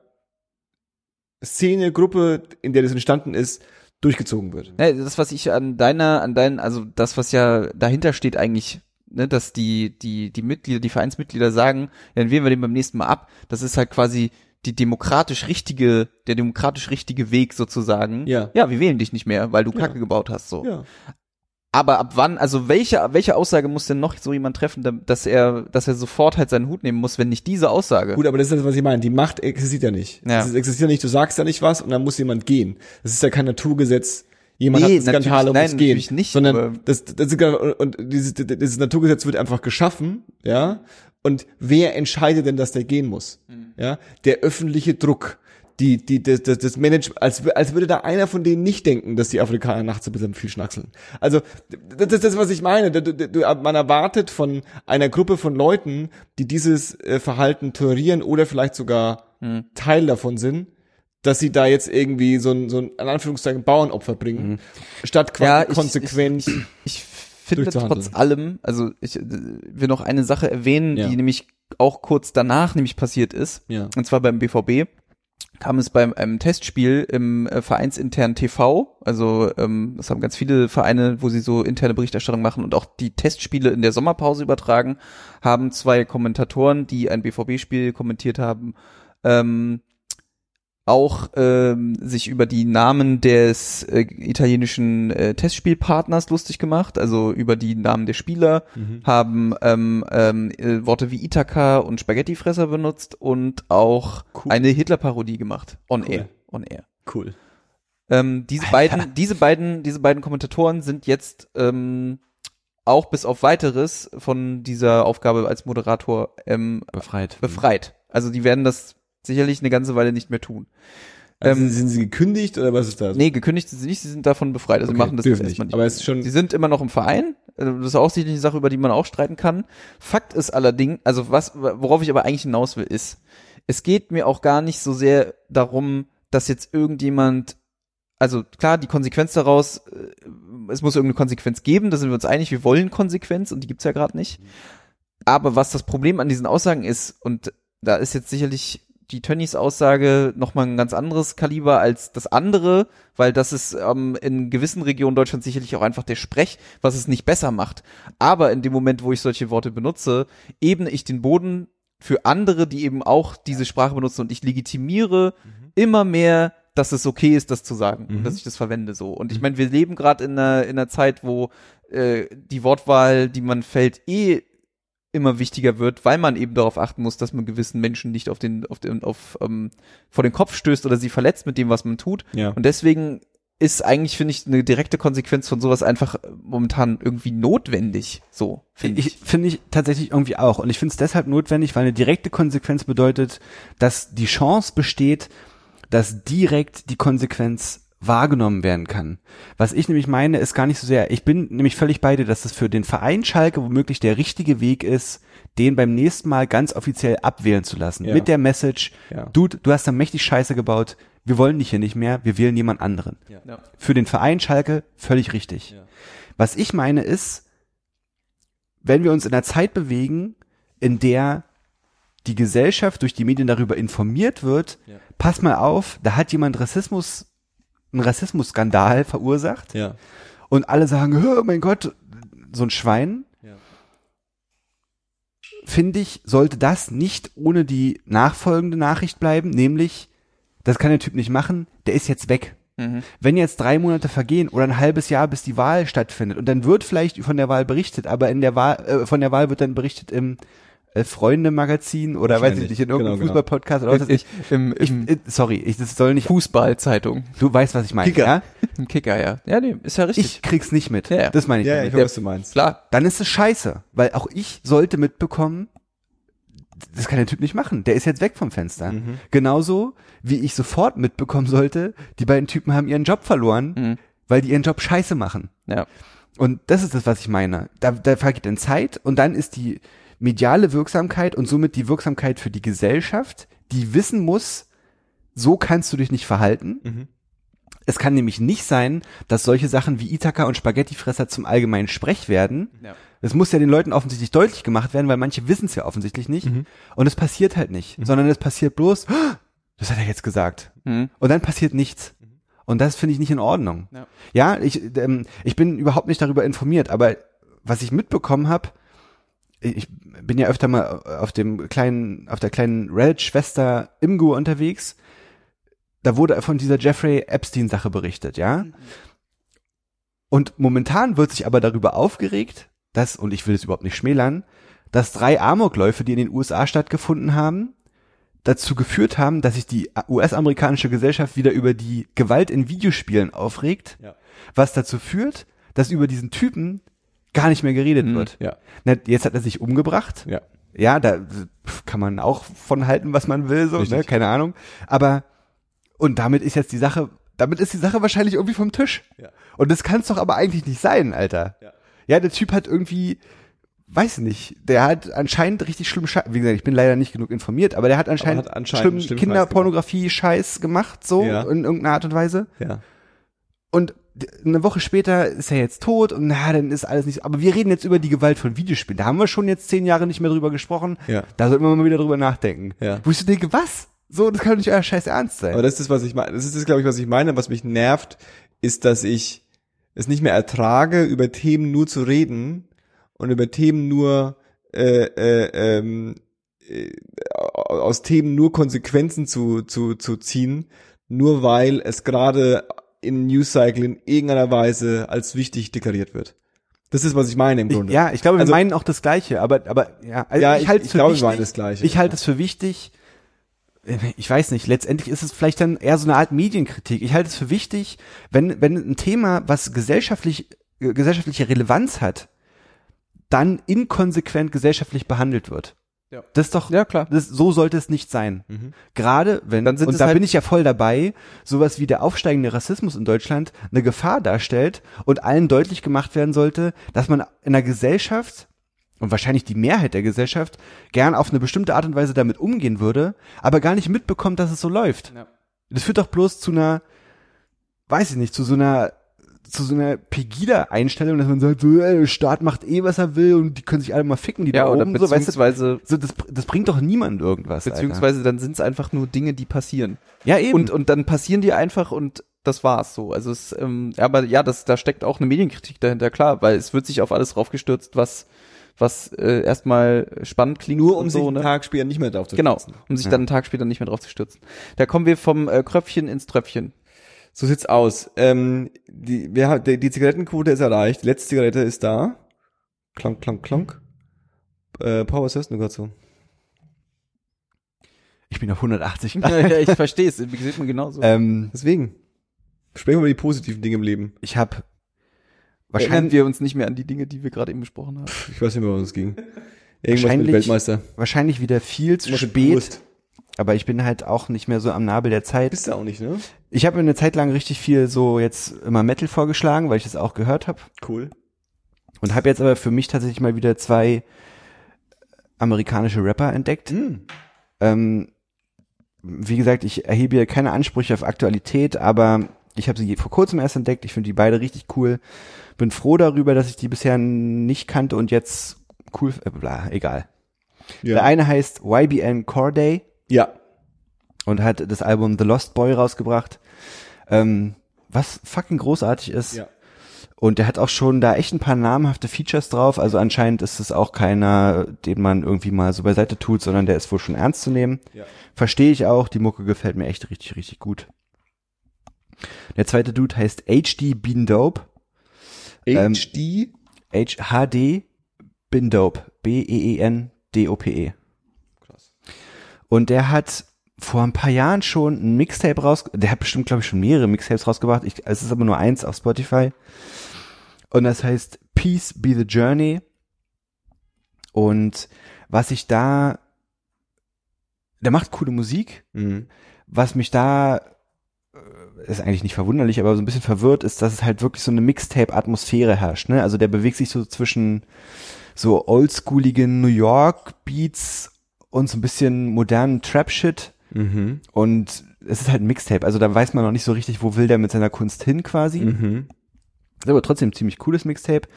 Szene, Gruppe, in der das entstanden ist, durchgezogen wird. Ne, das, was ich an deiner, an deinen, also das, was ja dahinter steht eigentlich, ne, dass die, die, die Mitglieder, die Vereinsmitglieder sagen, ja, dann wählen wir den beim nächsten Mal ab. Das ist halt quasi die demokratisch richtige, der demokratisch richtige Weg sozusagen. Ja. Ja, wir wählen dich nicht mehr, weil du Ja. Kacke gebaut hast, so. Ja. Aber ab wann, also welche, welche Aussage muss denn noch so jemand treffen, da- dass er, dass er sofort halt seinen Hut nehmen muss, wenn nicht diese Aussage? Gut, aber das ist das, was ich meine. Die Macht existiert ja nicht. Ja. Es existiert nicht, du sagst ja nicht was und dann muss jemand gehen. Das ist ja kein Naturgesetz. Jemand Nee, hat einen Skandal und nein, gehen. natürlich nicht, Sondern das, das ist, gar- und dieses, dieses Naturgesetz wird einfach geschaffen, ja. Und wer entscheidet denn, dass der gehen muss? Mhm. Ja, der öffentliche Druck. Die, die, das, das, das Management, als, als würde da einer von denen nicht denken, dass die Afrikaner nachts ein bisschen viel schnackseln. Also, das ist das, was ich meine. Du, du, man erwartet von einer Gruppe von Leuten, die dieses äh, Verhalten tolerieren oder vielleicht sogar Hm. Teil davon sind, dass sie da jetzt irgendwie so ein, so ein, in Anführungszeichen, Bauernopfer bringen, statt quasi Ja, ich- konsequent. ich *clears throat* finde trotz allem, also ich äh, will noch eine Sache erwähnen, Ja. die nämlich auch kurz danach nämlich passiert ist, ja. und zwar beim BVB. kam es beim einem Testspiel im äh, vereinsinternen TV, also ähm, das haben ganz viele Vereine, wo sie so interne Berichterstattung machen und auch die Testspiele in der Sommerpause übertragen, haben zwei Kommentatoren, die ein BVB-Spiel kommentiert haben, ähm, auch ähm, sich über die Namen des äh, italienischen äh, Testspielpartners lustig gemacht, also über die Namen der Spieler, Mhm. haben ähm, ähm, äh, Worte wie Ithaka und Spaghettifresser benutzt und auch Cool. eine Hitler-Parodie gemacht. On Cool. air. On air. Cool. Ähm, diese beiden, diese beiden, diese beiden Kommentatoren sind jetzt ähm, auch bis auf weiteres von dieser Aufgabe als Moderator ähm, Befreit. befreit. Also die werden das sicherlich eine ganze Weile nicht mehr tun. Also Ähm, sind sie gekündigt oder was ist das? Nee, gekündigt sind sie nicht, sie sind davon befreit. Also Okay, sie machen das jetzt erstmal nicht. Aber es ist schon Sie sind immer noch im Verein. Also Das ist auch sicherlich eine Sache, über die man auch streiten kann. Fakt ist allerdings, also was, worauf ich aber eigentlich hinaus will, ist, es geht mir auch gar nicht so sehr darum, dass jetzt irgendjemand, also klar, die Konsequenz daraus, äh, es muss irgendeine Konsequenz geben, da sind wir uns einig, wir wollen Konsequenz und die gibt's ja gerade nicht. Aber was das Problem an diesen Aussagen ist, und da ist jetzt sicherlich die Tönnies Aussage nochmal ein ganz anderes Kaliber als das andere, weil das ist ähm, in gewissen Regionen Deutschlands sicherlich auch einfach der Sprech, was es nicht besser macht. Aber in dem Moment, wo ich solche Worte benutze, ebne ich den Boden für andere, die eben auch diese Sprache benutzen und ich legitimiere immer mehr, dass es okay ist, das zu sagen Mhm. und dass ich das verwende so. Und ich meine, wir leben gerade in einer, in einer Zeit, wo äh, die Wortwahl, die man fällt, eh immer wichtiger wird, weil man eben darauf achten muss, dass man gewissen Menschen nicht auf den, auf den, auf, ähm, vor den Kopf stößt oder sie verletzt mit dem, was man tut. ja. Und deswegen ist eigentlich, finde ich, eine direkte Konsequenz von sowas einfach äh, momentan irgendwie notwendig. So, finde ich. Ich finde ich tatsächlich irgendwie auch. Und ich finde es deshalb notwendig, weil eine direkte Konsequenz bedeutet, dass die Chance besteht, dass direkt die Konsequenz wahrgenommen werden kann. Was ich nämlich meine, ist gar nicht so sehr, ich bin nämlich völlig bei dir, dass das für den Verein Schalke womöglich der richtige Weg ist, den beim nächsten Mal ganz offiziell abwählen zu lassen. Ja. Mit der Message, Ja. Dude, du hast da mächtig Scheiße gebaut, wir wollen dich hier nicht mehr, wir wählen jemand anderen. Ja. Für den Verein Schalke völlig richtig. Ja. Was ich meine ist, wenn wir uns in einer Zeit bewegen, in der die Gesellschaft durch die Medien darüber informiert wird, Ja. pass mal auf, da hat jemand Rassismus, einen Rassismusskandal verursacht Ja. und alle sagen, "Hö, mein Gott, so ein Schwein. Ja. Finde ich, sollte das nicht ohne die nachfolgende Nachricht bleiben, nämlich, das kann der Typ nicht machen, der ist jetzt weg. Mhm. Wenn jetzt drei Monate vergehen oder ein halbes Jahr, bis die Wahl stattfindet und dann wird vielleicht von der Wahl berichtet, aber in der Wahl, äh, von der Wahl wird dann berichtet im Freunde-Magazin oder weiß ich nicht, in irgendeinem Genau, genau. Fußball-Podcast oder was weiß ich. Im, ich im äh, sorry, ich, das soll nicht, Fußballzeitung. du weißt, was ich meine, Kicker. ja? *laughs* Im Kicker, ja. Ja, nee, ist ja richtig. Ich krieg's nicht mit. Ja. Das meine ich. Ja, damit. ich weiß, was du meinst. Klar. dann ist es scheiße, weil auch ich sollte mitbekommen, das kann der Typ nicht machen. Der ist jetzt weg vom Fenster. Mhm. Genauso wie ich sofort mitbekommen sollte, die beiden Typen haben ihren Job verloren, Mhm. weil die ihren Job scheiße machen. Ja. Und das ist das, was ich meine. Da, da vergeht dann Zeit und dann ist die mediale Wirksamkeit und somit die Wirksamkeit für die Gesellschaft, die wissen muss, so kannst du dich nicht verhalten. Mhm. Es kann nämlich nicht sein, dass solche Sachen wie Ithaka und Spaghettifresser zum allgemeinen Sprech werden. Ja. Das muss ja den Leuten offensichtlich deutlich gemacht werden, weil manche wissen es ja offensichtlich nicht. Mhm. Und es passiert halt nicht, sondern es passiert bloß, "Oh, *gasps* das hat er jetzt gesagt. Mhm. Und dann passiert nichts. Und das finde ich nicht in Ordnung. Ja. Ja, ich, ähm, ich bin überhaupt nicht darüber informiert, aber was ich mitbekommen habe, ich bin ja öfter mal auf dem kleinen, auf der kleinen Reddit-Schwester Imgu unterwegs. Da wurde von dieser Jeffrey Epstein-Sache berichtet, ja. Und momentan wird sich aber darüber aufgeregt, dass, und ich will es überhaupt nicht schmälern, dass drei Amokläufe, die in den USA stattgefunden haben, dazu geführt haben, dass sich die US-amerikanische Gesellschaft wieder über die Gewalt in Videospielen aufregt, Ja. was dazu führt, dass über diesen Typen gar nicht mehr geredet Mhm. wird. Ja. Na, jetzt hat er sich umgebracht. Ja. Ja, da kann man auch von halten, was man will, so, Richtig. ne? keine Ahnung. Aber, und damit ist jetzt die Sache, damit ist die Sache wahrscheinlich irgendwie vom Tisch. Ja. Und das kann es doch aber eigentlich nicht sein, Alter. Ja. Ja, der Typ hat irgendwie, weiß nicht, der hat anscheinend richtig schlimm Scheiß, wie gesagt, ich bin leider nicht genug informiert, aber der hat anscheinend, hat anscheinend schlimm Kinderpornografie-Scheiß gemacht, so, Ja. in irgendeiner Art und Weise. Ja. Und eine Woche später ist er jetzt tot und na, dann ist alles nicht so. Aber wir reden jetzt über die Gewalt von Videospielen. Da haben wir schon jetzt zehn Jahre nicht mehr drüber gesprochen. Ja. Da sollten wir mal wieder drüber nachdenken. Ja. Wo ich so denke, was? So, das kann doch nicht euer scheiß Ernst sein. Aber das ist, was ich meine. Das ist, das, glaube ich, was ich meine. Was mich nervt, ist, dass ich es nicht mehr ertrage, über Themen nur zu reden und über Themen nur äh, äh, ähm, äh, aus Themen nur Konsequenzen zu, zu, zu ziehen, nur weil es gerade in News Cycle in irgendeiner Weise als wichtig deklariert wird. Das ist, was ich meine im Grunde. Ich, ja, ich glaube, wir Also- meinen auch das Gleiche, aber, aber ja, also Ja, ich- halte es ich für glaube, wir wichtig, meinen das Gleiche. Ich halte es für wichtig, äh, ich weiß nicht, letztendlich ist es vielleicht dann eher so eine Art Medienkritik. Ich halte es für wichtig, wenn, wenn ein Thema, was gesellschaftlich, äh, gesellschaftliche Relevanz hat, dann inkonsequent gesellschaftlich behandelt wird. Ja. Das ist doch, Ja, klar. das, so sollte es nicht sein. Mhm. Gerade wenn, und da halt- bin ich ja voll dabei, sowas wie der aufsteigende Rassismus in Deutschland eine Gefahr darstellt und allen deutlich gemacht werden sollte, dass man in einer Gesellschaft und wahrscheinlich die Mehrheit der Gesellschaft gern auf eine bestimmte Art und Weise damit umgehen würde, aber gar nicht mitbekommt, dass es so läuft. Ja. Das führt doch bloß zu einer, weiß ich nicht, zu so einer zu so einer Pegida-Einstellung, dass man sagt, so, ey, der Staat macht eh, was er will und die können sich alle mal ficken, die Ja, da oder oben, so, weißt du, beziehungsweise, so, das, das bringt doch niemand irgendwas. beziehungsweise dann sind es einfach nur Dinge, die passieren. Alter. ja, eben. Und, und dann passieren die einfach und das war's so. Also es, ähm, aber ja, das, da steckt auch eine Medienkritik dahinter, klar, weil es wird sich auf alles draufgestürzt, was, was äh, erstmal spannend klingt. Nur um und sich so, einen ne? Tag später nicht mehr drauf zu Genau, stützen. um sich Ja. dann einen Tag später nicht mehr drauf zu stürzen. Da kommen wir vom äh, Kröpfchen ins Tröpfchen. So sieht's aus. Ähm, die, wir, haben- die, die Zigarettenquote ist erreicht. Die letzte Zigarette ist da. Klonk, klonk, klonk. Äh, Paul, was hörst du gerade so? ich bin auf 180 *laughs* ja, ja, ich verstehe es, sieht man genauso. ähm, Deswegen. Sprechen wir über die positiven Dinge im Leben. ich habe Erinnern wahrscheinlich, wir uns nicht mehr an die Dinge, die wir gerade eben besprochen haben. Ich weiß nicht mehr, worum es ging. Irgendwas mit Weltmeister. wahrscheinlich wieder viel zu spät. Aber ich bin halt auch nicht mehr so am Nabel der Zeit. Bist du auch nicht, ne? Ich habe mir eine Zeit lang richtig viel so jetzt immer Metal vorgeschlagen, weil ich das auch gehört habe Cool. und habe jetzt aber für mich tatsächlich mal wieder zwei amerikanische Rapper entdeckt. Hm. Ähm, wie gesagt, ich erhebe hier keine Ansprüche auf Aktualität, aber ich habe sie vor kurzem erst entdeckt. Ich finde die beide richtig cool. Bin froh darüber, dass ich die bisher nicht kannte und jetzt cool, äh, bla, egal. Der Ja. eine heißt YBN Corday ja. und hat das Album The Lost Boy rausgebracht, ähm, was fucking großartig ist. Ja. Und der hat auch schon da echt ein paar namhafte Features drauf. Also anscheinend ist es auch keiner, den man irgendwie mal so beiseite tut, sondern der ist wohl schon ernst zu nehmen. Ja. Verstehe ich auch. Die Mucke gefällt mir echt richtig, richtig gut. Der zweite Dude heißt HD Bean Dope. Ähm, HD. H HD Bin Dope. B-E-E-N-D-O-P-E. Krass. Und der hat vor ein paar Jahren schon ein Mixtape raus, der hat bestimmt, glaube ich, schon mehrere Mixtapes rausgebracht. Ich, es ist aber nur eins auf Spotify. Und das heißt Peace Be the Journey. Und was ich da, der macht coole Musik. Mhm. Was mich da, äh, ist eigentlich nicht verwunderlich, aber so ein bisschen verwirrt ist, dass es halt wirklich so eine Mixtape-Atmosphäre herrscht. Ne? Also der bewegt sich so zwischen so oldschooligen New York Beats und so ein bisschen modernen Trap-Shit. Mhm. Und es ist halt ein Mixtape, also da weiß man noch nicht so richtig, wo will der mit seiner Kunst hin quasi. Mhm. Ist aber trotzdem ein ziemlich cooles Mixtape.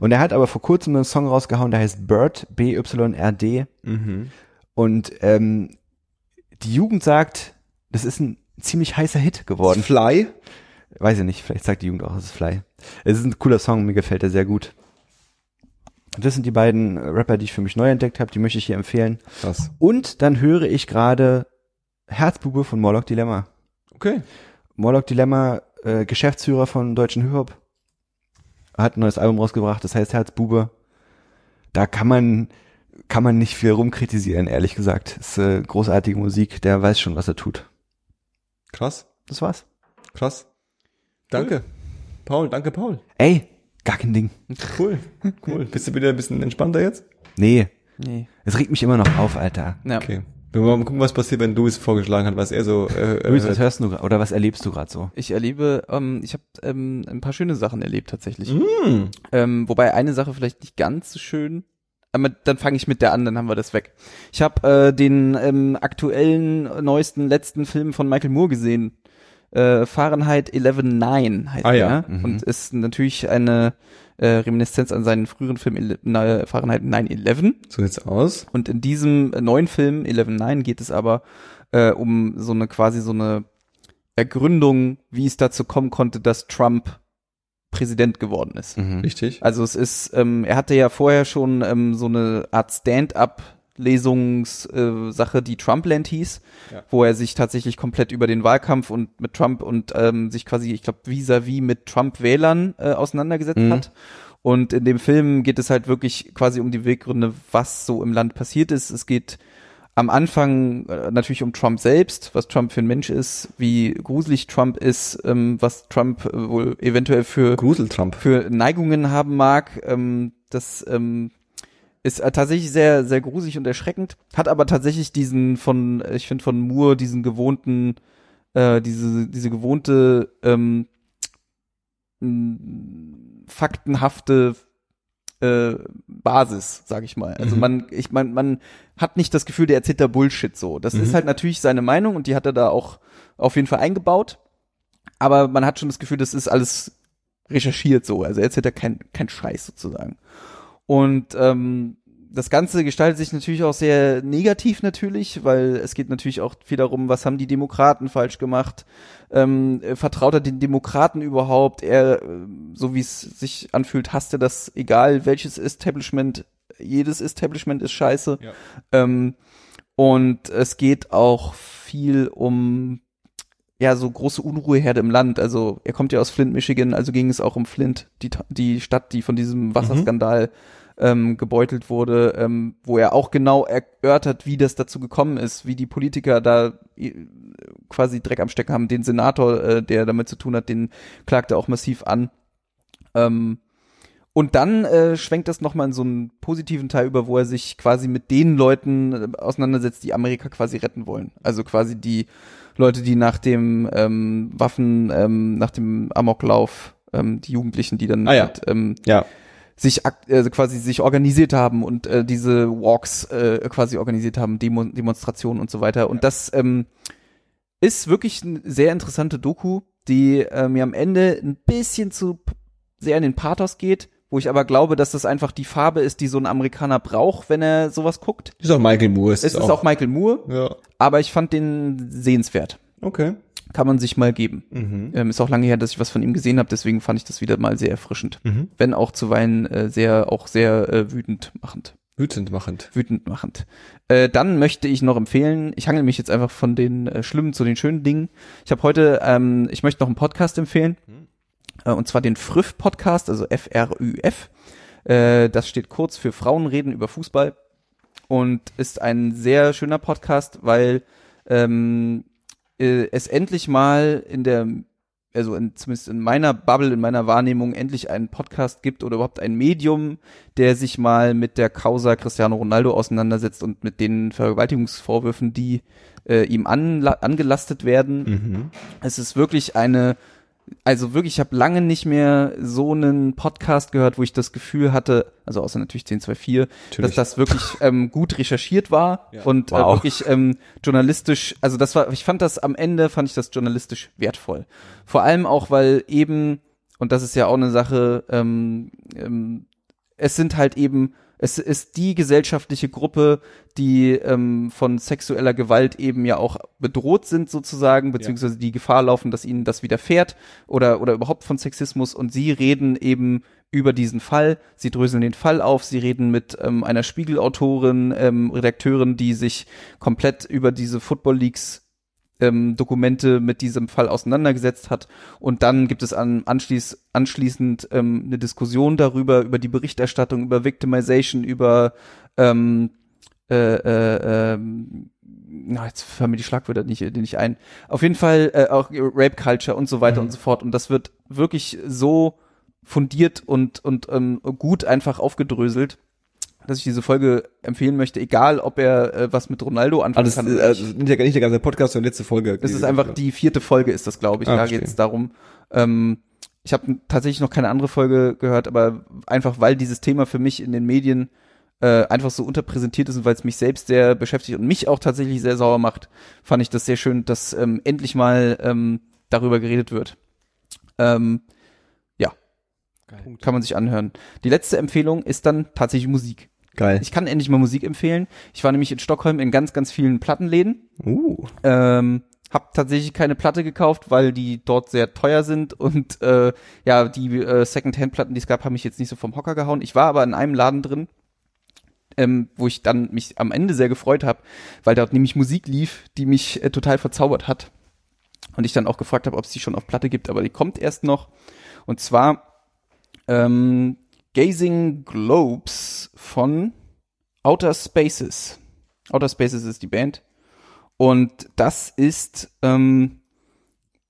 Und er hat aber vor kurzem einen Song rausgehauen, der heißt Bird, B-Y-R-D. Mhm. Und ähm, die Jugend sagt, das ist ein ziemlich heißer Hit geworden. Fly. Weiß ich nicht, vielleicht sagt die Jugend auch, es ist Fly. Es ist ein cooler Song, mir gefällt er sehr gut. Das sind die beiden Rapper, die ich für mich neu entdeckt habe, die möchte ich hier empfehlen. Krass. Und dann höre ich gerade Herzbube von Morlock Dilemma. Okay. Morlock Dilemma, äh, Geschäftsführer von Deutschen Hip-Hop, hat ein neues Album rausgebracht, das heißt Herzbube. Da kann man, kann man nicht viel rumkritisieren, ehrlich gesagt. Ist äh, großartige Musik, der weiß schon, was er tut. Krass. Das war's. Krass. Danke. Paul, danke Paul. Ey, gar kein Ding. Cool. Cool. Bist du wieder ein bisschen entspannter jetzt? Nee, Nee. es regt mich immer noch auf, Alter. Ja. Okay. Wir wollen mal gucken, was passiert, wenn du es vorgeschlagen hast, was er so äh, Luis, äh, was hörst du gra- oder was erlebst du gerade so? Ich erlebe, ähm, ich habe ähm, ein paar schöne Sachen erlebt tatsächlich. Mm. Ähm, wobei eine Sache vielleicht nicht ganz so schön. Aber dann fange ich mit der an, dann haben wir das weg. Ich habe äh, den ähm, aktuellen, neuesten, letzten Film von Michael Moore gesehen. Äh, Fahrenheit 11.9 heißt Ah, ja. er. Mhm. Und ist natürlich eine äh, Reminiszenz an seinen früheren Film ele- na, Fahrenheit 9.11. So jetzt aus. Und in diesem äh, neuen Film 11.9 geht es aber äh, um so eine quasi so eine Ergründung, wie es dazu kommen konnte, dass Trump Präsident geworden ist. Mhm. Richtig. Also es ist, ähm, er hatte ja vorher schon ähm, so eine Art Stand-up Lesungssache, äh, die Trumpland hieß, Ja. wo er sich tatsächlich komplett über den Wahlkampf und mit Trump und ähm, sich quasi, ich glaube, vis-à-vis mit Trump-Wählern äh, auseinandergesetzt Mhm. hat. Und in dem Film geht es halt wirklich quasi um die Weggründe, was so im Land passiert ist. Es geht am Anfang äh, natürlich um Trump selbst, was Trump für ein Mensch ist, wie gruselig Trump ist, ähm, was Trump äh, wohl eventuell für Gruseltrump. für Neigungen haben mag. Ähm, das ähm, ist äh, tatsächlich sehr, sehr gruselig und erschreckend. Hat aber tatsächlich diesen von, ich finde von Moore diesen gewohnten, äh, diese, diese gewohnte ähm, m, faktenhafte äh, Basis, sag ich mal. Also Mhm. man, ich man, man hat nicht das Gefühl, der erzählt da Bullshit so. Das ist Mhm. halt natürlich seine Meinung und die hat er da auch auf jeden Fall eingebaut. Aber man hat schon das Gefühl, das ist alles recherchiert so. Also er erzählt da kein, kein Scheiß sozusagen. Und ähm, das Ganze gestaltet sich natürlich auch sehr negativ natürlich, weil es geht natürlich auch viel darum, was haben die Demokraten falsch gemacht, ähm, äh, vertraut er den Demokraten überhaupt, er, äh, so wie es sich anfühlt, hasst er das, egal welches Establishment, jedes Establishment ist scheiße. Ja. Ähm, und es geht auch viel um ja, so große Unruheherde im Land. Also er kommt ja aus Flint, Michigan, also ging es auch um Flint, die, die Stadt, die von diesem Wasserskandal ähm, gebeutelt wurde, ähm, wo er auch genau erörtert, wie das dazu gekommen ist, wie die Politiker da äh, quasi Dreck am Stecken haben. Den Senator, äh, der damit zu tun hat, den klagt er auch massiv an. Ähm, und dann äh, schwenkt das nochmal in so einen positiven Teil über, wo er sich quasi mit den Leuten äh, auseinandersetzt, die Amerika quasi retten wollen. Also quasi die Leute, die nach dem ähm, Waffen, ähm, nach dem Amoklauf, ähm, die Jugendlichen, die dann Ah ja. halt, ähm, Ja. Sich also quasi sich organisiert haben und äh, diese Walks äh, quasi organisiert haben, Demo Demonstrationen und so weiter. Und das ähm, ist wirklich eine sehr interessante Doku, die äh, mir am Ende ein bisschen zu sehr in den Pathos geht, wo ich aber glaube, dass das einfach die Farbe ist, die so ein Amerikaner braucht, wenn er sowas guckt. Ist auch Michael Moore. Es ist auch Michael Moore, Ja. aber ich fand den sehenswert. Okay. Kann man sich mal geben. Mhm. Ähm, ist auch lange her, dass ich was von ihm gesehen habe, deswegen fand ich das wieder mal sehr erfrischend. Mhm. Wenn auch zuweilen äh, sehr, auch sehr äh, wütend machend. Wütend machend. Wütend machend. Äh, dann möchte ich noch empfehlen, ich hangel mich jetzt einfach von den äh, schlimmen zu den schönen Dingen. Ich habe heute, ähm, ich möchte noch einen Podcast empfehlen. Äh, und zwar den Früff-Podcast, also F-R-Ü-F. Äh, das steht kurz für Frauen reden über Fußball. Und ist ein sehr schöner Podcast, weil ähm, äh, es endlich mal in der, also in, zumindest in meiner Bubble, in meiner Wahrnehmung, endlich einen Podcast gibt oder überhaupt ein Medium, der sich mal mit der Causa Cristiano Ronaldo auseinandersetzt und mit den Vergewaltigungsvorwürfen, die äh, ihm anla angelastet werden. Mhm. Es ist wirklich eine, also wirklich, ich habe lange nicht mehr so einen Podcast gehört, wo ich das Gefühl hatte, also außer natürlich 1024, dass das wirklich *laughs* ähm, gut recherchiert war Ja. und äh, Wow. wirklich ähm, journalistisch, also das war, ich fand das am Ende, fand ich das journalistisch wertvoll. Vor allem auch, weil eben, und das ist ja auch eine Sache, ähm, ähm, es sind halt eben, es ist die gesellschaftliche Gruppe, die ähm, von sexueller Gewalt eben ja auch bedroht sind sozusagen, beziehungsweise die Gefahr laufen, dass ihnen das widerfährt oder, oder überhaupt von Sexismus. Und sie reden eben über diesen Fall, sie dröseln den Fall auf, sie reden mit ähm, einer Spiegelautorin, ähm, Redakteurin, die sich komplett über diese Football Leagues ähm, Dokumente mit diesem Fall auseinandergesetzt hat. Und dann gibt es an, anschließ, anschließend ähm, eine Diskussion darüber, über die Berichterstattung, über Victimization, über ähm, äh, äh, ähm, na, jetzt fallen mir die Schlagwörter nicht, nicht ein. Auf jeden Fall äh, auch Rape Culture und so weiter Mhm. und so fort. Und das wird wirklich so fundiert und, und ähm, gut einfach aufgedröselt, dass ich diese Folge empfehlen möchte, egal ob er äh, was mit Ronaldo anfangen Alles, kann. also nicht der, nicht der ganze Podcast, sondern letzte Folge. Es ist einfach die vierte Folge, ist das, glaube ich. Ah, da geht es darum. Ähm, ich habe tatsächlich noch keine andere Folge gehört, aber einfach weil dieses Thema für mich in den Medien äh, einfach so unterpräsentiert ist und weil es mich selbst sehr beschäftigt und mich auch tatsächlich sehr sauer macht, fand ich das sehr schön, dass ähm, endlich mal ähm, darüber geredet wird. Ähm, ja, kann man sich anhören. Die letzte Empfehlung ist dann tatsächlich Musik. Geil. Ich kann endlich mal Musik empfehlen. Ich war nämlich in Stockholm in ganz, ganz vielen Plattenläden. Uh. Ähm, hab tatsächlich keine Platte gekauft, weil die dort sehr teuer sind und äh, ja, die äh, Second-Hand-Platten, die es gab, haben mich jetzt nicht so vom Hocker gehauen. Ich war aber in einem Laden drin, ähm, wo ich dann mich am Ende sehr gefreut habe, weil dort nämlich Musik lief, die mich äh, total verzaubert hat. Und ich dann auch gefragt habe, ob es die schon auf Platte gibt, aber die kommt erst noch. Und zwar ähm, Gazing Globes von Outer Spaces. Outer Spaces ist die Band. Und das ist ähm,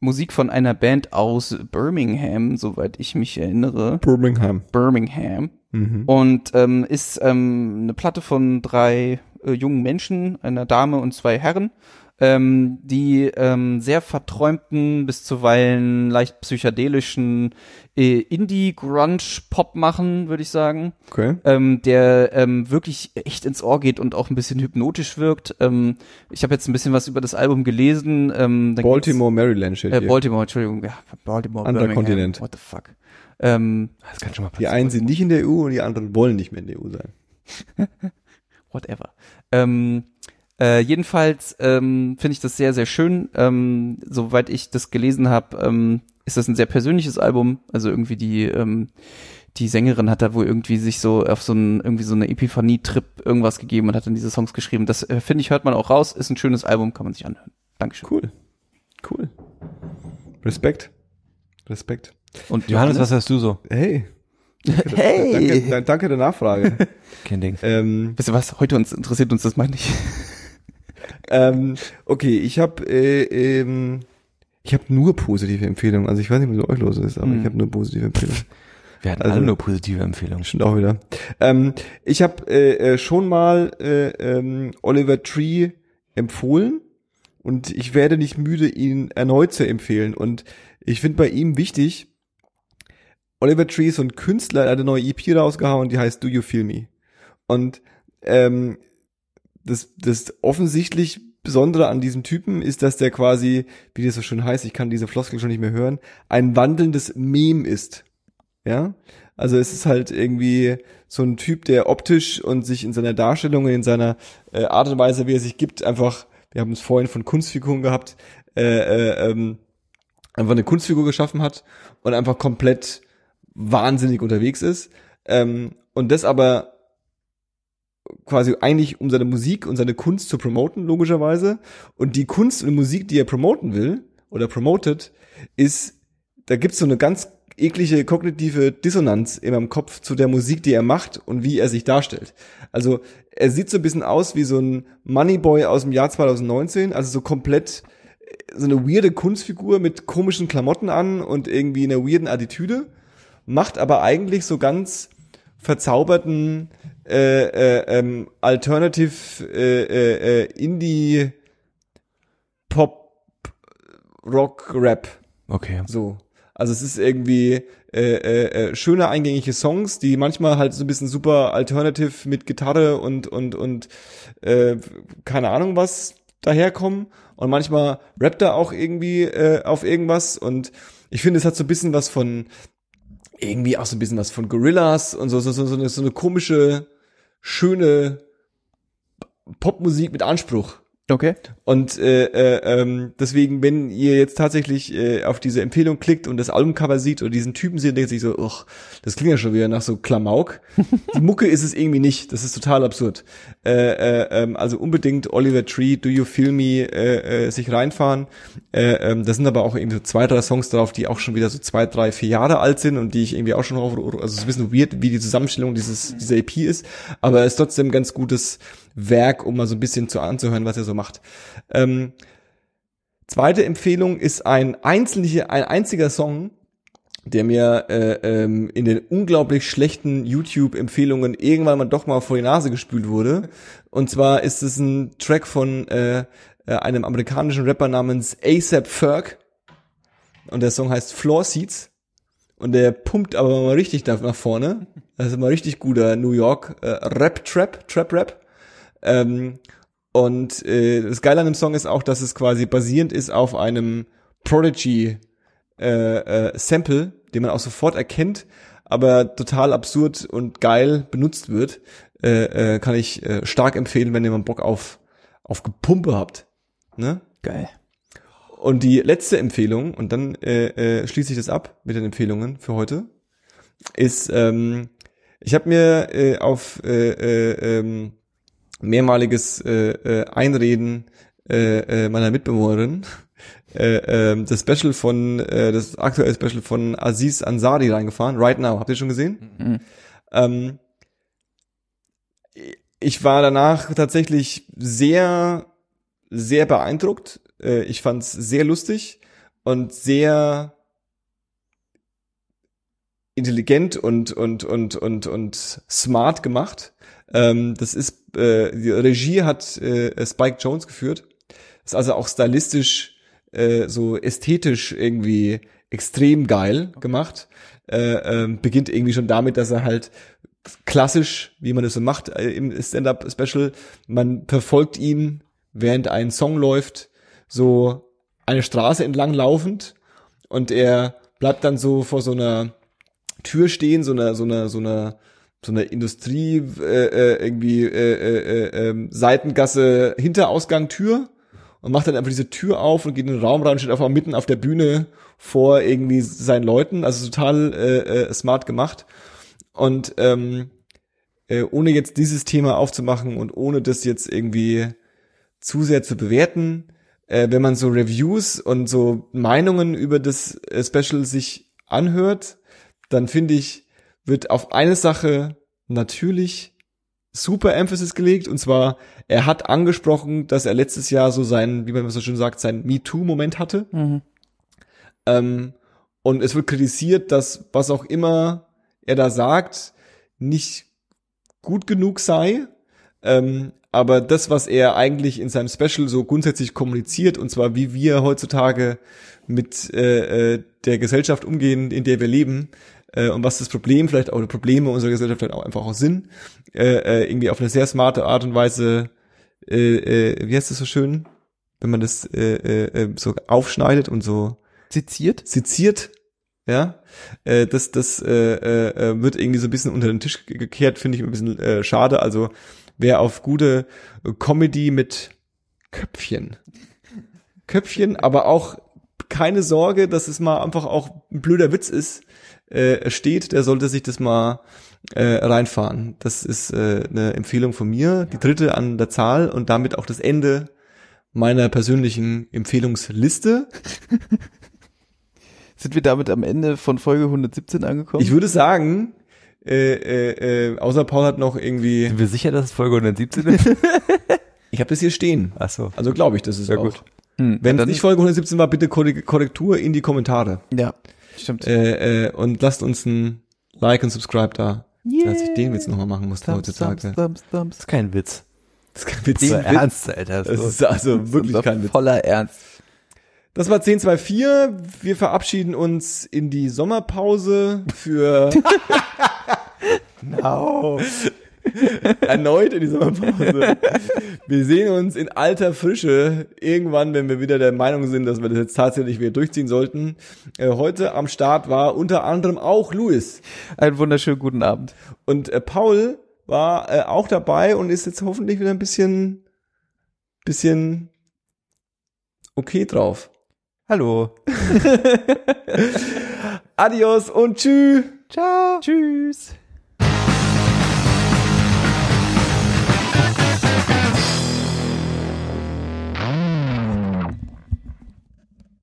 Musik von einer Band aus Birmingham, soweit ich mich erinnere. Birmingham. Birmingham. Mhm. Und ähm, ist ähm, eine Platte von drei äh, jungen Menschen, einer Dame und zwei Herren, ähm, die ähm, sehr verträumten, bis zuweilen leicht psychedelischen äh, Indie-Grunge-Pop machen, würde ich sagen Okay. ähm, der ähm, wirklich echt ins Ohr geht und auch ein bisschen hypnotisch wirkt. Ähm, ich habe jetzt ein bisschen was über das Album gelesen. Ähm, Baltimore, Maryland steht äh. Baltimore, Entschuldigung, ja, Baltimore, Anderer Birmingham, Kontinent. What the fuck? Ähm, Das kann schon mal Die passieren. einen sind nicht in der EU und die anderen wollen nicht mehr in der EU sein. *laughs* whatever. Ähm, äh, jedenfalls ähm, finde ich das sehr, sehr schön. Ähm, soweit ich das gelesen habe, ähm, ist das ein sehr persönliches Album. Also irgendwie die ähm, die Sängerin hat da wohl irgendwie sich so auf so ein irgendwie so eine Epiphanie-Trip irgendwas gegeben und hat dann diese Songs geschrieben. Das äh, finde ich hört man auch raus. Ist ein schönes Album, kann man sich anhören. Dankeschön. Cool. Cool. Respekt. Respekt. Und Johannes, was hast du so? Hey. Hey! Danke, da- danke der Nachfrage. Kein Ding. ähm, Wisst ihr was? Heute uns interessiert uns das meine ich. Ähm, okay, ich habe äh, ähm, ich habe nur positive Empfehlungen. Also ich weiß nicht, was mit euch los ist, aber Hm. ich habe nur positive Empfehlungen. Wir hatten Also- alle nur positive Empfehlungen. Stimmt auch wieder. Ähm, ich habe äh, äh, schon mal äh, ähm, Oliver Tree empfohlen und ich werde nicht müde, ihn erneut zu empfehlen. Und ich finde bei ihm wichtig, Oliver Tree ist so ein Künstler, er hat eine neue EP rausgehauen, die heißt Do You Feel Me? Und ähm, das, das offensichtlich Besondere an diesem Typen ist, dass der quasi, wie das so schön heißt, ich kann diese Floskel schon nicht mehr hören, ein wandelndes Mem ist. Ja, also es ist halt irgendwie so ein Typ, der optisch und sich in seiner Darstellung, in seiner äh, Art und Weise, wie er sich gibt, einfach, wir haben es vorhin von Kunstfiguren gehabt, äh, äh, ähm, einfach eine Kunstfigur geschaffen hat und einfach komplett wahnsinnig unterwegs ist. Ähm, und das aber quasi eigentlich um seine Musik und seine Kunst zu promoten, logischerweise. Und die Kunst und die Musik, die er promoten will oder promotet, ist, da gibt's so eine ganz eklige kognitive Dissonanz in meinem Kopf zu der Musik, die er macht und wie er sich darstellt. Also er sieht so ein bisschen aus wie so ein Moneyboy aus dem Jahr 2019, also so komplett äh, so eine weirde Kunstfigur mit komischen Klamotten an und irgendwie einer weirden Attitüde, macht aber eigentlich so ganz verzauberten äh, äh, ähm, Alternative äh, äh, äh, Indie Pop Rock Rap Okay. so. Also es ist irgendwie äh, äh, äh, schöne eingängige Songs, die manchmal halt so ein bisschen super alternative mit Gitarre und und und äh, keine Ahnung was daherkommen und manchmal rappt er auch irgendwie äh, auf irgendwas und ich finde es hat so ein bisschen was von irgendwie auch so ein bisschen was von Gorillas und so so so, so, eine, so eine komische schöne Popmusik mit Anspruch. Okay. Und äh, äh, ähm, deswegen, wenn ihr jetzt tatsächlich äh, auf diese Empfehlung klickt und das Albumcover sieht oder diesen Typen sieht, denkt sich so, ach, das klingt ja schon wieder nach so Klamauk. *laughs* Die Mucke ist es irgendwie nicht. Das ist total absurd. Äh, äh, ähm, also unbedingt Oliver Tree, Do You Feel Me, äh, äh, sich reinfahren. Äh, ähm, da sind aber auch irgendwie so zwei, drei Songs drauf, die auch schon wieder so zwei, drei, vier Jahre alt sind und die ich irgendwie auch schon auf, also es ist ein bisschen weird, wie die Zusammenstellung dieses dieser EP ist, aber es ist trotzdem ein ganz gutes Werk, um mal so ein bisschen zu anzuhören, was er so macht. Ähm, zweite Empfehlung ist ein einzelner, ein einziger Song, der mir äh, ähm, in den unglaublich schlechten YouTube-Empfehlungen irgendwann mal doch mal vor die Nase gespült wurde. Und zwar ist es ein Track von äh, äh, einem amerikanischen Rapper namens ASAP Ferg. Und der Song heißt Floor Seats. Und der pumpt aber mal richtig nach vorne. Das ist mal richtig guter New York äh, Rap-Trap, Trap-Rap. Ähm, und äh, das Geile an dem Song ist auch, dass es quasi basierend ist auf einem Prodigy äh, äh, Sample, den man auch sofort erkennt, aber total absurd und geil benutzt wird. äh, äh, kann ich äh, stark empfehlen, wenn ihr mal Bock auf, auf Gepumpe habt. Ne? Geil. Und die letzte Empfehlung, und dann äh, äh, schließe ich das ab mit den Empfehlungen für heute, ist, ähm, ich habe mir äh, auf äh, äh, ähm, mehrmaliges äh, äh, Einreden äh, äh, meiner Mitbewohnerin *laughs* äh, äh, das Special von, äh, das aktuelle Special von Aziz Ansari reingefahren, Right Now. Habt ihr schon gesehen? Mhm. Ähm, ich war danach tatsächlich sehr, sehr beeindruckt. Äh, ich fand's sehr lustig und sehr intelligent und und und und und smart gemacht. Ähm, das ist äh, die Regie hat äh, Spike Jones geführt. Ist also auch stylistisch äh, so ästhetisch irgendwie extrem geil gemacht. Äh, ähm, beginnt irgendwie schon damit, dass er halt klassisch, wie man das so macht äh, im Stand-up-Special, man verfolgt ihn, während ein Song läuft, so eine Straße entlang laufend und er bleibt dann so vor so einer Tür stehen, so einer, so einer, so einer, so einer Industrie, äh, äh, irgendwie äh, äh, äh, ähm, Seitengasse, Hinterausgang, Tür und macht dann einfach diese Tür auf und geht in den Raum rein und steht einfach mitten auf der Bühne vor irgendwie seinen Leuten. Also total äh, äh, smart gemacht. Und ähm, äh, ohne jetzt dieses Thema aufzumachen und ohne das jetzt irgendwie zu sehr zu bewerten, äh, wenn man so Reviews und so Meinungen über das äh, Special sich anhört, dann finde ich, wird auf eine Sache natürlich super Emphasis gelegt und zwar er hat angesprochen, dass er letztes Jahr so sein, wie man so schön sagt, sein MeToo-Moment hatte. Mhm. Ähm, und es wird kritisiert, dass was auch immer er da sagt, nicht gut genug sei. Ähm, aber das, was er eigentlich in seinem Special so grundsätzlich kommuniziert, und zwar wie wir heutzutage mit äh, äh, der Gesellschaft umgehen, in der wir leben, äh, und was das Problem vielleicht auch die Probleme unserer Gesellschaft vielleicht auch einfach auch sind, äh, äh, irgendwie auf eine sehr smarte Art und Weise, äh, äh, wie heißt das so schön, wenn man das äh, äh, äh, so aufschneidet und so Seziert? seziert, ja, äh, das das äh, äh, äh, wird irgendwie so ein bisschen unter den Tisch ge- gekehrt, finde ich ein bisschen äh, schade. Also wer auf gute Comedy mit Köpfchen, Köpfchen, aber auch keine Sorge, dass es mal einfach auch ein blöder Witz ist, äh, steht, der sollte sich das mal äh, reinfahren. Das ist äh, eine Empfehlung von mir, die dritte an der Zahl und damit auch das Ende meiner persönlichen Empfehlungsliste. *laughs* Sind wir damit am Ende von Folge 117 angekommen? Ich würde sagen, äh, äh, äh, außer Paul hat noch irgendwie, Sind wir sicher, dass es Folge 117 ist? *laughs* ich habe das hier stehen. Ach so. Also glaube ich, das ist Sehr auch. gut. Hm, Wenn es nicht Folge 117 war, bitte Korre- Korrektur in die Kommentare. Ja, stimmt. Äh, äh, und lasst uns ein Like und Subscribe da. Dass ich den Witz nochmal machen musste Thumbs, heutzutage. thumbs, thumbs, thumbs. Das ist kein Witz. Das ist kein Witz. Das ist Den Witz- ernst, Alter. Das So. ist also wirklich Unser kein Witz. Voller Ernst. Das war 1024. Wir verabschieden uns in die Sommerpause für *laughs* No. *laughs* erneut in die Sommerpause. Wir sehen uns in alter Frische irgendwann, wenn wir wieder der Meinung sind, dass wir das jetzt tatsächlich wieder durchziehen sollten. Äh, heute am Start war unter anderem auch Louis. Einen wunderschönen guten Abend. Und äh, Paul war äh, auch dabei und ist jetzt hoffentlich wieder ein bisschen, bisschen okay drauf. Hallo. *laughs* Adios und tschüss. Ciao. Tschüss.